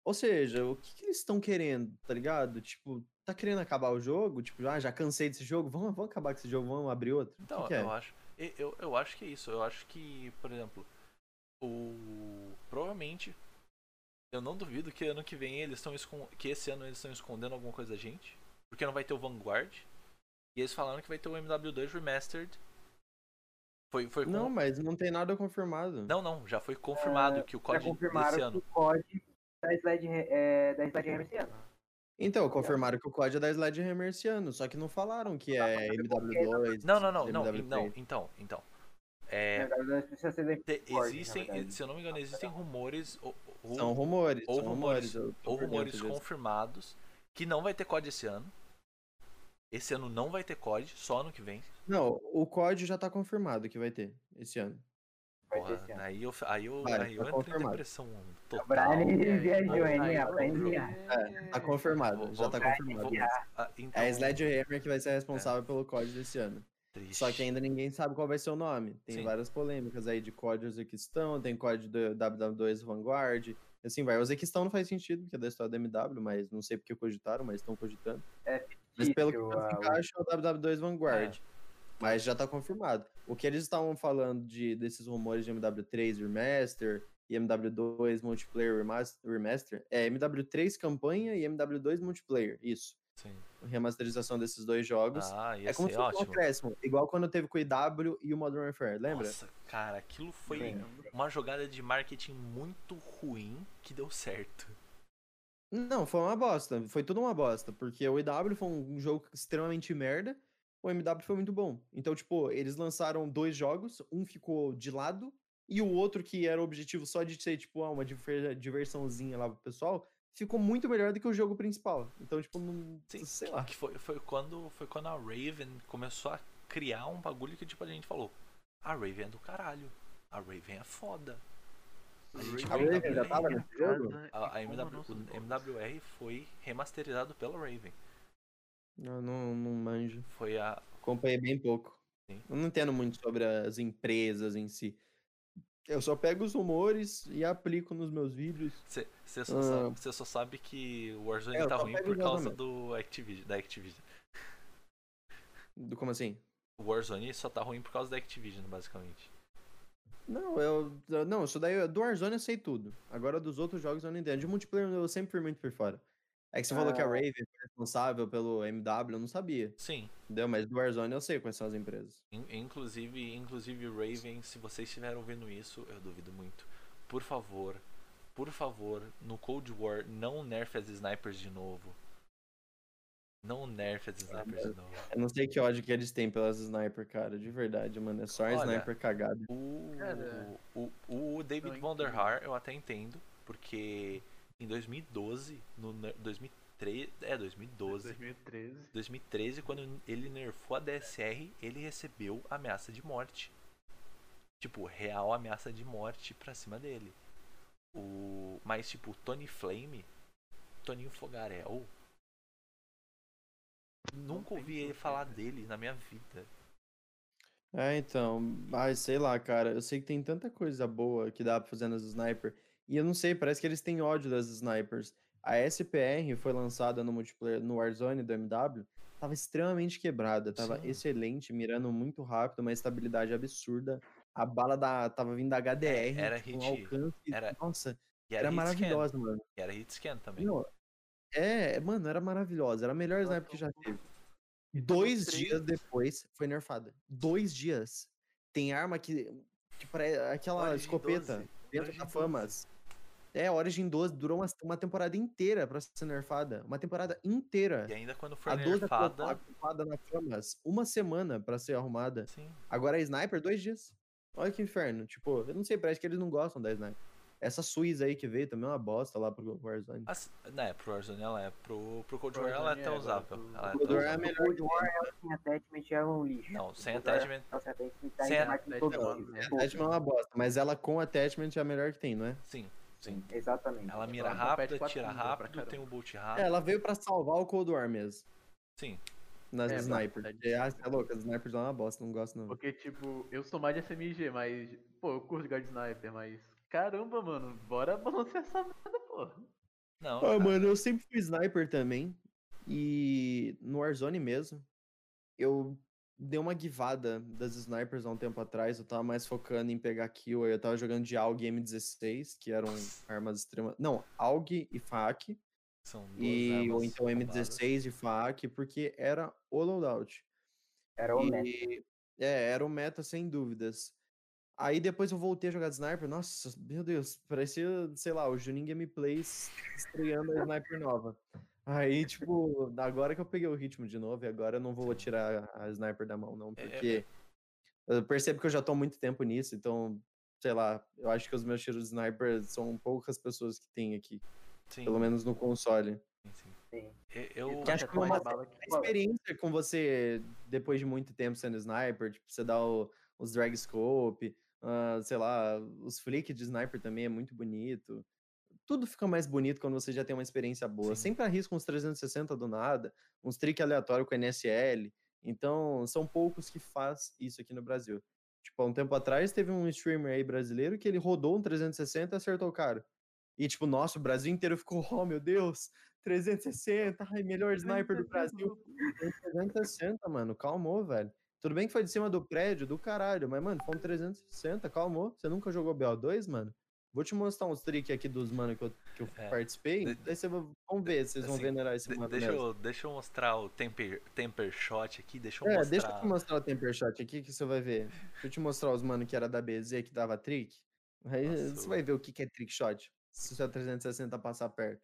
Ou seja, o que, que eles estão querendo, tá ligado? Tipo, tá querendo acabar o jogo? Tipo, ah, já cansei desse jogo, vamos, vamos acabar com esse jogo, vamos abrir outro? O Então, que, que é? eu acho. Eu, eu acho que é isso. Eu acho que, por exemplo, o. Provavelmente. Eu não duvido que ano que vem eles estão que esse ano eles estão escondendo alguma coisa da gente. Porque não vai ter o Vanguard. E eles falaram que vai ter o MW2 Remastered. Foi, foi com- Não, mas não tem nada confirmado. não, não, já foi confirmado que o Já código desse confirmaram que ano. o COD da Slide, é, da Slide esse ano. Então, confirmaram que o código é da Sledgehammer esse ano, só que não falaram que é MW2. Não, não, não, não, MW3. não, então, então. É, existem, se eu não me engano, existem rumores ou, São rumores, ou são rumores, rumores. ou rumores confirmados que não vai ter COD esse ano. Esse ano não vai ter COD, só ano que vem. Não, o COD já tá confirmado que vai ter esse ano. Porra, esse ano. aí eu, aí eu, Vai, aí tá eu entro em confirmado. depressão O total. Brian É, viajou, aí hein? a. É, tá confirmado, Vou- já tá confirmado. Ah, então, É a Sledgehammer que vai ser responsável pelo COD desse ano. Triste. Só que ainda ninguém sabe qual vai ser o nome. Tem Sim. várias polêmicas aí de COD Uzbequistão, tem COD do WW2 Vanguard. Assim vai. O Uzbequistão não faz sentido, porque é da história da MW, mas não sei porque cogitaram, mas estão cogitando. É Mas pelo que fictício, mais ah, o- encaixa é o WW2 Vanguard. Mas já tá confirmado. O que eles estavam falando de, desses rumores de MW3 Remaster e MW2 Multiplayer Remas- Remaster é MW3 campanha e MW2 Multiplayer. Isso. Sim. Remasterização desses dois jogos. Ah, ia é como se fosse um acréscimo. Igual quando teve com o IW e o Modern Warfare, lembra? Nossa, cara, aquilo foi Lembro. uma jogada de marketing muito ruim que deu certo. Não, foi uma bosta. Foi tudo uma bosta. Porque o IW foi um jogo extremamente merda. O MW foi muito bom. Então, tipo, eles lançaram dois jogos. Um ficou de lado. E o outro, que era o objetivo só de ser, tipo, ah, uma diver- diversãozinha lá pro pessoal, ficou muito melhor do que o jogo principal. Então, tipo, não. Sim, sei lá. Que foi, foi, quando, foi quando a Raven começou a criar um bagulho que, tipo, a gente falou: a Raven é do caralho. A Raven é foda. A, gente A Raven já tava nesse jogo? a, a MW, o. MWR foi remasterizado pela Raven. Eu não, não manjo. Foi a. Acompanhei bem pouco. Sim. Eu não entendo muito sobre as empresas em si. Eu só pego os rumores e aplico nos meus vídeos. Você só, Ah. sabe- só sabe que o Warzone É, tá ruim por causa do Activision, da Activision. Do, como assim? O Warzone só tá ruim por causa da Activision, basicamente. Não, eu. Não, isso daí. Do Warzone eu sei tudo. Agora dos outros jogos eu não entendo. De multiplayer eu sempre fui muito por fora. É que você falou que a Ah responsável pelo MW, eu não sabia. Sim. Entendeu? Mas do Warzone eu sei quais são as empresas. Inclusive, inclusive Raven, se vocês estiverem ouvindo isso, eu duvido muito. Por favor, por favor, no Cold War, não nerfe as snipers de novo. Não nerfe as ah, snipers de novo. Eu não sei que ódio que eles têm pelas snipers, cara. De verdade, mano. É só Olha, sniper cagada. O, cara, o, o, o David Vonderhaar, eu até entendo, porque em 2012, no 2013, 2013. É, 2012. 2013. 2013, quando ele nerfou a DSR, ele recebeu ameaça de morte. Tipo, real ameaça de morte pra cima dele. O... Mas, tipo, Tony Flame, Toninho Fogarel. Nunca ouvi ele falar dele na minha vida. É, então. mas sei lá, cara. Eu sei que tem tanta coisa boa que dá pra fazer nas sniper. E eu não sei, parece que eles têm ódio das snipers. A SPR foi lançada no multiplayer no Warzone do MW, tava extremamente quebrada, tava Sim. excelente, mirando muito rápido, uma estabilidade absurda. A bala da tava vindo da HDR, É, era tipo, um hit- alcance, era- nossa, E era hit scan, maravilhosa, mano. E era hit scan também. Não, é, mano, era maravilhosa, era a melhor sniper que já teve. Dois dias depois foi nerfada. Dois dias. Tem arma que. que pare- aquela escopeta 12, dentro da 12. Famas. É, Origin 12 durou uma, uma temporada inteira pra ser nerfada. Uma temporada inteira. E ainda quando for A 12 foi nerfada. ocupada na Famas uma semana pra ser arrumada. Sim. Agora a Sniper, dois dias. Olha que inferno. Tipo, eu não sei, parece que eles não gostam da Sniper. Essa Suiz aí que veio também é uma bosta lá pro Warzone. As, né, pro Warzone ela é. Pro, pro Cold Pro War ela é até é, usável. pro- é Cold War é a melhor Cold War ela sem attachment é um lixo. Não, sem attachment. Sem attachment tá attachment é Attachment é uma bosta, mas ela com attachment é a melhor que tem, não é? Sim, sim. Exatamente. Ela mira Ela rápido, tira rápido, tem o bolt É, rápido. ela veio pra salvar o Cold War mesmo. Sim. Nas É. Porque, Ah, você é louco, as snipers são uma bosta, não gosto não. Porque, tipo, eu sou mais de SMG, mas, pô, eu curto guard sniper, mas. Caramba, mano, bora balancear essa merda, pô. Não, Ah, mano, eu sempre fui sniper também. E no Warzone mesmo, eu dei uma guivada das snipers há um tempo atrás. Eu tava mais focando em pegar kill. aí Eu tava jogando de AUG M16, que eram armas extremas. Não, AUG e FAC. são duas E, ou então roubadas. M16 e FAC, porque era o loadout. Era o meta. E, é, era o meta sem dúvidas. Aí depois eu voltei a jogar de sniper. Nossa, meu Deus, parecia, sei lá, o Juninho Gameplays estreando a sniper nova. Aí, tipo, agora que eu peguei o ritmo de novo, e agora eu não vou tirar a sniper da mão, não, É, é, porque eu percebo que eu já tô há muito tempo nisso, então, sei lá, eu acho que os meus tiros de sniper são poucas pessoas que tem aqui, Sim, pelo menos no console. sim, sim. Eu, Que acho que é uma- bala que- A experiência com você, depois de muito tempo sendo sniper, tipo, você dá o- os drag scope, ah, sei lá, os flick de sniper também é muito bonito. Tudo fica mais bonito quando você já tem uma experiência boa. Sim. Sempre arrisca uns 360 do nada, uns trick aleatório com NSL. Então, são poucos que faz isso aqui no Brasil. Tipo, há um tempo atrás teve um streamer aí brasileiro que ele rodou um 360 e acertou o cara. E tipo, nossa, o Brasil inteiro ficou, oh meu Deus, 360, ai, melhor sniper do Brasil. Foi 360, mano, calmou, velho. Tudo bem que foi de cima do prédio, do caralho, mas, mano, foi um 360, calmou. Você nunca jogou BO2, mano? Vou te mostrar uns tricks aqui dos mano que eu, que eu É. participei. De- Daí você vai, vamos ver vocês vão assim, venerar esse de- mano. deixa, mesmo. eu, deixa eu mostrar o temper, temper shot aqui, deixa eu É, mostrar. deixa eu te mostrar o Temper Shot aqui que você vai ver. Deixa eu te mostrar os mano que era da BZ que dava trick. Aí Nossa, você vai ver o que que é trick shot. Se o seu 360 passar perto.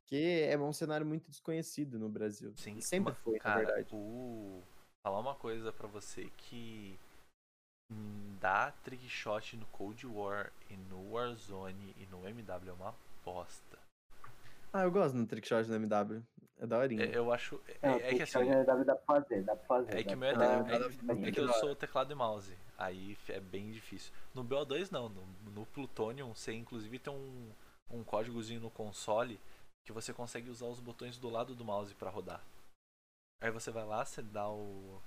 Porque é um cenário muito desconhecido no Brasil. Sim, Sempre foi, cara, na verdade. O... Falar uma coisa pra você que dar trickshot no Cold War e no Warzone e no MW é uma bosta. Ah, eu gosto do trickshot no MW. É daorinha. É, eu acho. É, Não, é que assim. dá, dá pra fazer, dá pra fazer. É que meu é, pra- é- é que eu sou teclado e mouse. Aí é bem difícil. No BO2 não, no, no Plutonium você inclusive tem um, um códigozinho no console que você consegue usar os botões do lado do mouse pra rodar. Aí você vai lá, você dá o.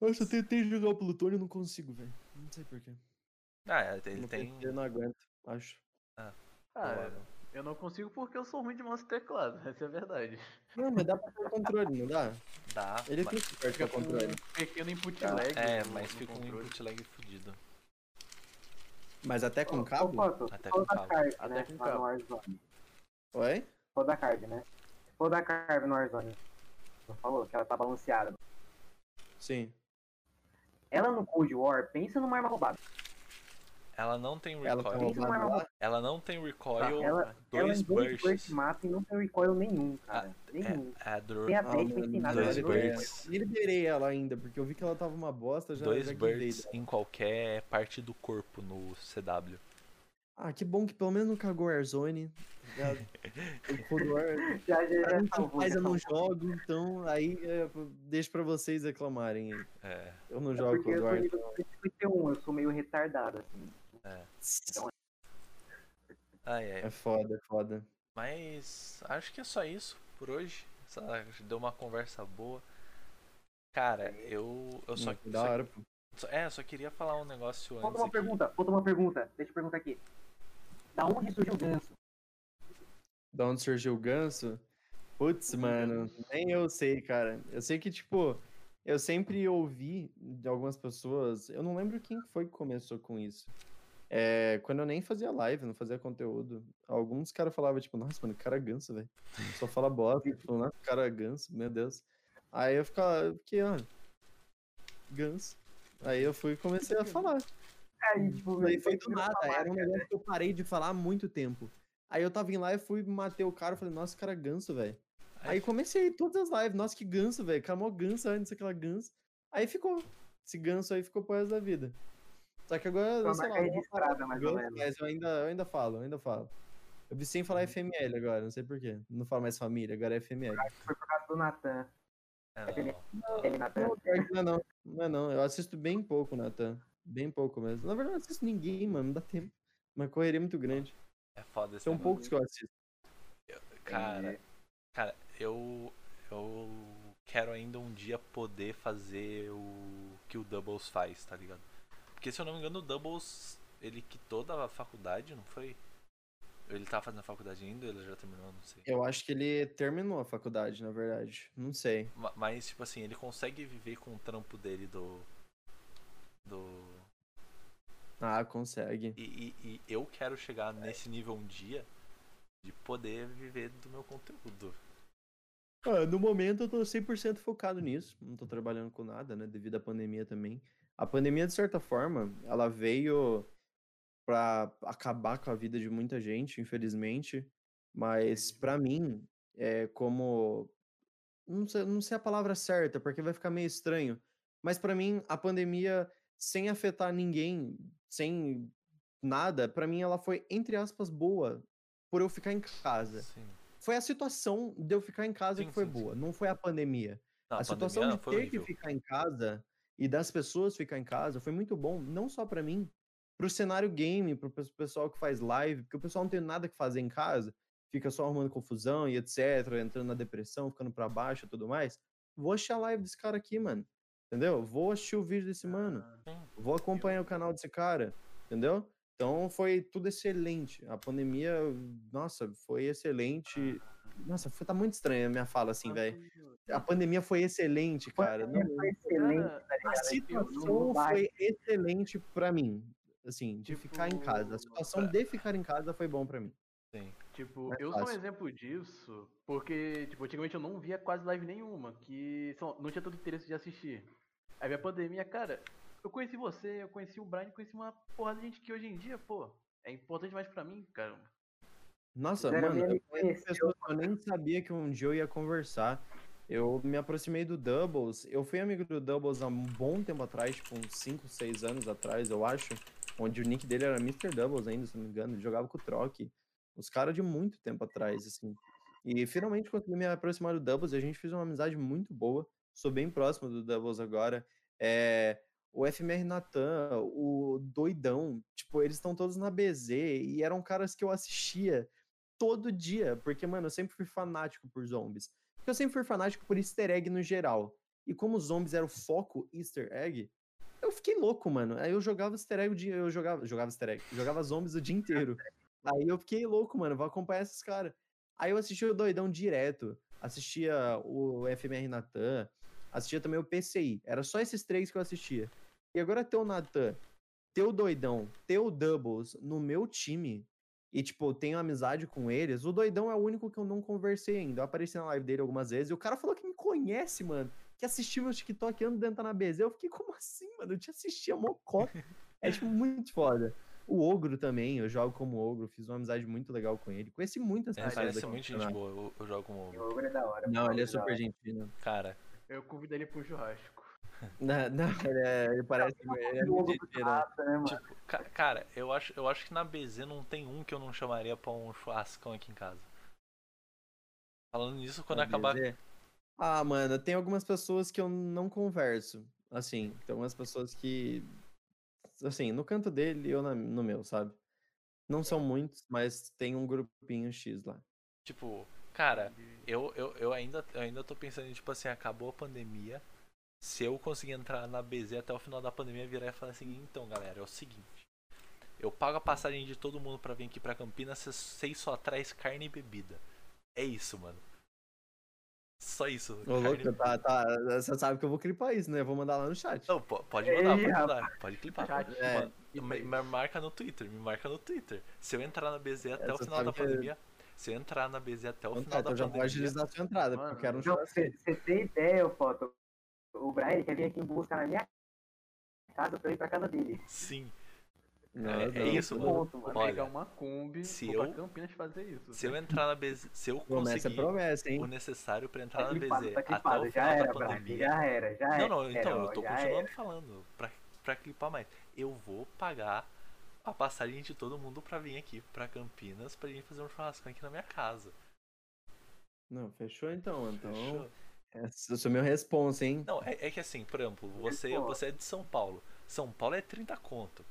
Nossa, eu tentei jogar o Plutônio e não consigo, velho. Não sei porquê. Ah, é, ele tem. Eu não aguento, acho. Ah, Provável. eu não consigo porque eu sou ruim de mouse e teclado, essa é a verdade. Não, mas dá pra ter o controle, não dá? Dá. Ele mas- fica perto Fica do com controle. um pequeno input Ah, lag. É, no- mas no fica um input lag fudido. Mas até com Ô, cabo? Pato, Até com cabo. card, Até né? com cabo. no Warzone. Oi? Falou da card, né? Falou da card no Warzone. Não falou que ela tá balanceada. Sim. Ela no Cold War, pensa numa arma roubada. Ela não tem Ela tá recoil. lá? Ela não tem recoil, Ela- dois ela bursts. burst mata e não tem recoil nenhum, cara. nenhum. É, a dor, Tem a Ah, técnica ensinada. dois bursts. liberei ela ainda, porque eu vi que ela tava uma bosta, já, dois bursts em qualquer parte do corpo no CW. Ah, que bom que pelo menos não cagou o Airzone. Já- o War, Já, salvou, já eu não jogo, então aí é, deixo pra vocês reclamarem. É, Eu não É jogo porque Cold eu War. sou nível 51, eu sou meio retardado, assim. então. ai, ai. É foda, é foda. Mas acho que é só isso por hoje. Só deu uma conversa boa. Cara, eu, eu só, da hora, só- é, só queria falar um negócio Falta antes uma aqui. pergunta, falta uma pergunta. Deixa eu perguntar aqui. Da onde surgiu o ganso? Da onde surgiu o ganso? Putz, mano, nem eu sei, cara. Eu sei que, tipo, eu sempre ouvi de algumas pessoas, eu não lembro quem foi que começou com isso. É, quando eu nem fazia live, não fazia conteúdo, alguns caras falavam, tipo, nossa, mano, que cara é ganso, velho. Só fala bosta, tipo, nossa, que cara é ganso, meu Deus. Aí eu ficava, eu fiquei, ah, ganso. Aí eu fui e comecei a falar. Aí, tipo, Daí foi do nada, era um negócio que eu parei de falar há muito tempo. Aí eu tava em live, fui matei o cara, falei, nossa, cara é ganso, velho. Aí comecei todas as lives, nossa, que ganso, velho. Mó ganso antes, aquela ganso. Aí ficou. Esse ganso aí ficou pro resto da vida. Só que agora, Uma sei lá, registrada, mais ou ganso, menos. mas eu ainda, eu ainda falo, eu ainda falo. Eu vi sem falar FML agora, não sei porquê. Não falo mais família, agora é FML. Foi por causa do Natan. É, não. Natan. Não, que não é não. Não é não. Eu assisto bem pouco, Nathan. Bem pouco mesmo. Na verdade, eu não assisto ninguém, mano. Não dá tempo. Uma correria muito grande. É foda esse São negócio. poucos que eu assisto. Cara, cara, eu eu quero ainda um dia poder fazer o que o Doubles faz, tá ligado? Porque se eu não me engano, o Doubles ele quitou da faculdade, não foi? Ou Ele tá fazendo a faculdade ainda, ele já terminou, não sei. Eu acho que ele terminou a faculdade, na verdade. Não sei. Ma- Mas, tipo assim, ele consegue viver com o trampo dele do. Do. Ah, consegue. E, e- e eu quero chegar nesse nível um dia de poder viver do meu conteúdo. Ah, no momento eu tô 100% focado nisso. Não tô trabalhando com nada, né? Devido à pandemia também. A pandemia, de certa forma, ela veio pra acabar com a vida de muita gente, infelizmente. Mas pra mim, é como. Não sei, não sei a palavra certa, porque vai ficar meio estranho. Mas pra mim, a pandemia, sem afetar ninguém, sem nada, pra mim ela foi, entre aspas, boa por eu ficar em casa Sim. foi a situação de eu ficar em casa Sim, que foi sim, boa, não foi a pandemia. Não, a, situação pandemia de foi ter horrível. que ficar em casa e das pessoas ficar em casa foi muito bom, não só pra mim, pro cenário game, pro pe- pessoal que faz live, porque o pessoal não tem nada que fazer em casa, fica só arrumando confusão e etc, entrando na depressão, ficando pra baixo e tudo mais. Vou assistir a live desse cara aqui, mano. Entendeu? Vou assistir o vídeo desse mano. Sim. Vou acompanhar o canal desse cara, entendeu? Então foi tudo excelente. A pandemia, nossa, foi excelente. Nossa, foi, tá muito estranha a minha fala assim, velho. A pandemia foi excelente, cara. Não- Foi excelente, Cara, tá a situação foi excelente pra mim. Assim, de ficar em casa. A Tipo, situação de ficar em casa foi bom pra mim. Sim. Tipo, É eu sou um exemplo disso, porque, tipo, antigamente eu não via quase live nenhuma, que não tinha todo interesse de assistir. Aí veio a pandemia, cara, eu conheci você, eu conheci o Brian, conheci uma porrada de gente que hoje em dia, pô, é importante mais pra mim, cara. Nossa, Zero mano, eu pessoas eu nem sabia que um dia eu ia conversar. Eu me aproximei do Doubles. Eu fui amigo do Doubles há um bom tempo atrás, tipo uns 5, 6 anos atrás, eu acho. Onde o nick dele era Mr. Doubles ainda, se não me engano. Ele jogava com o Troc. Os caras de muito tempo atrás, assim. E finalmente consegui me aproximar do Doubles e a gente fez uma amizade muito boa. Sou bem próximo do Doubles agora. É, o FMR Natan, o Doidão, tipo, eles estão todos na BZ e eram caras que eu assistia todo dia, porque, mano, eu sempre fui fanático por zombies. Porque eu sempre fui fanático por easter egg no geral. E como os zombies eram o foco easter egg, eu fiquei louco, mano. Aí eu jogava easter egg o dia, eu jogava, jogava easter egg, jogava zombies o dia inteiro. Aí eu fiquei louco, mano, vou acompanhar esses caras. Aí eu assistia o Doidão direto, assistia o FMR Natan, assistia também o PCI. Era só esses três que eu assistia. E agora ter o Natan, ter o Doidão, ter o Doubles no meu time, e, tipo, tenho amizade com eles, o Doidão é o único que eu não conversei ainda. Eu apareci na live dele algumas vezes e o cara falou que me conhece, mano. Que assistiu meu TikTok ando dentro na BZ. Eu fiquei, como assim, mano? Eu te assistia mocó. É, tipo, muito foda. O Ogro também, eu jogo como Ogro, fiz uma amizade muito legal com ele. Conheci muitas É, pessoas. parece aqui no muito gente boa. Eu, eu jogo como. O Ogro é da hora. Não, ele é Ogro super hora. gentil. Cara, Eu convido ele pro churrasco. Não, não, ele, é, ele parece. Ele é Ogro gentil, né? né, tipo, ca- cara, eu acho, eu acho que na BZ não tem um que eu não chamaria pra um churrascão aqui em casa. Falando nisso, quando Na acabar. BZ. Ah, mano, tem algumas pessoas que eu não converso. Assim, tem algumas pessoas que. Assim, no canto dele e eu no meu, sabe? Não são muitos, mas tem um grupinho X lá. Tipo, cara, eu, eu, eu, ainda, eu ainda tô pensando em, tipo assim, acabou a pandemia. Se eu conseguir entrar na BZ até o final da pandemia, virar e falar assim, então galera, é o seguinte. Eu pago a passagem de todo mundo pra vir aqui pra Campinas, vocês- só traz carne e bebida. É isso, mano. Só isso. Ô, carne louco, tá, tá, você sabe que eu vou clipar isso, né? Eu vou mandar lá no chat. Não, po- pode mandar, Ei, pode mandar. Pode clipar. Chat, É, Me, me marca no Twitter, me marca no Twitter. Se eu entrar na BZ até É, o final da que- pandemia. Se eu entrar na BZ até o Então, final tá, da então já vou pandemia. agilizar a sua entrada, porque eu Mano, quero um Não, churrasco. você você tem ideia, ô, Foto? O Brian quer vir aqui em busca na minha casa pra eu ir pra casa dele. Sim. Não, é- é não. isso, Esse mano. ponto, mano. Vou pegar Olha, uma Kombi, se eu- pra Campinas fazer isso. Se eu entrar na BZ. Se eu Promessa é conseguir promessa, hein? o necessário pra entrar Tá na BZ tá até o clipado. final Já da era, Brian. pandemia. Já era, já Não, era. não, então, eu tô continuando era. falando. Pra, pra clipar mais. Eu vou pagar a passagem de todo mundo pra vir aqui pra Campinas pra gente fazer um churrasco aqui na minha casa. Não, fechou então. Então, Fechou? esse é o meu responsa, hein? Não, é, é que assim, por exemplo, você, você é de São Paulo. São Paulo é 30 conto.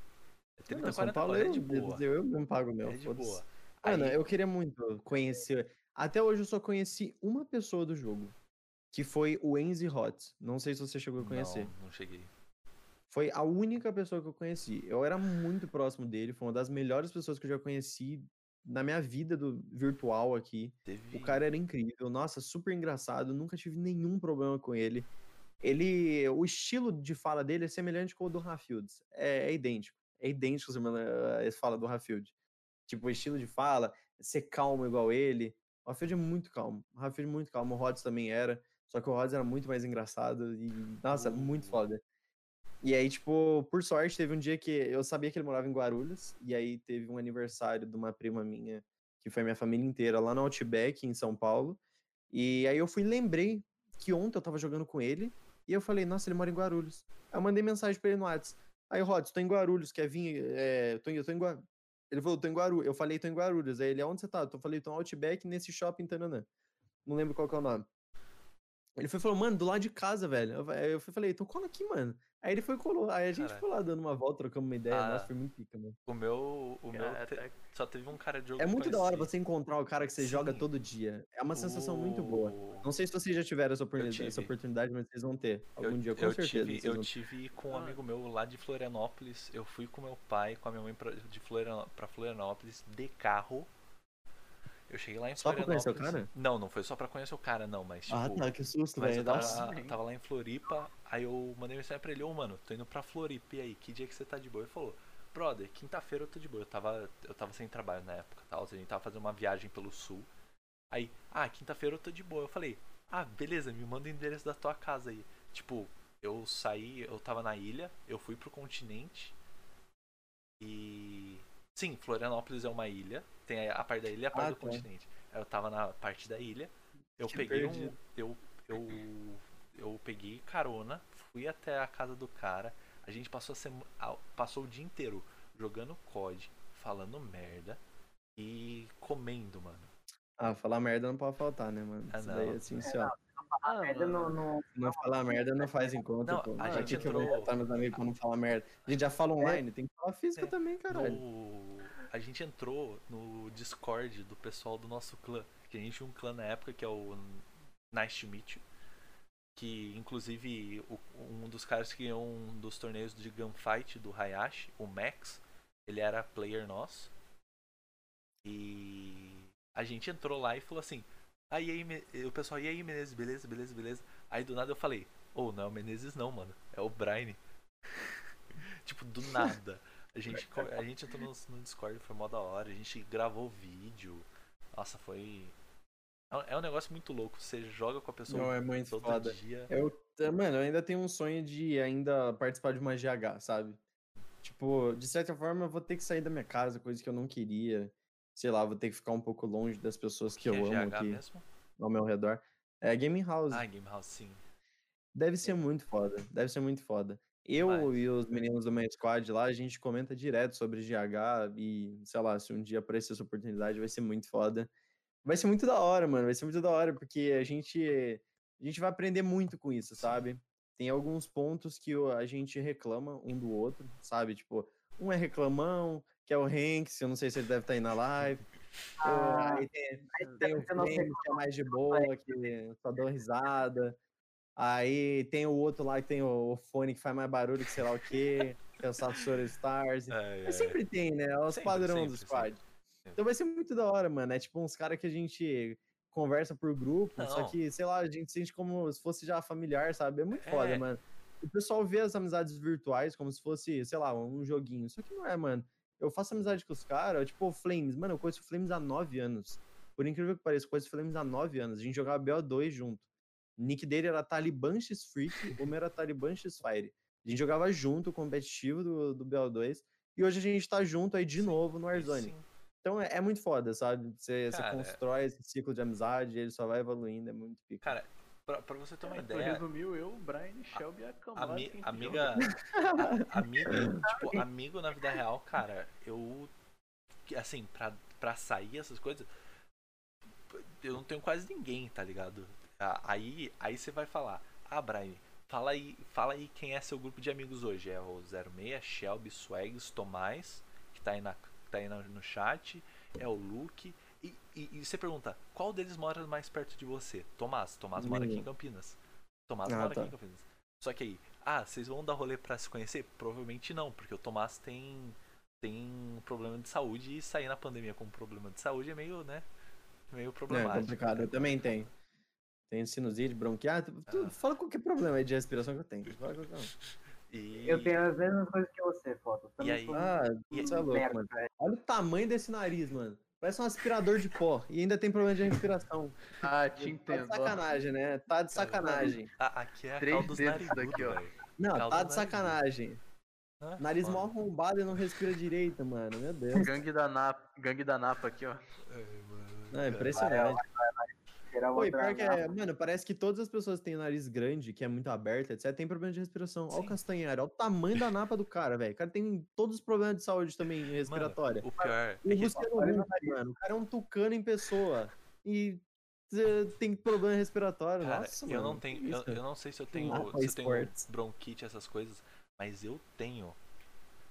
É 30, Não, São 40 Paulo conto, é de boa. eu, eu mesmo pago o meu. É de boa. Mano, Aí- eu queria muito conhecer. Até hoje eu só conheci uma pessoa do jogo. Que foi o Enzy Hot. Não sei se você chegou a conhecer. Não, não cheguei. Foi a única pessoa que eu conheci. Eu era muito próximo dele. Foi uma das melhores pessoas que eu já conheci na minha vida do virtual aqui. Teve. O cara era incrível. Nossa, super engraçado. Nunca tive nenhum problema com ele. Ele. O estilo de fala dele é semelhante com o do Rafields. É, é idêntico. É idêntico a esse fala do Rafield. Tipo, o estilo de fala, ser calmo igual ele. O Rafield é muito calmo. O Rafield é muito calmo. O Rods também era. Só que o Rods era muito mais engraçado. E, nossa, muito foda. E aí, tipo, por sorte, teve um dia que eu sabia que ele morava em Guarulhos. E aí teve um aniversário de uma prima minha, que foi minha família inteira, lá no Outback, em São Paulo. E aí eu fui lembrei que ontem eu tava jogando com ele. E eu falei, nossa, ele mora em Guarulhos. Aí eu mandei mensagem pra ele no WhatsApp. Aí, Rods, tô em Guarulhos, quer vir? É, tô, eu tô em Guarulhos. Ele falou, tô em Guarulhos. Eu falei, tô em Guarulhos. Aí ele, aonde você tá? Eu falei, tô no Outback nesse shopping Tananã. Não lembro qual que é o nome. Ele foi falou, mano, do lado de casa, velho. Aí eu falei, então cola aqui, mano. Aí ele foi e colou. Aí a gente Cara. foi lá dando uma volta, trocamos uma ideia. Ah. Nossa, foi muito pica, mano. O meu. O meu Cara, te- até- só teve um cara de jogo É que eu muito da hora você encontrar o cara que você joga Sim. todo dia. É uma sensação muito boa. O- Não sei se vocês já tiveram essa oportunidade, essa oportunidade mas vocês vão ter. Algum eu, dia, com eu certeza. tive, vocês eu vão tive com um Ah. amigo meu lá de Florianópolis. Eu fui com meu pai, com a minha mãe pra, de Florianó pra Florianópolis de carro. Eu cheguei lá em Só pra Florianópolis. conhecer o cara? Não, não foi só pra conhecer o cara, não, mas tipo. Ah, tá, que susto, velho. eu tava, tava lá em Floripa, aí eu mandei mensagem pra ele, ô mano, tô indo pra Floripa, e aí, que dia que você tá de boa? Ele falou, brother, quinta-feira eu tô de boa, eu tava, eu tava sem trabalho na época, tal, a gente tava fazendo uma viagem pelo sul. Aí, ah, quinta-feira eu tô de boa. Eu falei, ah, beleza, me manda o endereço da tua casa aí. Tipo, eu saí, eu tava na ilha, eu fui pro continente e Sim, Florianópolis é uma ilha. Tem a, parte da ilha e a parte Ah, do tá. continente. Eu tava na parte da ilha. Eu Que peguei um. perdido. Eu, eu, eu peguei carona, fui até a casa do cara. A gente passou, a sema- a- passou o dia inteiro jogando COD, falando merda e comendo, mano. Ah, falar merda não pode faltar, né, mano? Ah, Isso não. daí é essencial. Ah, Merda no- Se não falar merda, não faz encontro, Não, pô. a gente que que eu vou entrou- botar meus amigos pra não falar merda? A gente já fala online, tem que falar física É, também, caralho. No- A gente entrou no Discord do pessoal do nosso clã. Que a gente tinha um clã na época que é o Nice to Meet You. Que inclusive um dos caras que ganhou um dos torneios de Gunfight do Hayashi, o Max, ele era player nosso. E a gente entrou lá e falou assim. Aí, aí, o pessoal, e aí, Menezes, beleza, beleza, beleza. Aí do nada eu falei, ô, não é o Menezes não, mano. É o Brian. tipo, do nada. A gente, a gente entrou no, no Discord, foi mó da hora. A gente gravou vídeo. Nossa, foi. É um- É um negócio muito louco. Você joga com a pessoa Não, é muito todo foda. dia. Eu, mano, eu ainda tenho um sonho de ainda participar de uma GH, sabe? Tipo, de certa forma eu vou ter que sair da minha casa, coisa que eu não queria. Sei lá, vou ter que ficar um pouco longe das pessoas que, que eu é amo GH aqui mesmo? ao meu redor. É Gaming House. Ah, Game House, sim. Deve ser muito foda. Deve ser muito foda. Eu Vai. e os meninos do meu squad lá, a gente comenta direto sobre GH e, sei lá, se um dia aparecer essa oportunidade, vai ser muito foda. Vai ser muito da hora, mano. Vai ser muito da hora, porque a gente, a gente vai aprender muito com isso, sabe? Tem alguns pontos que a gente reclama um do outro, sabe? Tipo, um é reclamão, que é o Hanks, eu não sei se ele deve estar aí na live. Ah, aí tem, aí tem o Flames, que é mais de boa, que só dá risada. Aí tem o outro lá que tem o, o fone que faz mais barulho que sei lá o quê, que é o Sasori Stars. É, é, sempre tem, né? É os Sempre, padrão do sempre, squad. sempre. Então vai ser muito da hora, mano. É tipo uns caras que a gente conversa por grupo, só Não. que, sei lá, a gente sente como se fosse já familiar, sabe? É muito foda, É. mano. O pessoal vê as amizades virtuais como se fosse, sei lá, um joguinho. Só que não é, mano. Eu faço amizade com os caras, tipo, Flames. Mano, eu conheço o Flames há nove anos. Por incrível que pareça, eu conheço o Flames há nove anos. A gente jogava BO2 junto. O nick dele era Taliban X Freak, o meu era Taliban X Fire. A gente jogava junto, competitivo do, do BO2. E hoje a gente tá junto aí de novo no Warzone. Sim. Então é, é muito foda, sabe? Você, você Cara, constrói esse ciclo de amizade, ele só vai evoluindo, é muito pica. Cara, pra, pra você ter uma Tu ideia, resumiu eu, Brian, Shelby e a Camada. ami- a amiga. a- amigo, tipo, amigo na vida real, cara, eu. Assim, pra, pra sair essas coisas. Eu não tenho quase ninguém, tá ligado? Ah, Aí, aí você vai falar, ah, Brian, fala aí, fala aí quem é seu grupo de amigos hoje. É o 06, Shelby, Swags, Tomás, que tá aí, na, tá aí no chat, é o Luke. E, e, e você pergunta, qual deles mora mais perto de você? Tomás. Tomás mora aqui em Nenhum. Campinas. Tomás Ah, mora tá. aqui em Campinas. Só que aí, ah, vocês vão dar rolê pra se conhecer? Provavelmente não, porque o Tomás tem tem um problema de saúde e sair na pandemia com um problema de saúde é meio, né? Meio É problemático. complicado, eu também tenho. Tenho sinusite, bronquiate, tu, Ah. fala qualquer problema aí de respiração que eu tenho. Fala qualquer um. E Eu tenho as mesmas coisas que você, Foto. E aí? Ah, E- isso é louco, mano. velho. Olha o tamanho desse nariz, mano. Parece um aspirador de pó. E ainda tem problema de respiração. Ah, te Tá de entendo. sacanagem, né? Tá de sacanagem. Ah, aqui é a Três cal dos dedos narigudos, daqui, ó. Não, Caldo tá de sacanagem. Ah, Nariz foda. mal arrombado e não respira direito, mano. Meu Deus. Gangue da, Napa, Gangue da Napa aqui, ó. Não, é impressionante. Tirar Pô, outra que é, mano, parece que todas as pessoas que têm nariz grande, que é muito aberto, etc, tem problema de respiração. Olha o Sim. Castanhar, olha o tamanho da napa do cara, velho. O cara tem todos os problemas de saúde também respiratória. O pior o é que mano, o cara é um tucano em pessoa. E eh, tem problema respiratório. Cara, Nossa, eu mano, não tenho. Eu, eu não sei se eu tenho. Napa se eu tenho bronquite, essas coisas, mas eu tenho.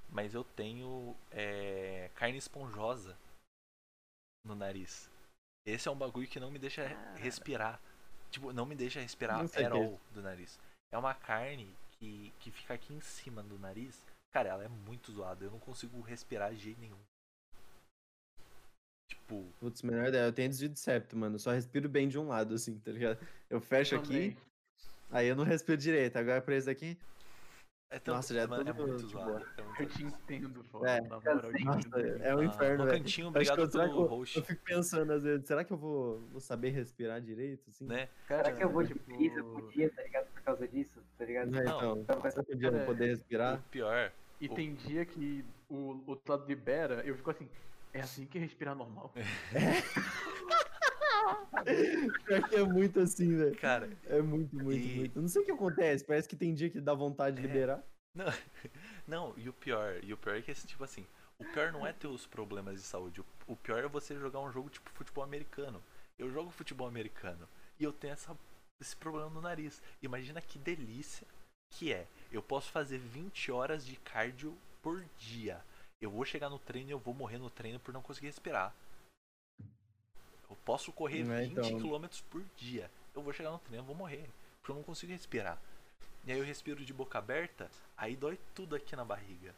Mas eu tenho é, carne esponjosa no nariz. Esse é um bagulho que não me deixa respirar. Tipo, não me deixa respirar at all do nariz. É uma carne que, que fica aqui em cima do nariz. Cara, ela é muito zoada. Eu não consigo respirar de jeito nenhum. Tipo, Putz, menor ideia. Eu tenho desvio de septo, mano. Eu só respiro bem de um lado, assim, tá ligado? Eu fecho aqui, aí eu não respiro direito. Agora pra esse daqui. É tanto, Nossa, já é mano, é tudo muito zoado. É Eu te entendo, foda. É. Na moral, eu te Nossa, entendo. é um Ah, inferno, Acho que obrigado eu, pelo eu, host. eu fico pensando às vezes, será que eu vou, vou saber respirar direito, assim? Né? Cara, Será que eu vou de tipo, preguiça por dia, tá ligado? Por causa disso, tá ligado? Não, então, então vai será que um dia eu cara, poder O respirar? pior E tem dia que o outro lado libera, eu fico assim, é assim que respirar normal. Pior que é muito assim, velho. Cara, É muito, muito, E- muito. Não sei o que acontece, parece que tem dia que dá vontade de É. liberar. não, e o pior, e o pior é que esse tipo assim, o pior não é ter os problemas de saúde, o, o pior é você jogar um jogo tipo futebol americano. Eu jogo futebol americano e eu tenho essa, esse problema no nariz. Imagina que delícia que é. Eu posso fazer 20 horas de cardio por dia. Eu vou chegar no treino e eu vou morrer no treino por não conseguir respirar. Eu posso correr É, 20 então. km por dia. Eu vou chegar no treino vou morrer. Porque eu não consigo respirar. E aí eu respiro de boca aberta, aí dói tudo aqui na barriga.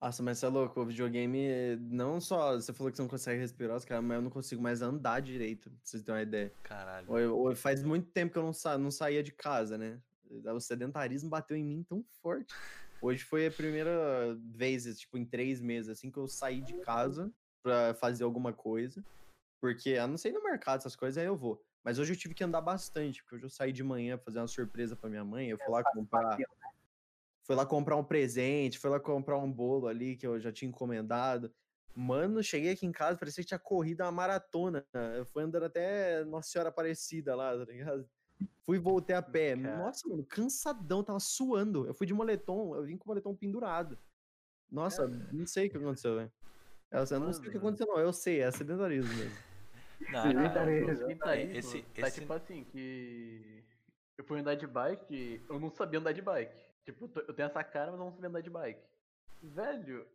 Nossa, mas você é louco, o videogame eh, não só. Você falou que você não consegue respirar, os caras, mas eu não consigo mais andar direito, pra vocês terem uma ideia. Caralho. Ou ou faz muito tempo que eu não, sa não saía de casa, né? O sedentarismo bateu em mim tão forte. Hoje foi a primeira vez, tipo, em três meses, assim, que eu saí de casa pra fazer alguma coisa. Porque, a não ser no mercado, essas coisas, aí eu vou. Mas hoje eu tive que andar bastante, porque hoje eu saí de manhã pra fazer uma surpresa pra minha mãe. Eu fui lá comprar. Fui lá comprar um presente, fui lá comprar um bolo ali que eu já tinha encomendado. Mano, cheguei aqui em casa, parecia que tinha corrido uma maratona. Eu fui andando até Nossa Senhora Aparecida lá, tá ligado? Fui e voltei a pé. Cara. Nossa, mano, cansadão, tava suando. Eu fui de moletom, eu vim com o moletom pendurado. Nossa, não sei o que aconteceu, velho. Eu eu não sei o que aconteceu, não. Eu sei, é sedentarismo mesmo. Não, Sim, não, tá mesmo. sedentarismo Esse- tá esse- tipo assim, que eu fui andar de bike, eu não sabia andar de bike. Tipo, eu tenho essa cara, mas eu não sabia andar de bike. Velho,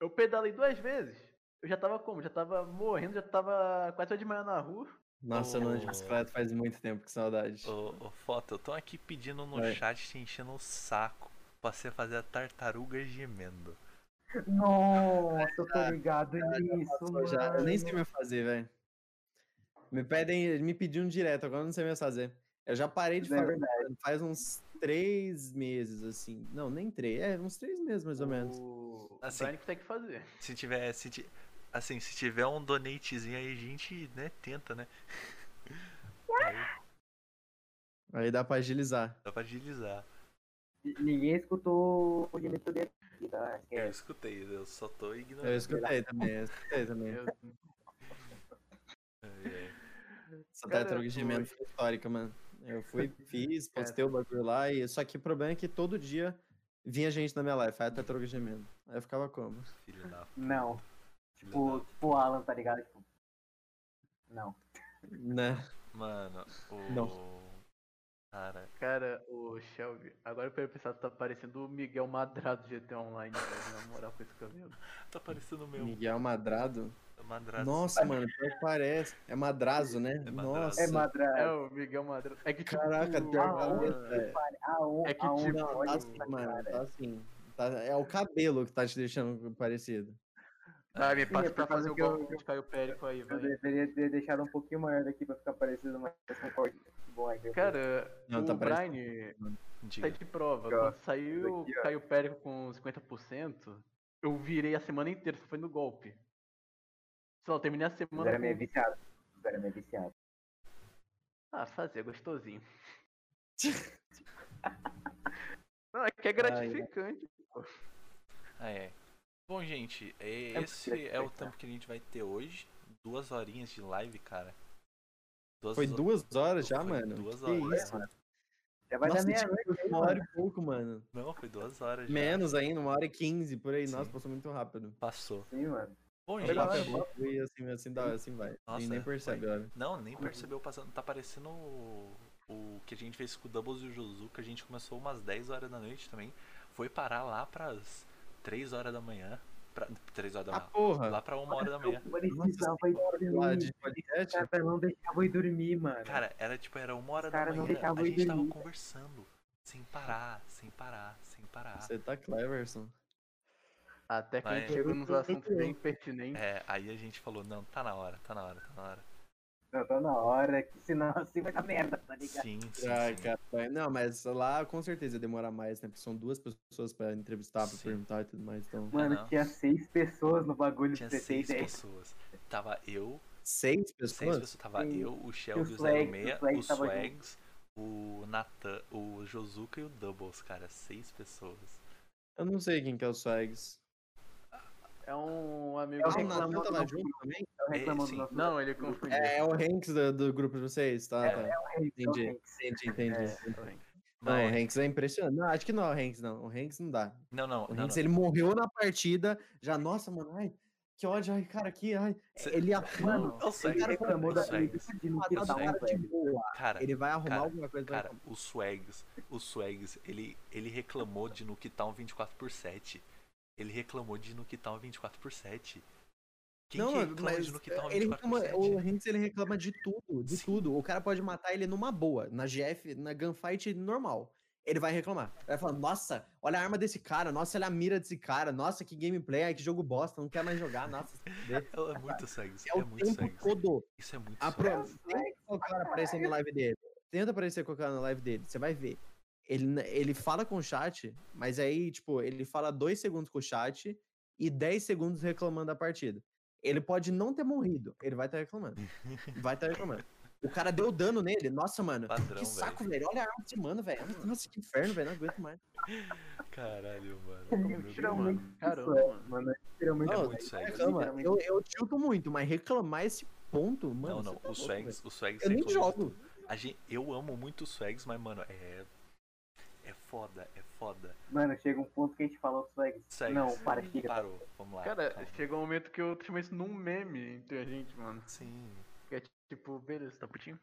eu pedalei duas vezes. Eu já tava como? Já tava morrendo, já tava quase de manhã na rua. Nossa, eu não ando de bicicleta faz muito tempo, que saudade. Ô, ô Foto, eu tô aqui pedindo no Vai. chat te enchendo o saco pra você fazer a tartaruga gemendo. Nossa, eu tô ligado nisso, Passou já. Eu nem sei mano. mais fazer, velho. Me pedem, me pediam direto, agora eu não sei mais fazer. Eu já parei de É fazer verdade. faz uns três meses, assim. Não, nem três, é uns três meses mais ou menos. O Assim. Brian consegue fazer. Se tiver. Se ti- Assim, se tiver um donatezinho aí, a gente, né, tenta, né? Aí Aí dá pra agilizar. dá pra agilizar. Ninguém escutou o gemito dele aqui, tá? Eu Esquece. escutei, eu só tô ignorando. Eu escutei também, eu escutei também. Eu- É, é. Essa tartaruga gemendo foi histórica, mano. Eu fui, fiz, postei o bagulho lá, e só que o problema é que todo dia vinha gente na minha live, aí a tartaruga gemendo. Aí eu ficava como? Filho da Não. Tipo, tipo o Alan, tá ligado? Tipo, não. Né? Mano, o. Não. Cara, Cara, o Shelby, agora pra eu pensar, tá parecendo o Miguel Madrado do GTA Online, velho, na moral, com esse cabelo. tá parecendo o meu Miguel Madrado. Madrasto. Nossa, mano, parece. É madrazo, né? É madrazo. Nossa. É Madra. É o Miguel Madrado. É que tipo, Caraca, aonde, parece, velho. aonde, É que, tipo, Não, tá assim, mano, tá assim. Tá- é o cabelo que tá te deixando parecido. Ah, me passa é pra fazer o eu- golpe de Caio Périco aí, Eu vai. deveria ter deixado um pouquinho maior daqui pra ficar parecido mais com o corte. Bom, aí depois- Cara, Não, o tá Brian parecendo- tá de prova. Quando saiu o. Caio Périco com 50%, eu virei a semana inteira, só foi no golpe. Sei lá, eu terminei a semana era meio com... viciado. Você era meio viciado. Ah, fazer, gostosinho. Não, é que é gratificante. Ah, é. Bom, gente, é- É esse é o tempo que a gente vai ter hoje. Duas horinhas de live, cara. Duas Foi duas horas já, Foi mano? duas que horas, isso? Já vai Nossa, dar tipo, meia-noite uma hora mano. e pouco, mano. Não, foi duas horas já. Menos ainda, uma hora e quinze, por aí. Nossa, Sim. passou muito rápido. Passou. Sim, mano. Bom, é bom, e assim, assim, dá, assim vai. Nossa, nem, nem foi. percebe, olha. Não, nem percebeu passando. Tá parecendo o, o que a gente fez com o Doubles e o Josuka. A gente começou umas 10 horas da noite também. Foi parar lá pras 3 horas da manhã. Pra, 3 horas da Ah, manhã. porra! Lá pra 1 hora da manhã. Eu precisava ir Lá dormir. Os caras não deixavam eu ir dormir, mano. Cara, era tipo, era 1 hora da manhã. A gente tava dormir. conversando. Sem parar, sem parar, sem parar. Você tá cleverson. Até que a gente chegou nos assuntos bem pertinentes. É, aí a gente falou, não, tá na hora, tá na hora, tá na hora. Eu tô na hora, que senão assim vai dar merda, tá ligado? Sim, sim, Ah, sim. não, mas lá com certeza ia demorar mais, né? Porque são duas pessoas pra entrevistar, pra Sim. perguntar e tudo mais. Então, Mano, não. tinha seis pessoas no bagulho Tinha pra você ter seis ideia. pessoas. Tava eu, seis seis pessoas? pessoas. Tava Sim. eu, o Shelby, o Swags, 06, o Swags o Swags, o Natan, o Josuka e o Doubles, cara. Seis pessoas. Eu não sei quem que é o Swags. É um amigo. É o Ah, o que- reclamando Natan tava junto também? Eu reclamando sim. do nosso Não, ele confundiu. É, é o Hanks do, do grupo de vocês, tá? tá. Hanks, Entendi, é o Hanks. entendi, entendi. É, entendi. Não, o Mas- Hanks é impressionante. Não, acho que não é o Hanks, não. O Hanks não dá. Não, não, O não, Hanks, não. ele morreu na partida. Já, nossa, mano, ai, que ódio, ai, cara, aqui, ai. Cê- Ele ia, Mano, Ele sei, cara reclamou o da que o tá cara de velho. boa. Cara, Ele vai arrumar cara, alguma coisa pra Cara, o Swags, o Swags, ele, ele reclamou de no Town 24 por 7. Ele reclamou de no Town 24 por 7. Quem não, que reclama mas de no Town ele 24 por reclama, 7? o Hanks ele reclama de tudo, de Sim. tudo. O cara pode matar ele numa boa, na GF, na gunfight normal. Ele vai reclamar. Vai falar, nossa, olha a arma desse cara, nossa, olha a mira desse cara, nossa, que gameplay, ai, que jogo bosta, não quer mais jogar, nossa. se fuder." É, muito Swags, É é, muito Swags. todo. Isso é muito pro... Tenta colocar o cara aparecer na live dele. Tenta aparecer com o cara na live dele. Você vai ver. Ele, ele fala com o chat, mas aí, tipo, ele fala dois segundos com o chat e 10 segundos reclamando da partida. Ele pode não ter morrido, ele vai estar reclamando. Vai estar reclamando. O cara deu dano nele. Nossa, mano. Padrão, que saco, velho. Olha a arma desse mano, velho. Nossa, que inferno, velho. Não aguento mais. Caralho, mano. É Deus. literalmente mano. Caramba, é, mano. É literalmente É Não, muito. Reclama. literalmente Eu, eu tilto muito, mas reclamar esse ponto, mano. Não, não, tá o louco, Swags, velho. o Swags Eu nem de jogo. A gente, eu amo muito o Swags, mas, mano, é. É foda, é foda. Mano, chega um ponto que a gente falou Swags. Swags. Não, para, chega. Parou, vamos lá. Cara, calma. chegou um momento que eu transformei isso num meme entre a gente, mano. Sim. Que é tipo, beleza, tá putinho?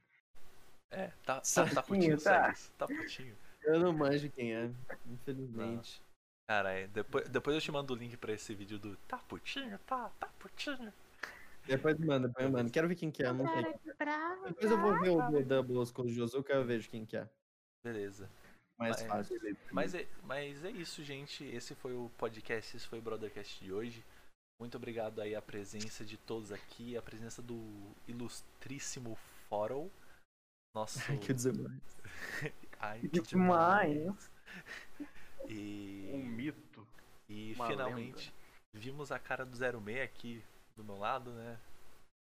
É, tá, tá, tá putinho, tá. Swags. Tá putinho. Eu não manjo quem é, infelizmente. Cara, é, depois, depois eu te mando o link pra esse vídeo do Tá putinho, tá, tá putinho. Depois manda, depois manda. Quero ver quem que é, não sei. Depois eu vou ver o do Doubles com o Josuka, eu vejo quem que é. Beleza. Mais Mas- fácil. Mas é, mas é isso, gente. Esse foi o podcast, esse foi o Brothercast de hoje. Muito obrigado aí a presença de todos aqui, a presença do ilustríssimo Foro. Nosso. Ai, que demais. Ai, Que que demais. demais. E, Um mito. e uma finalmente vimos a cara do 06 aqui do meu lado, né?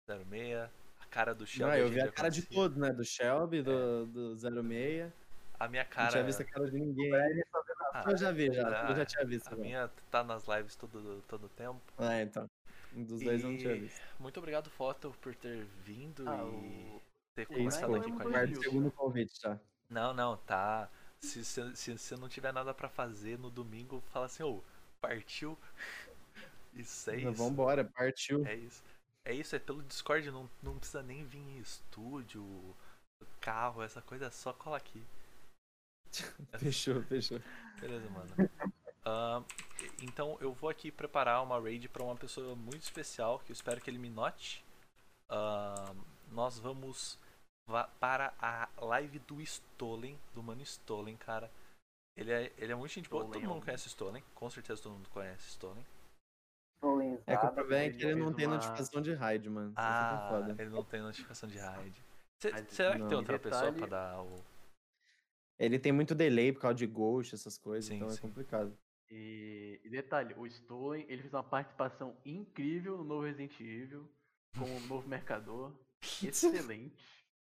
06, a cara do Shelby. Não, eu gente vi a já cara de todos, né? Do Shelby, do, do 06. A minha Não cara. tinha visto a cara de ninguém. ah, Eu já vi, já. ah, Eu já tinha visto. a minha tá nas lives todo, todo tempo. Ah, então. Um dos dois eu não tinha E visto. Muito obrigado, Foto, por ter vindo Ah, e ter conversado aqui com a gente. o segundo convite já. Não, não, tá. Se você se, se não tiver nada pra fazer no domingo, fala assim, ô, partiu. Isso é Então, isso. Vambora, partiu. É isso. É isso, é pelo Discord, não, não precisa nem vir em estúdio, carro, essa coisa, é só cola aqui. Fechou, fechou. Beleza, mano. Ahn, então eu vou aqui preparar uma raid pra uma pessoa muito especial que eu espero que ele me note. Ahn, nós vamos va- para a live do Stolen, do mano Stolen, cara. Ele é, ele é muito gente boa, todo Stolen, mundo conhece Stolen, com certeza todo mundo conhece Stolen. É que o problema é que ele não tem uma- notificação de raid, mano. É Ah, foda. ele não tem notificação de raid. Será que não. tem outra pessoa pra dar o. Ele tem muito delay por causa de ghost, essas coisas, Sim, então sim. é complicado. E, e detalhe, o Stolen, ele fez uma participação incrível no novo Resident Evil, como um novo mercador. Excelente.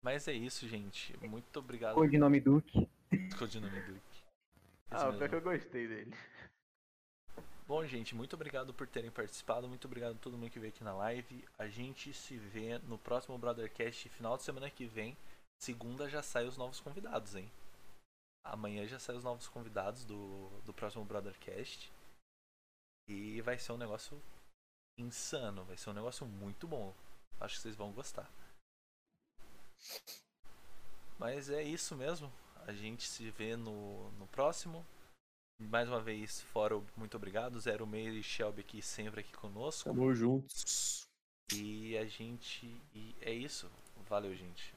Mas é isso, gente. Muito obrigado Codinome Duke. codinome Duke. Esse Ah, mesmo. pior que eu gostei dele. Bom, gente, muito obrigado por terem participado. Muito obrigado a todo mundo que veio aqui na live. A gente se vê no próximo Brothercast, final de semana que vem. Segunda já sai os novos convidados, hein? Amanhã já sai os novos convidados do, do próximo Brothercast. E vai ser um negócio insano. Vai ser um negócio muito bom. Acho que vocês vão gostar. Mas é isso mesmo. A gente se vê no, no próximo. Mais uma vez, Fora, muito obrigado. Zero Meio e Shelby aqui sempre aqui conosco. Tamo juntos. E a gente. E é isso. Valeu, gente.